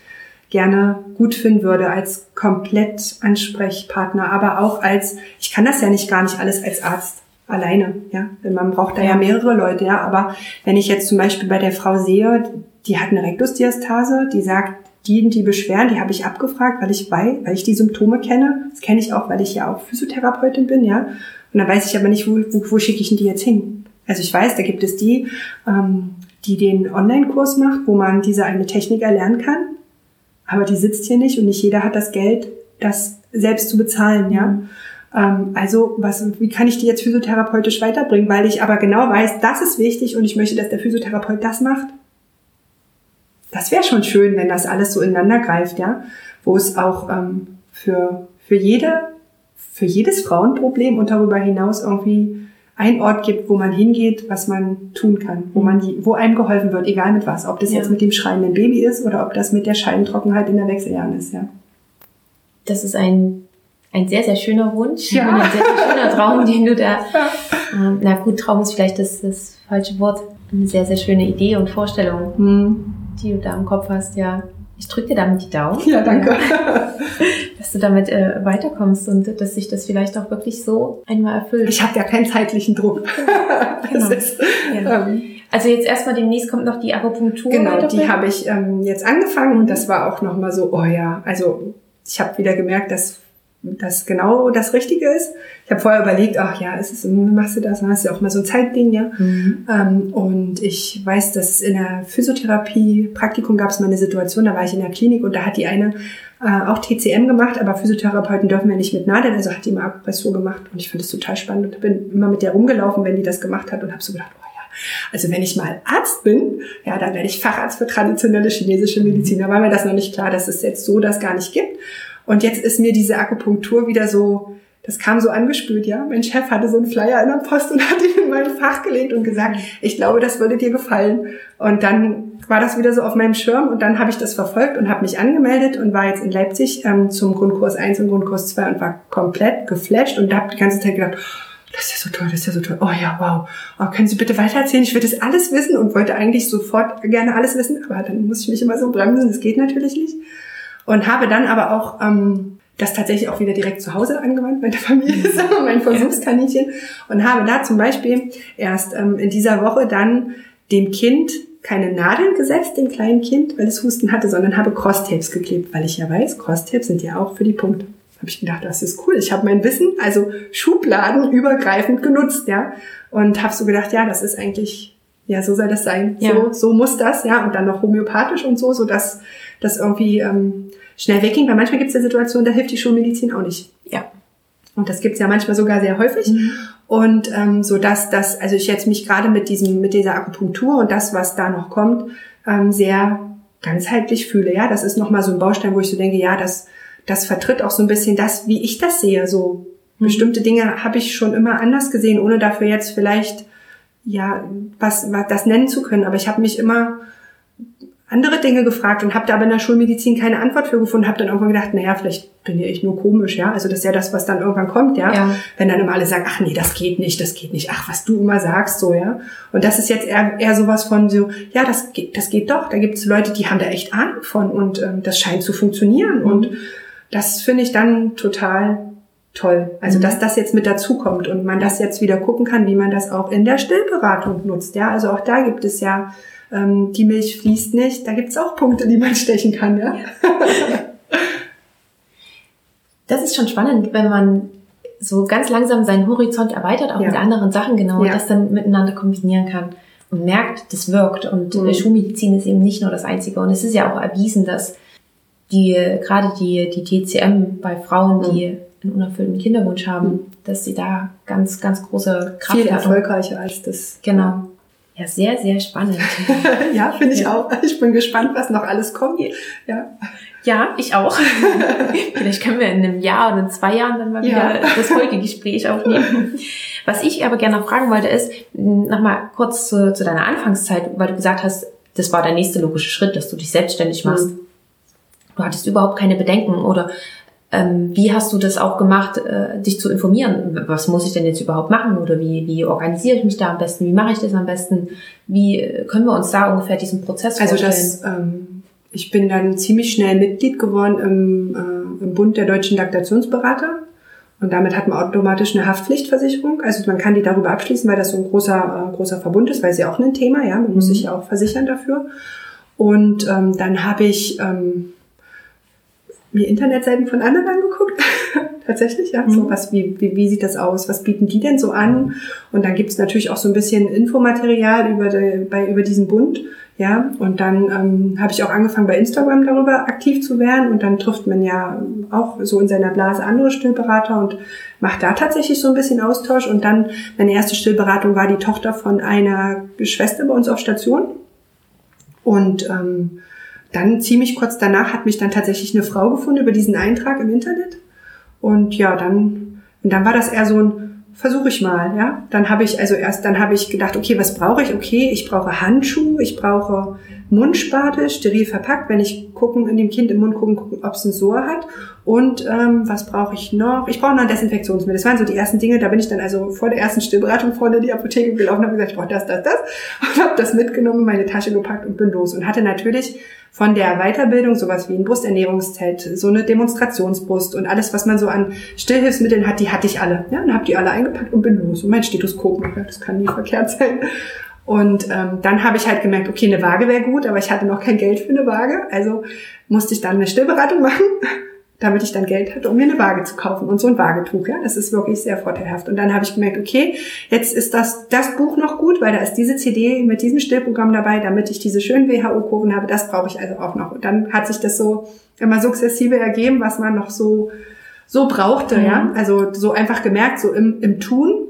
gerne gut finden würde als komplett Ansprechpartner, aber auch als, ich kann das ja nicht gar nicht alles als Arzt alleine, ja. Man braucht da ja mehrere Leute, ja. Aber wenn ich jetzt zum Beispiel bei der Frau sehe, die hat eine Rektusdiastase, die sagt, die, die Beschwerden, die habe ich abgefragt, weil ich weiß, weil ich die Symptome kenne. Das kenne ich auch, weil ich ja auch Physiotherapeutin bin, ja. Und dann weiß ich aber nicht, wo, wo, wo schicke ich denn die jetzt hin? Also ich weiß, da gibt es die, ähm, die den Online-Kurs macht, wo man diese eine Technik erlernen kann. Aber die sitzt hier nicht und nicht jeder hat das Geld, das selbst zu bezahlen, ja. Mhm. Ähm, also, was, wie kann ich die jetzt physiotherapeutisch weiterbringen? Weil ich aber genau weiß, das ist wichtig und ich möchte, dass der Physiotherapeut das macht. Das wäre schon schön, wenn das alles so ineinander greift, ja. Wo es auch ähm, für, für jede, für jedes Frauenproblem und darüber hinaus irgendwie ein Ort gibt, wo man hingeht, was man tun kann, wo man die, wo einem geholfen wird, egal mit was. Ob das ja. jetzt mit dem schreienden Baby ist oder ob das mit der Scheidentrockenheit in der Wechseljahren ist, ja. Das ist ein, ein sehr, sehr schöner Wunsch. Ja. Ein sehr, sehr schöner Traum, den du da, ähm, na gut, Traum ist vielleicht das, das falsche Wort. Eine sehr, sehr schöne Idee und Vorstellung, hm. Die du da im Kopf hast, ja. Ich drücke dir damit die Daumen. Ja, danke. dass du damit äh, weiterkommst und dass sich das vielleicht auch wirklich so einmal erfüllt. Ich habe ja keinen zeitlichen Druck. genau. Ist, ja. ähm, also jetzt erstmal demnächst kommt noch die Akupunktur. Genau, die habe ich ähm, jetzt angefangen und das war auch nochmal so, oh ja, also ich habe wieder gemerkt, dass das genau das Richtige ist. Ich habe vorher überlegt, ach ja, ist es, machst du das? Dann hast du auch mal so ein Zeitding, ja. Mhm. Ähm, und ich weiß, dass in der Physiotherapie Praktikum gab es mal eine Situation, da war ich in der Klinik und da hat die eine äh, auch TCM gemacht, aber Physiotherapeuten dürfen ja nicht mit Nadeln, also hat die mal Akupressur gemacht und ich fand das total spannend und bin immer mit der rumgelaufen, wenn die das gemacht hat und habe so gedacht, oh ja, also wenn ich mal Arzt bin, ja, dann werde ich Facharzt für traditionelle chinesische Medizin. Da war mir das noch nicht klar, dass es jetzt so das gar nicht gibt. Und jetzt ist mir diese Akupunktur wieder so, das kam so angespült, ja. Mein Chef hatte so einen Flyer in der Post und hat ihn in mein Fach gelegt und gesagt, ich glaube, das würde dir gefallen. Und dann war das wieder so auf meinem Schirm und dann habe ich das verfolgt und habe mich angemeldet und war jetzt in Leipzig ähm, zum Grundkurs 1 und Grundkurs 2 und war komplett geflasht und habe die ganze Zeit gedacht, das ist ja so toll, das ist ja so toll. Oh ja, wow. Oh, können Sie bitte weitererzählen? Ich will das alles wissen und wollte eigentlich sofort gerne alles wissen, aber dann muss ich mich immer so bremsen. Das geht natürlich nicht. Und habe dann aber auch ähm, das tatsächlich auch wieder direkt zu Hause angewandt der Familie, mein Versuchskaninchen. Und habe da zum Beispiel erst ähm, in dieser Woche dann dem Kind keine Nadeln gesetzt, dem kleinen Kind, weil es Husten hatte, sondern habe Crosstapes geklebt, weil ich ja weiß, Crosstapes sind ja auch für die Punkte. Habe ich gedacht, das ist cool. Ich habe mein Wissen, also Schubladen übergreifend genutzt, ja. Und habe so gedacht, ja, das ist eigentlich, ja, so soll das sein. Ja. So, so muss das, ja. Und dann noch homöopathisch und so, so dass das irgendwie ähm, schnell wegging. Weil manchmal gibt es ja Situationen, da hilft die Schulmedizin auch nicht. Ja. Und das gibt's ja manchmal sogar sehr häufig. Mhm. Und ähm, so dass das, also ich jetzt mich gerade mit diesem, mit dieser Akupunktur und das, was da noch kommt, ähm, sehr ganzheitlich fühle. Ja, das ist nochmal so ein Baustein, wo ich so denke, ja, das, das vertritt auch so ein bisschen das, wie ich das sehe. So mhm. bestimmte Dinge habe ich schon immer anders gesehen, ohne dafür jetzt vielleicht ja was, was das nennen zu können. Aber ich habe mich immer andere Dinge gefragt und habe da aber in der Schulmedizin keine Antwort für gefunden, habe dann irgendwann gedacht, naja, vielleicht bin ja ich nur komisch, ja. Also das ist ja das, was dann irgendwann kommt, ja? ja. Wenn dann immer alle sagen, ach nee, das geht nicht, das geht nicht, ach, was du immer sagst, so, ja. Und das ist jetzt eher, eher sowas von so, ja, das geht, das geht doch. Da gibt es Leute, die haben da echt Ahnung von und ähm, das scheint zu funktionieren. Mhm. Und das finde ich dann total toll. Also, mhm. dass das jetzt mit dazukommt und man das jetzt wieder gucken kann, wie man das auch in der Stillberatung nutzt, ja. Also auch da gibt es ja ähm, die Milch fließt nicht, da gibt's auch Punkte, die man stechen kann, ja. Das ist schon spannend, wenn man so ganz langsam seinen Horizont erweitert, auch ja. mit anderen Sachen genau, ja. und das dann miteinander kombinieren kann und merkt, das wirkt. Und mhm. Schulmedizin ist eben nicht nur das Einzige. Und es ist ja auch erwiesen, dass die, gerade die, die TCM bei Frauen, mhm. die einen unerfüllten Kinderwunsch haben, mhm. dass sie da ganz, ganz große Kraft Viel erfolgreicher als das. Genau. Ja, sehr, sehr spannend. ja, finde ich ja. auch. Ich bin gespannt, was noch alles kommt. Ja, ja ich auch. Vielleicht können wir in einem Jahr oder in zwei Jahren dann mal wieder ja. das Folgegespräch aufnehmen. Was ich aber gerne noch fragen wollte, ist, nochmal kurz zu, zu deiner Anfangszeit, weil du gesagt hast, das war der nächste logische Schritt, dass du dich selbstständig machst. Mhm. Du hattest überhaupt keine Bedenken oder wie hast du das auch gemacht, äh, dich zu informieren? Was muss ich denn jetzt überhaupt machen? Oder wie, wie organisiere ich mich da am besten? Wie mache ich das am besten? Wie äh, können wir uns da ungefähr diesen Prozess vorstellen? Also ähm, ich bin dann ziemlich schnell Mitglied geworden im, äh, im Bund der deutschen Laktationsberater. Und damit hat man automatisch eine Haftpflichtversicherung. Also man kann die darüber abschließen, weil das so ein großer, äh, großer Verbund ist, weil sie auch ein Thema, ja, man muss mhm. sich ja auch versichern dafür. Und ähm, dann habe ich ähm, mir Internetseiten von anderen angeguckt. Tatsächlich, ja. Mhm. So was, wie, wie, wie sieht das aus? Was bieten die denn so an? Und dann gibt es natürlich auch so ein bisschen Infomaterial über, de, bei, über diesen Bund. Ja, und dann ähm, habe ich auch angefangen bei Instagram darüber aktiv zu werden und dann trifft man ja auch so in seiner Blase andere Stillberater und macht da tatsächlich so ein bisschen Austausch und dann meine erste Stillberatung war die Tochter von einer Schwester bei uns auf Station und ähm, dann ziemlich kurz danach hat mich dann tatsächlich eine Frau gefunden über diesen Eintrag im Internet und ja, dann und dann war das eher so ein versuche ich mal, ja. Dann habe ich also erst, dann habe ich gedacht, okay, was brauche ich? Okay, ich brauche Handschuhe, ich brauche Mundsparte, steril verpackt, wenn ich gucken, in dem Kind im Mund gucken, gucken ob es ein Sohr hat. Und ähm, was brauche ich noch? Ich brauche noch ein Desinfektionsmittel. Das waren so die ersten Dinge. Da bin ich dann also vor der ersten Stillberatung vorne in die Apotheke gelaufen und habe gesagt, ich brauche das, das, das. Und habe das mitgenommen, meine Tasche gepackt und bin los. Und hatte natürlich von der Weiterbildung sowas wie ein Brusternährungszelt, so eine Demonstrationsbrust und alles, was man so an Stillhilfsmitteln hat, die hatte ich alle. Ja, und habe die alle eingepackt und bin los. Und mein Stethoskop, das kann nie verkehrt sein. Und ähm, dann habe ich halt gemerkt, okay, eine Waage wäre gut, aber ich hatte noch kein Geld für eine Waage. Also musste ich dann eine Stillberatung machen, damit ich dann Geld hatte, um mir eine Waage zu kaufen. Und so ein Waagetuch, ja, das ist wirklich sehr vorteilhaft. Und dann habe ich gemerkt, okay, jetzt ist das, das Buch noch gut, weil da ist diese CD mit diesem Stillprogramm dabei, damit ich diese schönen WHO-Kurven habe. Das brauche ich also auch noch. Und dann hat sich das so immer sukzessive ergeben, was man noch so so brauchte, mhm. ja. Also so einfach gemerkt, so im, im Tun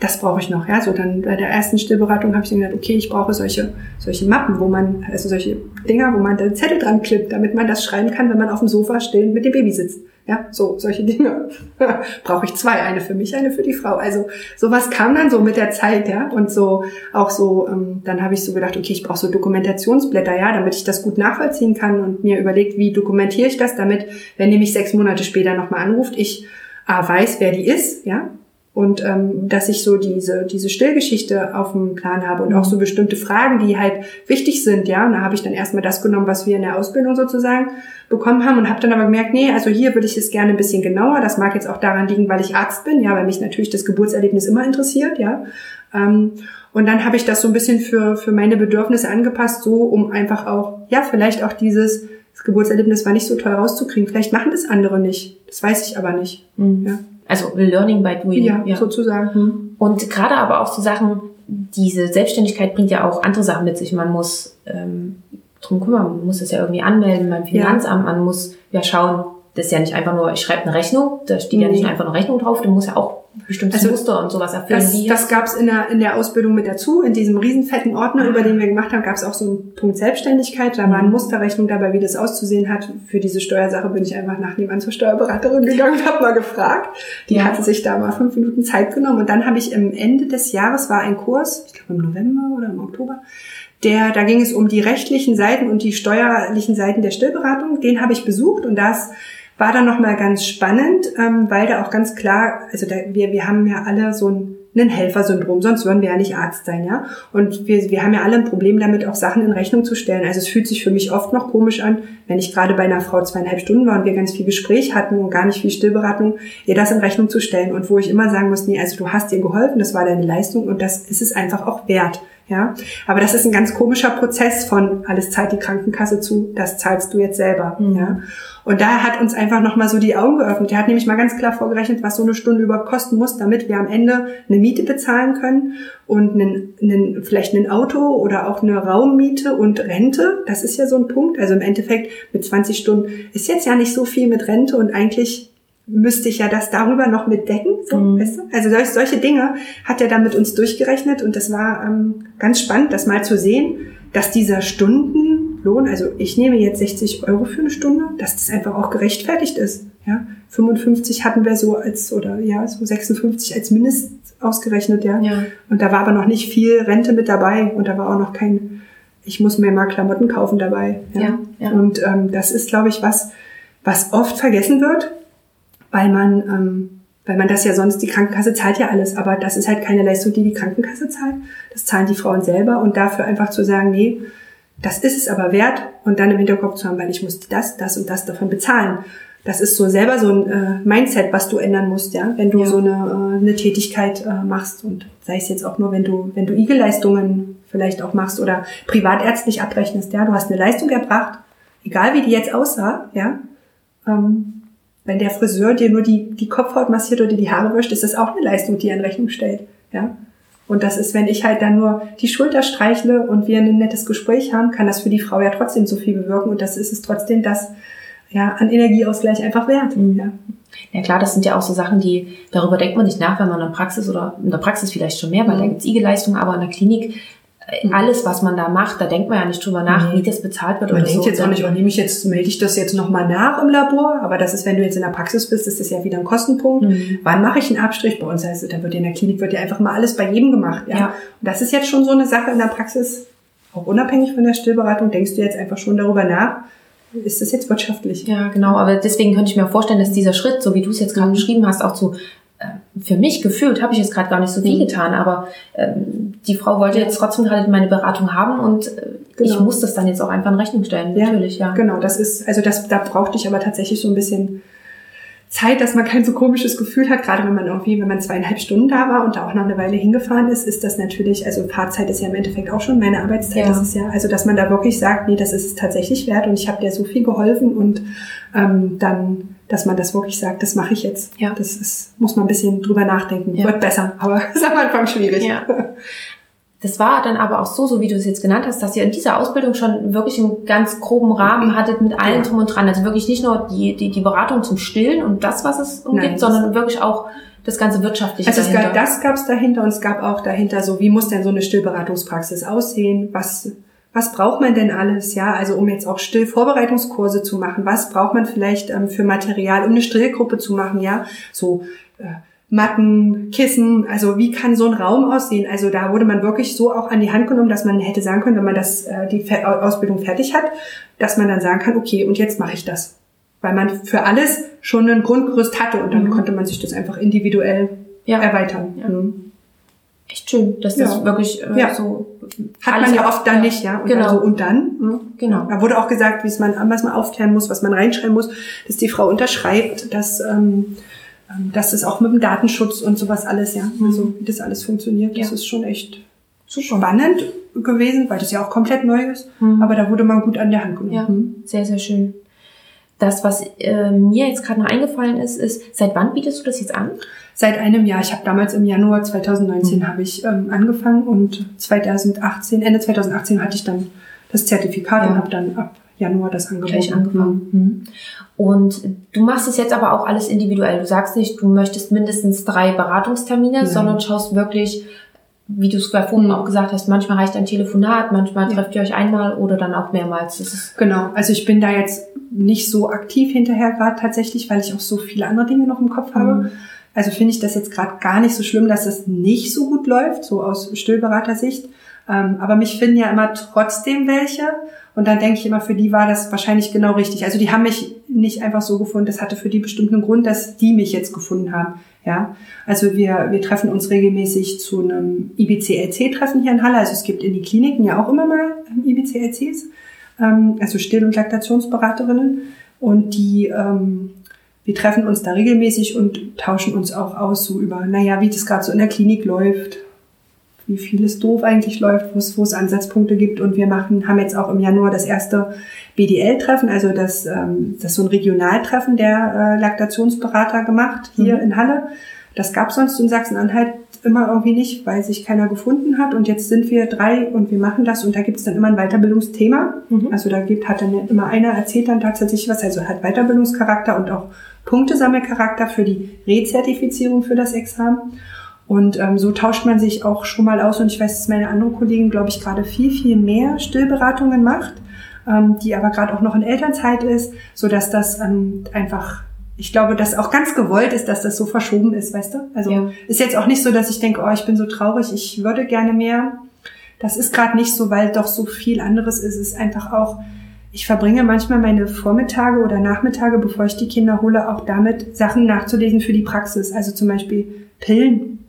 das brauche ich noch. Ja, so dann bei der ersten Stillberatung habe ich dann gedacht, okay, ich brauche solche, solche Mappen, wo man, also solche Dinger, wo man den Zettel dran klippt, damit man das schreiben kann, wenn man auf dem Sofa stillend mit dem Baby sitzt. Ja, so, solche Dinge. brauche ich zwei, eine für mich, eine für die Frau. Also sowas kam dann so mit der Zeit, ja. Und so auch so, ähm, dann habe ich so gedacht, okay, ich brauche so Dokumentationsblätter, ja, damit ich das gut nachvollziehen kann und mir überlegt, wie dokumentiere ich das, damit, wenn die mich sechs Monate später nochmal anruft, ich A, weiß, wer die ist, ja, und ähm, dass ich so diese diese Stillgeschichte auf dem Plan habe und auch so bestimmte Fragen, die halt wichtig sind, ja. Und da habe ich dann erstmal das genommen, was wir in der Ausbildung sozusagen bekommen haben und habe dann aber gemerkt, nee, also hier würde ich es gerne ein bisschen genauer. Das mag jetzt auch daran liegen, weil ich Arzt bin, ja, weil mich natürlich das Geburtserlebnis immer interessiert, ja. Ähm, und dann habe ich das so ein bisschen für für meine Bedürfnisse angepasst, so um einfach auch, ja, vielleicht auch dieses das Geburtserlebnis war nicht so toll rauszukriegen. Vielleicht machen das andere nicht. Das weiß ich aber nicht. Mhm. Ja. Also Learning by Doing. Ja, ja. sozusagen. Hm. Und gerade aber auch so Sachen, diese Selbstständigkeit bringt ja auch andere Sachen mit sich. Man muss ähm, drum kümmern, man muss das ja irgendwie anmelden beim Finanzamt, ja. man muss ja schauen, das ist ja nicht einfach nur, ich schreibe eine Rechnung, da steht ja nicht einfach eine Rechnung drauf, du musst ja auch bestimmte also, Muster und sowas erfüllen. Das, das gab es in der, in der Ausbildung mit dazu. In diesem riesenfetten Ordner, über den wir gemacht haben, gab es auch so einen Punkt Selbstständigkeit. Da war eine mhm. Musterrechnung dabei, wie das auszusehen hat. Für diese Steuersache bin ich einfach nach nebenan zur Steuerberaterin gegangen und habe mal gefragt. Die ja. hatte sich da mal fünf Minuten Zeit genommen. Und dann habe ich im Ende des Jahres war ein Kurs, ich glaube im November oder im Oktober, der, da ging es um die rechtlichen Seiten und die steuerlichen Seiten der Stillberatung. Den habe ich besucht und das war dann nochmal ganz spannend, ähm, weil da auch ganz klar, also da, wir, wir haben ja alle so ein, ein Helfersyndrom, sonst würden wir ja nicht Arzt sein, ja. Und wir, wir haben ja alle ein Problem damit, auch Sachen in Rechnung zu stellen. Also es fühlt sich für mich oft noch komisch an, wenn ich gerade bei einer Frau zweieinhalb Stunden war und wir ganz viel Gespräch hatten und gar nicht viel Stillberatung, ihr das in Rechnung zu stellen. Und wo ich immer sagen muss, nee, also du hast ihr geholfen, das war deine Leistung und das ist es einfach auch wert. Ja, aber das ist ein ganz komischer Prozess von alles zahlt die Krankenkasse zu, das zahlst du jetzt selber. Mhm. Ja, und da hat uns einfach nochmal so die Augen geöffnet. Der hat nämlich mal ganz klar vorgerechnet, was so eine Stunde überhaupt kosten muss, damit wir am Ende eine Miete bezahlen können und einen, einen, vielleicht ein Auto oder auch eine Raummiete und Rente. Das ist ja so ein Punkt. Also im Endeffekt mit 20 Stunden ist jetzt ja nicht so viel mit Rente und eigentlich müsste ich ja das darüber noch mitdecken. So, mhm. weißt du? Also solche, solche Dinge hat er dann mit uns durchgerechnet und das war ähm, ganz spannend, das mal zu sehen, dass dieser Stunden Lohn, also ich nehme jetzt 60 Euro für eine Stunde, dass das einfach auch gerechtfertigt ist. Ja, 55 hatten wir so als, oder ja, so 56 als Mindest ausgerechnet, ja. ja. Und da war aber noch nicht viel Rente mit dabei und da war auch noch kein, ich muss mir mal Klamotten kaufen dabei. Ja. ja, ja. Und ähm, das ist, glaube ich, was, was oft vergessen wird, weil man, ähm, weil man das ja sonst, die Krankenkasse zahlt ja alles, aber das ist halt keine Leistung, die die Krankenkasse zahlt. Das zahlen die Frauen selber und dafür einfach zu sagen, nee, das ist es aber wert und dann im Hinterkopf zu haben, weil ich muss das, das und das davon bezahlen. Das ist so selber so ein äh, Mindset, was du ändern musst, ja, wenn du ja. so eine, äh, eine Tätigkeit äh, machst und sei es jetzt auch nur, wenn du wenn du Igelleistungen vielleicht auch machst oder privatärztlich abrechnest, ja, du hast eine Leistung erbracht, egal wie die jetzt aussah, ja, ähm, wenn der Friseur dir nur die die Kopfhaut massiert oder die Haare wäscht, ist das auch eine Leistung, die er in Rechnung stellt, ja. Und das ist, wenn ich halt dann nur die Schulter streichle und wir ein nettes Gespräch haben, kann das für die Frau ja trotzdem so viel bewirken. Und das ist es trotzdem das ja, an Energieausgleich einfach wert. Mhm. Ja. ja klar, das sind ja auch so Sachen, die, darüber denkt man nicht nach, wenn man in der Praxis oder in der Praxis vielleicht schon mehr, weil mhm. da gibt's IG-Leistungen, aber in der Klinik. Alles, was man da macht, da denkt man ja nicht drüber nach, nee. wie das bezahlt wird. Man oder denkt so. jetzt auch nicht, oh, nehme ich jetzt, melde ich das jetzt nochmal nach im Labor, aber das ist, wenn du jetzt in der Praxis bist, ist das ja wieder ein Kostenpunkt. Mhm. Wann mache ich einen Abstrich? Bei uns heißt es, da wird in der Klinik wird ja einfach mal alles bei jedem gemacht. Ja? ja. Und das ist jetzt schon so eine Sache in der Praxis, auch unabhängig von der Stillberatung, denkst du jetzt einfach schon darüber nach, ist das jetzt wirtschaftlich? Ja, genau. Aber deswegen könnte ich mir vorstellen, dass dieser Schritt, so wie du es jetzt gerade mhm. beschrieben hast, auch zu für mich gefühlt habe ich jetzt gerade gar nicht so viel mhm. getan, aber ähm, die Frau wollte jetzt trotzdem halt meine Beratung haben und äh, genau. ich muss das dann jetzt auch einfach in Rechnung stellen, natürlich, ja. Genau, das ist, also das, da brauchte ich aber tatsächlich so ein bisschen Zeit, dass man kein so komisches Gefühl hat, gerade wenn man irgendwie, wenn man zweieinhalb Stunden da war und da auch noch eine Weile hingefahren ist, ist das natürlich, also Fahrzeit ist ja im Endeffekt auch schon meine Arbeitszeit, ja. das ist ja, also dass man da wirklich sagt, nee, das ist es tatsächlich wert und ich habe dir so viel geholfen und ähm, dann dass man das wirklich sagt, das mache ich jetzt. Ja. Das ist, muss man ein bisschen drüber nachdenken. Ja. Wird besser, aber ist am Anfang schwierig. Ja. Das war dann aber auch so, so wie du es jetzt genannt hast, dass ihr in dieser Ausbildung schon wirklich einen ganz groben Rahmen hattet mit allem drum und dran. Also wirklich nicht nur die, die, die Beratung zum Stillen und das, was es umgibt, Nein, sondern wirklich auch das ganze wirtschaftliche also dahinter. Also das gab es dahinter und es gab auch dahinter so, wie muss denn so eine Stillberatungspraxis aussehen? Was was braucht man denn alles, ja, also um jetzt auch Stillvorbereitungskurse zu machen, was braucht man vielleicht ähm, für Material, um eine Stillgruppe zu machen, ja, so äh, Matten, Kissen, also wie kann so ein Raum aussehen? Also da wurde man wirklich so auch an die Hand genommen, dass man hätte sagen können, wenn man das äh, die Ausbildung fertig hat, dass man dann sagen kann, okay, und jetzt mache ich das, weil man für alles schon ein Grundgerüst hatte und dann mhm. konnte man sich das einfach individuell ja. erweitern. Ja. Mhm echt schön, dass das ja. wirklich äh, ja. so hat man ja oft dann nicht, ja. Und genau. Also, und dann, ne? genau. Da wurde auch gesagt, wie man, was man aufklären muss, was man reinschreiben muss, dass die Frau unterschreibt, dass ähm, ähm dass es auch mit dem Datenschutz und sowas alles, ja, mhm. also wie das alles funktioniert, ja. das ist schon echt Super. spannend gewesen, weil das ja auch komplett neu ist. Mhm. Aber da wurde man gut an der Hand genommen. Ja, mhm. sehr, sehr schön. Das, was äh, mir jetzt gerade noch eingefallen ist, ist, seit wann bietest du das jetzt an? Seit einem Jahr. Ich habe damals im Januar 2019 mhm. habe ich ähm, angefangen und 2018, Ende 2018 hatte ich dann das Zertifikat ja. und habe dann ab Januar das angeboten. angefangen. Mhm. Und du machst es jetzt aber auch alles individuell. Du sagst nicht, du möchtest mindestens drei Beratungstermine, Nein. sondern schaust wirklich, wie du es vorhin mhm. auch gesagt hast, manchmal reicht ein Telefonat, manchmal ja. trefft ihr euch einmal oder dann auch mehrmals. Genau, also ich bin da jetzt nicht so aktiv hinterher gerade tatsächlich, weil ich auch so viele andere Dinge noch im Kopf habe. Mhm. Also finde ich das jetzt gerade gar nicht so schlimm, dass es nicht so gut läuft, so aus Stillberatersicht. Ähm, aber mich finden ja immer trotzdem welche. Und dann denke ich immer, für die war das wahrscheinlich genau richtig. Also die haben mich nicht einfach so gefunden. Das hatte für die bestimmten Grund, dass die mich jetzt gefunden haben. Ja, also wir, wir treffen uns regelmäßig zu einem IBCLC-Treffen hier in Halle. Also es gibt in die Kliniken ja auch immer mal ähm, IBCLCs, ähm, also Still- und Laktationsberaterinnen. Und die ähm, wir treffen uns da regelmäßig und tauschen uns auch aus so über, naja, wie das gerade so in der Klinik läuft, wie viel es doof eigentlich läuft, wo es, wo es Ansatzpunkte gibt. Und wir machen, haben jetzt auch im Januar das erste BDL-Treffen, also das, ähm, das ist so ein Regionaltreffen der äh, Laktationsberater gemacht hier mhm. in Halle. Das gab sonst in Sachsen-Anhalt immer irgendwie nicht, weil sich keiner gefunden hat. Und jetzt sind wir drei und wir machen das und da gibt es dann immer ein Weiterbildungsthema. Mhm. Also da gibt, hat dann immer einer erzählt dann tatsächlich was, also hat Weiterbildungscharakter und auch Punktesammelcharakter für die Rezertifizierung für das Examen. Und ähm, so tauscht man sich auch schon mal aus. Und ich weiß, dass meine anderen Kollegen, glaube ich, gerade viel, viel mehr Stillberatungen macht, ähm, die aber gerade auch noch in Elternzeit ist, so dass das ähm, einfach, ich glaube, dass auch ganz gewollt ist, dass das so verschoben ist, weißt du? Also ja. ist jetzt auch nicht so, dass ich denke, oh, ich bin so traurig, ich würde gerne mehr. Das ist gerade nicht so, weil doch so viel anderes ist. Es ist einfach auch, ich verbringe manchmal meine Vormittage oder Nachmittage, bevor ich die Kinder hole, auch damit, Sachen nachzulesen für die Praxis. Also zum Beispiel Pillen.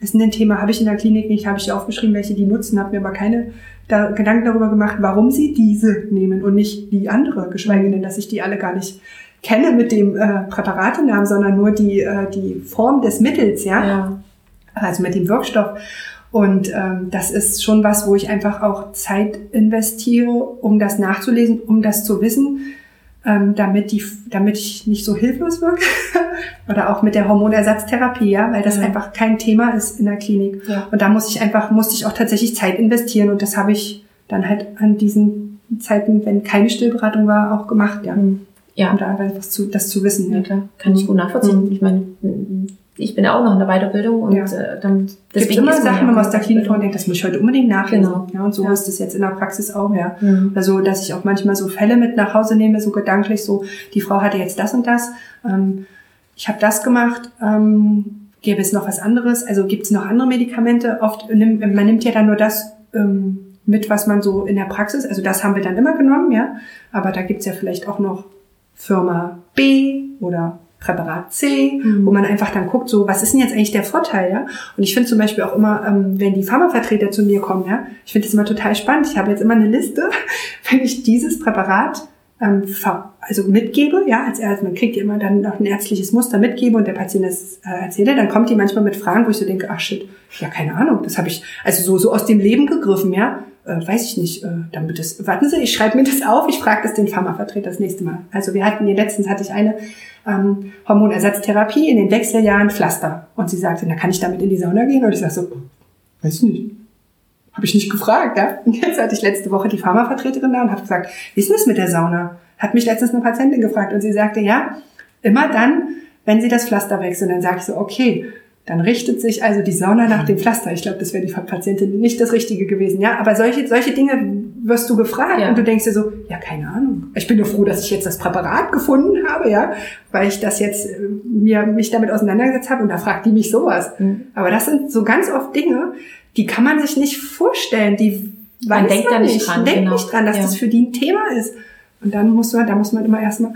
Ist ein Thema, habe ich in der Klinik nicht, habe ich aufgeschrieben, welche die nutzen, habe mir aber keine da, Gedanken darüber gemacht, warum sie diese nehmen und nicht die andere, geschweige denn, dass ich die alle gar nicht kenne mit dem äh, Präparatenamen, sondern nur die, äh, die Form des Mittels, ja? ja. Also mit dem Wirkstoff. Und ähm, das ist schon was, wo ich einfach auch Zeit investiere, um das nachzulesen, um das zu wissen, ähm, damit, die, damit ich nicht so hilflos wirke. Oder auch mit der Hormonersatztherapie, ja, weil das ja. einfach kein Thema ist in der Klinik. Ja. Und da muss ich einfach, musste ich auch tatsächlich Zeit investieren und das habe ich dann halt an diesen Zeiten, wenn keine Stillberatung war, auch gemacht, ja. Mhm. Ja. Um da einfach zu, das zu wissen. Ja, klar. Kann ich gut nachvollziehen. Mhm. Ich meine, ich bin ja auch noch in der Weiterbildung und ja. äh, dann deswegen Gibt immer Sachen, wenn man aus der Klinik denkt, das muss ich heute unbedingt nachlesen. Genau. Ja, und so ja. ist es jetzt in der Praxis auch, ja. Mhm. Also, dass ich auch manchmal so Fälle mit nach Hause nehme, so gedanklich, so, die Frau hatte jetzt das und das, ähm, ich habe das gemacht, ähm, gäbe es noch was anderes, also gibt es noch andere Medikamente? Oft nimmt, man nimmt ja dann nur das ähm, mit, was man so in der Praxis, also das haben wir dann immer genommen, ja, aber da gibt's ja vielleicht auch noch Firma B oder Präparat C, mhm. wo man einfach dann guckt, so, was ist denn jetzt eigentlich der Vorteil, ja? Und ich finde zum Beispiel auch immer, ähm, wenn die Pharmavertreter zu mir kommen, ja, ich finde das immer total spannend. Ich habe jetzt immer eine Liste, wenn ich dieses Präparat ähm, also mitgebe, ja, als Arzt, man kriegt ja immer dann noch ein ärztliches Muster mitgebe und der Patient das äh, erzählt, dann kommt die manchmal mit Fragen, wo ich so denke, ach shit, ja, keine Ahnung, das habe ich, also so, so aus dem Leben gegriffen, ja, äh, weiß ich nicht, äh, damit das, warten Sie, ich schreibe mir das auf, ich frage das den Pharmavertreter das nächste Mal. Also wir hatten hier letztens hatte ich eine ähm, Hormonersatztherapie in den Wechseljahren Pflaster. Und sie sagte, na kann ich damit in die Sauna gehen? Und ich sag so, weiß ich nicht. Habe ich nicht gefragt, ja? Und jetzt hatte ich letzte Woche die Pharmavertreterin da und habe gesagt, wie ist denn das mit der Sauna? Hat mich letztens eine Patientin gefragt und sie sagte, ja, immer dann, wenn sie das Pflaster wechseln, dann sage ich so, okay, dann richtet sich also die Sauna nach dem Pflaster. Ich glaube, das wäre die Patientin nicht das Richtige gewesen, ja. Aber solche, solche Dinge wirst du gefragt ja. und du denkst dir so, ja, keine Ahnung. Ich bin nur froh, dass ich jetzt das Präparat gefunden habe, ja, weil ich das jetzt äh, mir mich damit auseinandergesetzt habe und da fragt die mich sowas. Mhm. Aber das sind so ganz oft Dinge, die kann man sich nicht vorstellen, die man weiß denkt man da nicht dran, denkt genau. nicht dran, dass ja. das für die ein Thema ist. Und dann muss man, da muss man immer erstmal,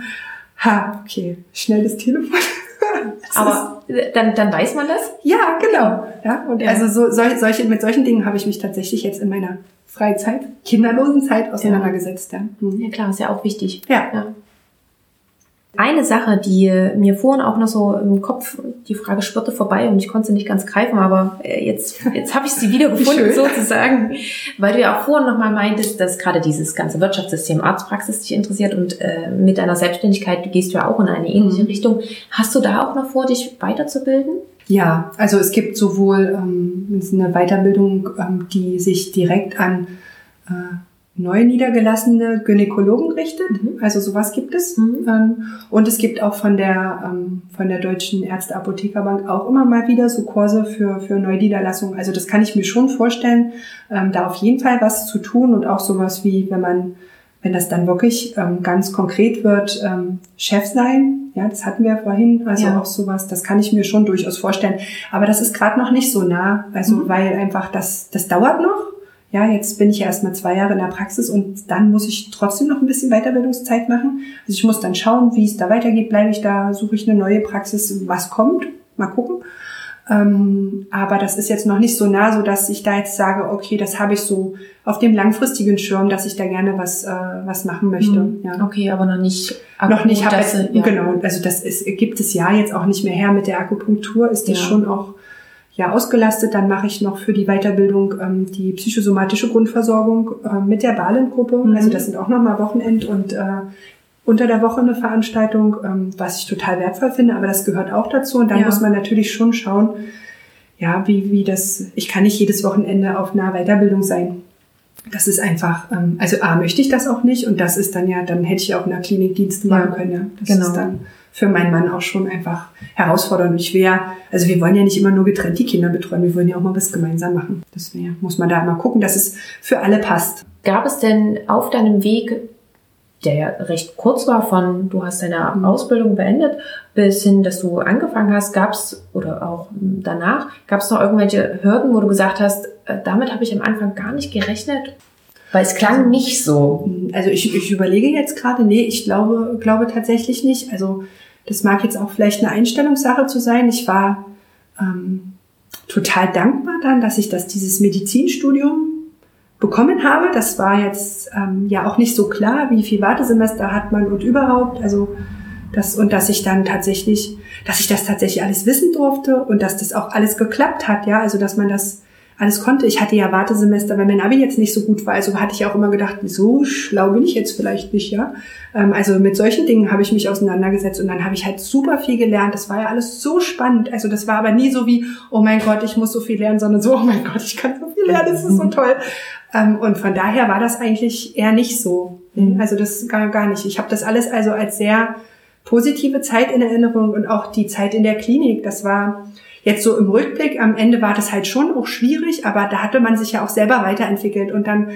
ha, okay, schnell das Telefon. Aber dann, dann weiß man das? Ja, genau. Ja, und ja. also so, solche, mit solchen Dingen habe ich mich tatsächlich jetzt in meiner Freizeit, kinderlosen Zeit auseinandergesetzt. Ja, ja klar, ist ja auch wichtig. Ja. ja. Eine Sache, die mir vorhin auch noch so im Kopf, die Frage spürte vorbei und ich konnte sie nicht ganz greifen, aber äh, jetzt, jetzt habe ich sie wieder gefunden sozusagen, weil du ja auch vorhin nochmal meintest, dass gerade dieses ganze Wirtschaftssystem Arztpraxis dich interessiert und äh, mit deiner Selbstständigkeit gehst du ja auch in eine ähnliche mhm. Richtung. Hast du da auch noch vor, dich weiterzubilden? Ja, also es gibt sowohl ähm, eine Weiterbildung, ähm, die sich direkt an äh, neu niedergelassene Gynäkologen richtet. Mhm. Also sowas gibt es. Mhm. Ähm, und es gibt auch von der, ähm, von der Deutschen Ärzte-Apothekerbank auch immer mal wieder so Kurse für, für Neuniederlassungen. Also das kann ich mir schon vorstellen, ähm, da auf jeden Fall was zu tun und auch sowas wie, wenn man, wenn das dann wirklich ganz konkret wird, Chef sein. Ja, das hatten wir vorhin. Also ja. auch sowas, das kann ich mir schon durchaus vorstellen. Aber das ist gerade noch nicht so nah. Also mhm. weil einfach das, das dauert noch ja, jetzt bin ich ja erst mal zwei Jahre in der Praxis und dann muss ich trotzdem noch ein bisschen Weiterbildungszeit machen. Also ich muss dann schauen, wie es da weitergeht. Bleibe ich da, suche ich eine neue Praxis, was kommt, mal gucken. Ähm, aber das ist jetzt noch nicht so nah, so dass ich da jetzt sage, okay, das habe ich so auf dem langfristigen Schirm, dass ich da gerne was äh, was machen möchte. Mhm. Ja. Okay, aber noch nicht. Noch nicht. Habe ja. genau. Also das ist, gibt es ja jetzt auch nicht mehr her mit der Akupunktur. Ist das ja. schon auch ja ausgelastet. Dann mache ich noch für die Weiterbildung ähm, die psychosomatische Grundversorgung äh, mit der Balengruppe. Mhm. Also das sind auch nochmal Wochenend und äh, unter der Woche eine Veranstaltung, ähm, was ich total wertvoll finde, aber das gehört auch dazu. Und dann ja. muss man natürlich schon schauen, ja, wie, wie das, ich kann nicht jedes Wochenende auf einer Weiterbildung sein. Das ist einfach, ähm, also A, möchte ich das auch nicht und das ist dann ja, dann hätte ich auch in der Klinik Dienste machen können. Ja. Das genau. ist dann für meinen Mann auch schon einfach herausfordernd. Ich wäre, also wir wollen ja nicht immer nur getrennt die Kinder betreuen, wir wollen ja auch mal was gemeinsam machen. Deswegen muss man da mal gucken, dass es für alle passt. Gab es denn auf deinem Weg, der ja recht kurz war, von du hast deine mhm. Ausbildung beendet, bis hin, dass du angefangen hast, gab es, oder auch danach, gab es noch irgendwelche Hürden, wo du gesagt hast, äh, damit habe ich am Anfang gar nicht gerechnet? Weil es klang nicht so. Also ich, ich überlege jetzt gerade, nee, ich glaube, glaube tatsächlich nicht. Also das mag jetzt auch vielleicht eine Einstellungssache zu sein. Ich war ähm, total dankbar dann, dass ich das dieses Medizinstudium bekommen habe. Das war jetzt ähm, ja auch nicht so klar, wie viel Wartesemester hat man und überhaupt. Also das und dass ich dann tatsächlich, dass ich das tatsächlich alles wissen durfte und dass das auch alles geklappt hat. Ja, also dass man das alles konnte. Ich hatte ja Wartesemester, weil mein Abi jetzt nicht so gut war. Also hatte ich auch immer gedacht, so schlau bin ich jetzt vielleicht nicht, ja. Ähm, also mit solchen Dingen habe ich mich auseinandergesetzt und dann habe ich halt super viel gelernt. Das war ja alles so spannend. Also das war aber nie so wie, oh mein Gott, ich muss so viel lernen, sondern so, oh mein Gott, ich kann so viel lernen, das ist so toll. Ähm, und von daher war das eigentlich eher nicht so. Mhm. Also das gar, gar nicht. Ich habe das alles also als sehr positive Zeit in Erinnerung und auch die Zeit in der Klinik. Das war Jetzt so im Rückblick, am Ende war das halt schon auch schwierig, aber da hatte man sich ja auch selber weiterentwickelt und dann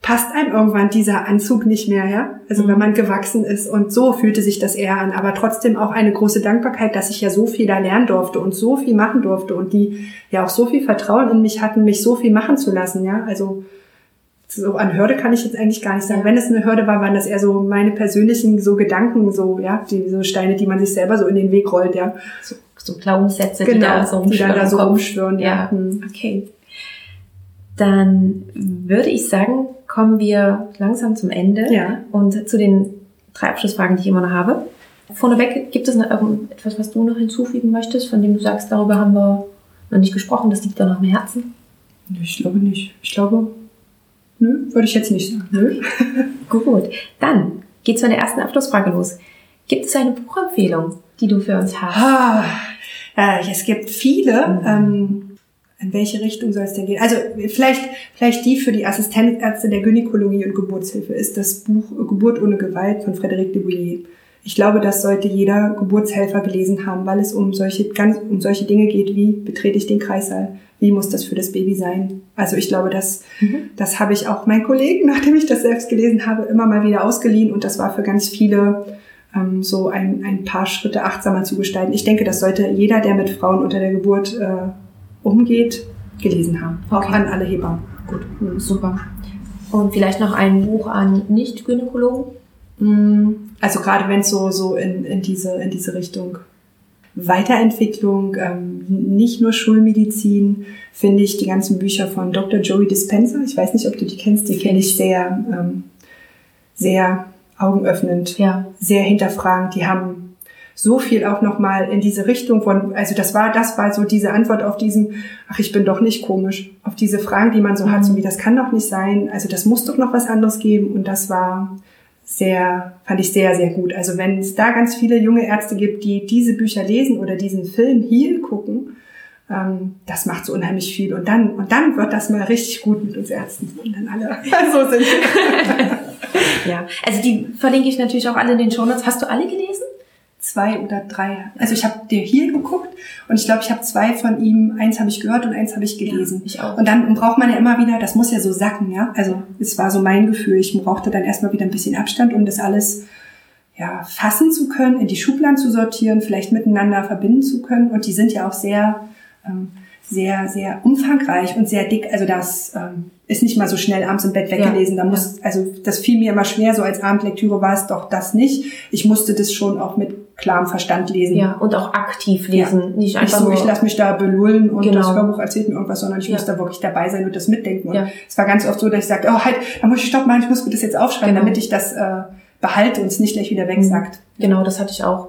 passt einem irgendwann dieser Anzug nicht mehr, ja? Also mhm. wenn man gewachsen ist und so fühlte sich das eher an, aber trotzdem auch eine große Dankbarkeit, dass ich ja so viel da lernen durfte und so viel machen durfte und die ja auch so viel Vertrauen in mich hatten, mich so viel machen zu lassen, ja? Also so an Hürde kann ich jetzt eigentlich gar nicht sagen. Wenn es eine Hürde war, waren das eher so meine persönlichen so Gedanken, so, ja, die so Steine, die man sich selber so in den Weg rollt, ja. So so Glaubenssätze, genau, die da so rumschwören. Die dann da so rumschwören, ja. ja. Hm. Okay. Dann würde ich sagen, kommen wir langsam zum Ende ja. und zu den drei Abschlussfragen, die ich immer noch habe. Vorneweg, gibt es noch etwas, was du noch hinzufügen möchtest, von dem du sagst, darüber haben wir noch nicht gesprochen, das liegt da noch im Herzen? Ich glaube nicht. Ich glaube, nö, würde ich jetzt nicht sagen. Nö. Gut, dann geht's von der ersten Abschlussfrage los. Gibt es eine Buchempfehlung, die du für uns hast? Ah, äh, es gibt viele. Mhm. Ähm, in welche Richtung soll es denn gehen? Also vielleicht, vielleicht die für die Assistenzärzte der Gynäkologie und Geburtshilfe ist das Buch Geburt ohne Gewalt von Frédéric de Bouillet. Ich glaube, das sollte jeder Geburtshelfer gelesen haben, weil es um solche, ganz, um solche Dinge geht, wie betrete ich den Kreissaal? Wie muss das für das Baby sein? Also ich glaube, das, mhm. das habe ich auch meinen Kollegen, nachdem ich das selbst gelesen habe, immer mal wieder ausgeliehen und das war für ganz viele ähm, so ein, ein paar Schritte achtsamer zu gestalten. Ich denke, das sollte jeder, der mit Frauen unter der Geburt äh, umgeht, gelesen haben. Auch okay. an alle Hebammen. Gut, mhm, super. Und vielleicht noch ein Buch an Nicht-Gynäkologen? Mm, also gerade wenn es so, so in, in, diese, in diese Richtung Weiterentwicklung, ähm, nicht nur Schulmedizin, finde ich die ganzen Bücher von Dr. Joey Dispenza. Ich weiß nicht, ob du die kennst, die finde ich sehr, ähm, sehr augenöffnend, ja. sehr hinterfragend. Die haben so viel auch nochmal in diese Richtung von, also das war, das war so diese Antwort auf diesen, ach, ich bin doch nicht komisch, auf diese Fragen, die man so mhm. hat, so wie das kann doch nicht sein, also das muss doch noch was anderes geben und das war sehr, fand ich sehr, sehr gut. Also wenn es da ganz viele junge Ärzte gibt, die diese Bücher lesen oder diesen Film hier gucken, ähm, das macht so unheimlich viel. Und dann, und dann wird das mal richtig gut mit uns Ärzten. Und dann alle so sind. ja, also die verlinke ich natürlich auch alle in den Shownotes. Hast du alle gelesen? Zwei oder drei. Also ich habe dir hier geguckt und ich glaube, ich habe zwei von ihm, eins habe ich gehört und eins habe ich gelesen. Ja, ich auch. Und dann braucht man ja immer wieder, das muss ja so sacken, ja. Also es war so mein Gefühl, ich brauchte dann erstmal wieder ein bisschen Abstand, um das alles ja, fassen zu können, in die Schubladen zu sortieren, vielleicht miteinander verbinden zu können. Und die sind ja auch sehr ähm, sehr, sehr umfangreich und sehr dick. Also das ähm, ist nicht mal so schnell abends im Bett weggelesen. Ja, da muss, ja. also das fiel mir immer schwer, so als Abendlektüre war es doch das nicht. Ich musste das schon auch mit klarem Verstand lesen. Ja, und auch aktiv lesen. Ja. Nicht einfach nicht so, ich lasse mich da belullen und genau. das Hörbuch erzählt mir irgendwas, sondern ich muss da wirklich dabei sein und das mitdenken. Und ja. es war ganz oft so, dass ich sagte, oh halt, da muss ich stopp machen, ich muss mir das jetzt aufschreiben, genau. damit ich das äh, behalte und es nicht gleich wieder wegsackt. Genau, das hatte ich auch.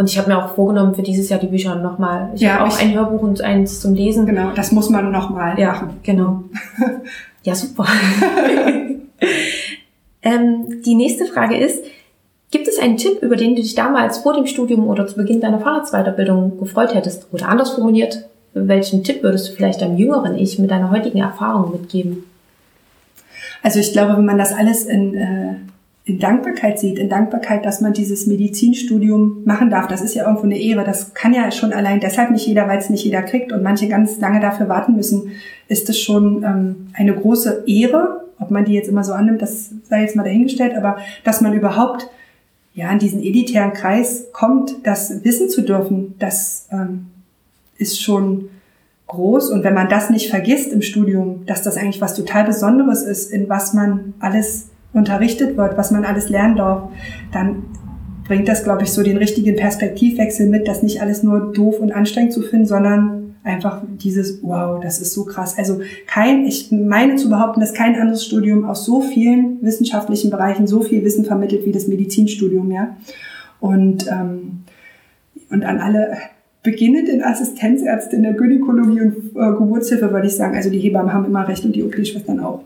Und ich habe mir auch vorgenommen, für dieses Jahr die Bücher nochmal. Ich ja, habe auch ich, ein Hörbuch und eins zum Lesen. Genau, das muss man nochmal ja, machen. Genau. ja, super. ähm, die nächste Frage ist, gibt es einen Tipp, über den du dich damals vor dem Studium oder zu Beginn deiner Fahrradsweiterbildung gefreut hättest? Oder anders formuliert, welchen Tipp würdest du vielleicht deinem jüngeren Ich mit deiner heutigen Erfahrung mitgeben? Also ich glaube, wenn man das alles in äh, in Dankbarkeit sieht, in Dankbarkeit, dass man dieses Medizinstudium machen darf. Das ist ja irgendwo eine Ehre. Das kann ja schon allein deshalb nicht jeder, weil es nicht jeder kriegt und manche ganz lange dafür warten müssen, ist es schon ähm, eine große Ehre. Ob man die jetzt immer so annimmt, das sei jetzt mal dahingestellt, aber dass man überhaupt ja in diesen elitären Kreis kommt, das wissen zu dürfen, das ähm, ist schon groß. Und wenn man das nicht vergisst im Studium, dass das eigentlich was total Besonderes ist, in was man alles unterrichtet wird, was man alles lernen darf, dann bringt das, glaube ich, so den richtigen Perspektivwechsel mit, das nicht alles nur doof und anstrengend zu finden, sondern einfach dieses, wow, das ist so krass. Also kein, ich meine zu behaupten, dass kein anderes Studium aus so vielen wissenschaftlichen Bereichen so viel Wissen vermittelt wie das Medizinstudium, ja. Und, ähm, und an alle beginnenden Assistenzärzte in der Gynäkologie und äh, Geburtshilfe würde ich sagen, also die Hebammen haben immer recht und die OP-Schwestern auch.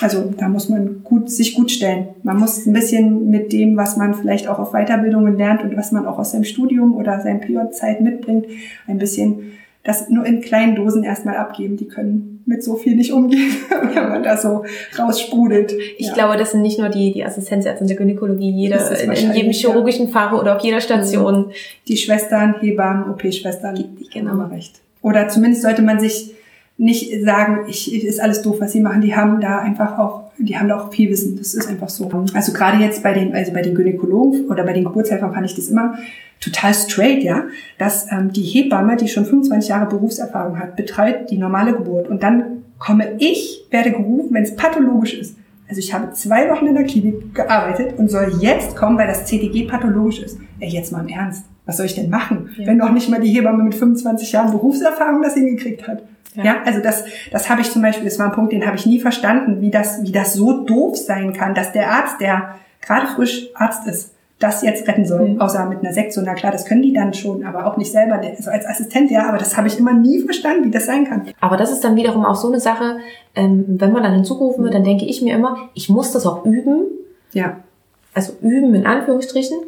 Also da muss man gut, sich gut stellen. Man muss ein bisschen mit dem, was man vielleicht auch auf Weiterbildungen lernt und was man auch aus seinem Studium oder seinem PJ-Zeit mitbringt, ein bisschen das nur in kleinen Dosen erstmal abgeben. Die können mit so viel nicht umgehen, wenn man da so raussprudelt. Ich ja. glaube, das sind nicht nur die, die Assistenzärzte in der Gynäkologie, jede, in, in, jedem chirurgischen ja. Fahrer oder auf jeder Station. Die Schwestern, Hebammen, OP-Schwestern, die genau. haben recht. Oder zumindest sollte man sich nicht sagen, ich, ist alles doof, was sie machen. Die haben da einfach auch, die haben da auch viel Wissen. Das ist einfach so. Also gerade jetzt bei den, also bei den Gynäkologen oder bei den Geburtshelfern fand ich das immer total straight, ja, dass ähm, die Hebamme, die schon 25 Jahre Berufserfahrung hat, betreut die normale Geburt und dann komme ich, werde gerufen, wenn es pathologisch ist. Also ich habe zwei Wochen in der Klinik gearbeitet und soll jetzt kommen, weil das CTG pathologisch ist. Ey, jetzt mal im Ernst. Was soll ich denn machen, ja. wenn noch nicht mal die Hebamme mit 25 Jahren Berufserfahrung das hingekriegt hat? Ja. ja, also das, das habe ich zum Beispiel, das war ein Punkt, den habe ich nie verstanden, wie das, wie das so doof sein kann, dass der Arzt, der gerade frisch Arzt ist, das jetzt retten soll, mhm. außer mit einer Sektion. Na klar, das können die dann schon, aber auch nicht selber, also als Assistent, ja, aber das habe ich immer nie verstanden, wie das sein kann. Aber das ist dann wiederum auch so eine Sache, ähm, wenn man dann hinzugerufen wird, dann denke ich mir immer, ich muss das auch üben. Ja. Also üben in Anführungsstrichen.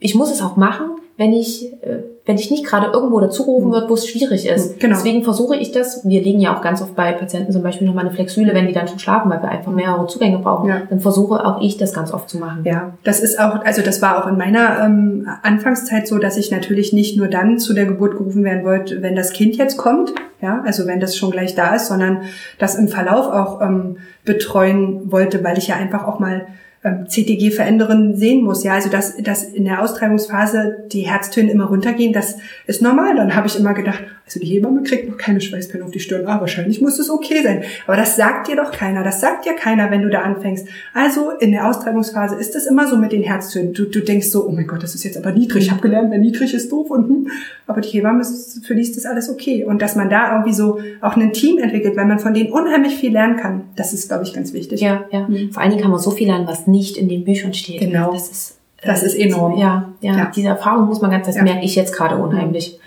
Ich muss es auch machen, wenn ich, äh, wenn ich nicht gerade irgendwo dazugerufen wird, wo es schwierig ist. Genau. Deswegen versuche ich das. Wir legen ja auch ganz oft bei Patienten zum Beispiel nochmal eine Flexüle, wenn die dann schon schlafen, weil wir einfach mehrere Zugänge brauchen. Ja. Dann versuche auch ich das ganz oft zu machen. Ja, das ist auch, also das war auch in meiner ähm, Anfangszeit so, dass ich natürlich nicht nur dann zu der Geburt gerufen werden wollte, wenn das Kind jetzt kommt, ja, also wenn das schon gleich da ist, sondern das im Verlauf auch ähm, betreuen wollte, weil ich ja einfach auch mal ähm, CTG verändern sehen muss. Ja, also dass, dass in der Austreibungsphase die Herztöne immer runtergehen, das ist normal. Dann habe ich immer gedacht, also die Hebamme kriegt noch keine Schweißperlen auf die Stirn. Ah, wahrscheinlich muss es okay sein. Aber das sagt dir doch keiner. Das sagt dir keiner, wenn du da anfängst. Also in der Austreibungsphase ist es immer so mit den Herztönen. Du, du denkst so, oh mein Gott, das ist jetzt aber niedrig. Ich habe gelernt, wenn niedrig ist doof und hm. Aber die Hebamme, ist, für die ist das alles okay. Und dass man da irgendwie so auch ein Team entwickelt, weil man von denen unheimlich viel lernen kann, das ist, glaube ich, ganz wichtig. Ja, ja. Mhm. Vor allen Dingen kann man so viel lernen, was nicht in den Büchern steht. Genau. Das ist, das ist enorm. Ja, ja, ja. Diese Erfahrung muss man ganz, das ja. merke ich jetzt gerade unheimlich.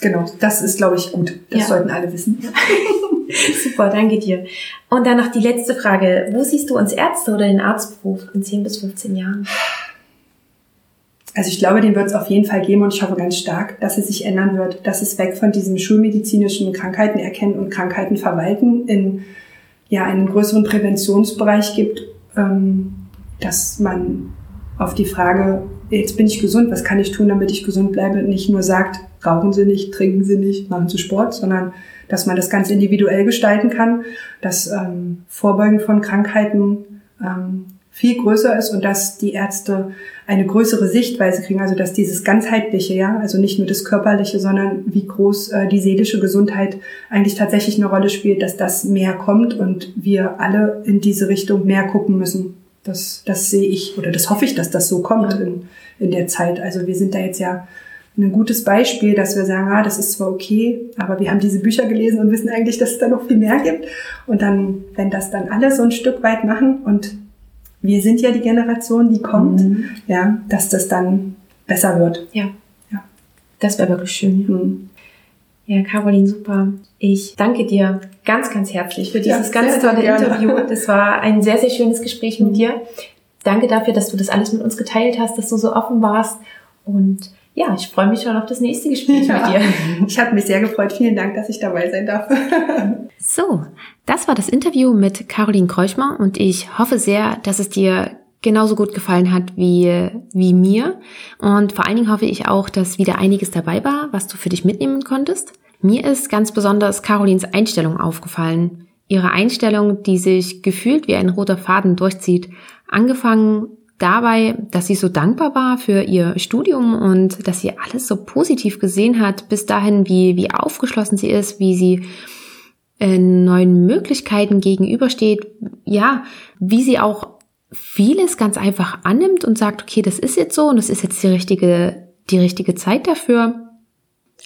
Genau, das ist, glaube ich, gut. Das ja. sollten alle wissen. Super, danke dir. Und dann noch die letzte Frage. Wo siehst du uns Ärzte oder den Arztberuf in 10 bis 15 Jahren? Also ich glaube, den wird es auf jeden Fall geben und ich hoffe ganz stark, dass es sich ändern wird, dass es weg von diesem schulmedizinischen Krankheiten erkennen und Krankheiten verwalten in ja einen größeren Präventionsbereich gibt, ähm, dass man auf die Frage, jetzt bin ich gesund, was kann ich tun, damit ich gesund bleibe, nicht nur sagt, rauchen Sie nicht, trinken Sie nicht, machen Sie Sport, sondern dass man das ganz individuell gestalten kann, dass ähm, Vorbeugen von Krankheiten ähm, viel größer ist und dass die Ärzte eine größere Sichtweise kriegen, also dass dieses ganzheitliche, ja, also nicht nur das körperliche, sondern wie groß äh, die seelische Gesundheit eigentlich tatsächlich eine Rolle spielt, dass das mehr kommt und wir alle in diese Richtung mehr gucken müssen. Das, das sehe ich oder das hoffe ich, dass das so kommt in, in der Zeit. Also wir sind da jetzt ja ein gutes Beispiel, dass wir sagen, ah, das ist zwar okay, aber wir haben diese Bücher gelesen und wissen eigentlich, dass es da noch viel mehr gibt. Und dann, wenn das dann alle so ein Stück weit machen und wir sind ja die Generation, die kommt, mhm. ja, dass das dann besser wird. Ja. ja. Das wäre wirklich schön. Mhm. Ja, Caroline, super. Ich danke dir ganz, ganz herzlich für dieses ja, ganz tolle Interview. Das war ein sehr, sehr schönes Gespräch mit dir. Danke dafür, dass du das alles mit uns geteilt hast, dass du so offen warst und ja, ich freue mich schon auf das nächste Gespräch ja, mit dir. Ich habe mich sehr gefreut. Vielen Dank, dass ich dabei sein darf. so, das war das Interview mit Caroline Kreuschmer und ich hoffe sehr, dass es dir genauso gut gefallen hat wie, wie mir. Und vor allen Dingen hoffe ich auch, dass wieder einiges dabei war, was du für dich mitnehmen konntest. Mir ist ganz besonders Carolins Einstellung aufgefallen. Ihre Einstellung, die sich gefühlt wie ein roter Faden durchzieht. Angefangen dabei, dass sie so dankbar war für ihr Studium und dass sie alles so positiv gesehen hat, bis dahin, wie, wie aufgeschlossen sie ist, wie sie äh, neuen Möglichkeiten gegenübersteht, ja, wie sie auch vieles ganz einfach annimmt und sagt, okay, das ist jetzt so und das ist jetzt die richtige, die richtige Zeit dafür.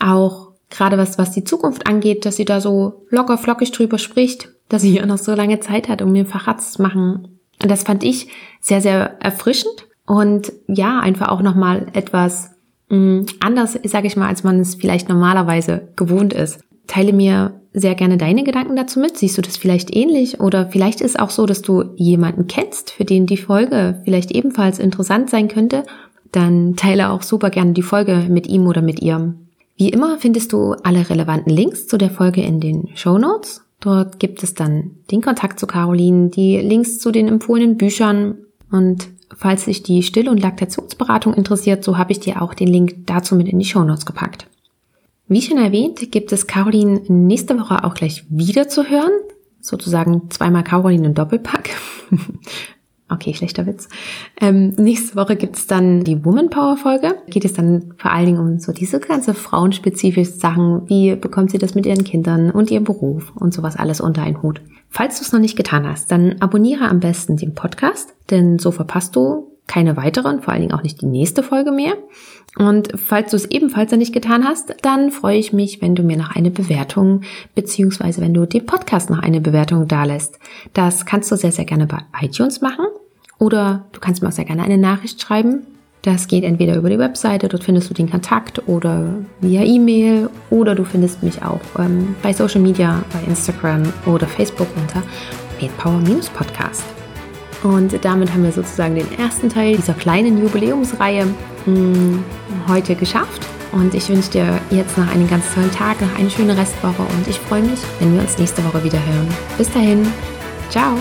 Auch gerade was, was die Zukunft angeht, dass sie da so locker flockig drüber spricht, dass sie ja noch so lange Zeit hat, um mir Facharzt zu machen. Und das fand ich sehr, sehr erfrischend und ja, einfach auch nochmal etwas mh, mm, anders, sage ich mal, als man es vielleicht normalerweise gewohnt ist. Teile mir sehr gerne deine Gedanken dazu mit. Siehst du das vielleicht ähnlich? Oder vielleicht ist auch so, dass du jemanden kennst, für den die Folge vielleicht ebenfalls interessant sein könnte. Dann teile auch super gerne die Folge mit ihm oder mit ihr. Wie immer findest du alle relevanten Links zu der Folge in den Show Notes. Dort gibt es dann den Kontakt zu Caroline, die Links zu den empfohlenen Büchern und falls dich die Still- und Laktationsberatung interessiert, so habe ich dir auch den Link dazu mit in die Show Notes gepackt. Wie schon erwähnt, gibt es Caroline nächste Woche auch gleich wieder zu hören. Sozusagen zweimal Caroline im Doppelpack. Okay, schlechter Witz. Ähm, nächste Woche gibt's dann die Woman Power Folge. Geht es dann vor allen Dingen um so diese ganze frauenspezifische Sachen. Wie bekommt sie das mit ihren Kindern und ihrem Beruf und sowas alles unter einen Hut. Falls du es noch nicht getan hast, dann abonniere am besten den Podcast, denn so verpasst du keine weiteren, vor allen Dingen auch nicht die nächste Folge mehr. Und falls du es ebenfalls noch nicht getan hast, dann freue ich mich, wenn du mir noch eine Bewertung beziehungsweise wenn du dem Podcast noch eine Bewertung dalässt. Das kannst du sehr, sehr gerne bei iTunes machen oder du kannst mir auch sehr gerne eine Nachricht schreiben. Das geht entweder über die Webseite, dort findest du den Kontakt oder via E-Mail oder du findest mich auch ähm, bei Social Media, bei Instagram oder Facebook unter MadePower-Podcast. Und damit haben wir sozusagen den ersten Teil dieser kleinen Jubiläumsreihe hm, heute geschafft. Und ich wünsche dir jetzt noch einen ganz tollen Tag, noch eine schöne Restwoche und ich freue mich, wenn wir uns nächste Woche wieder hören. Bis dahin, ciao!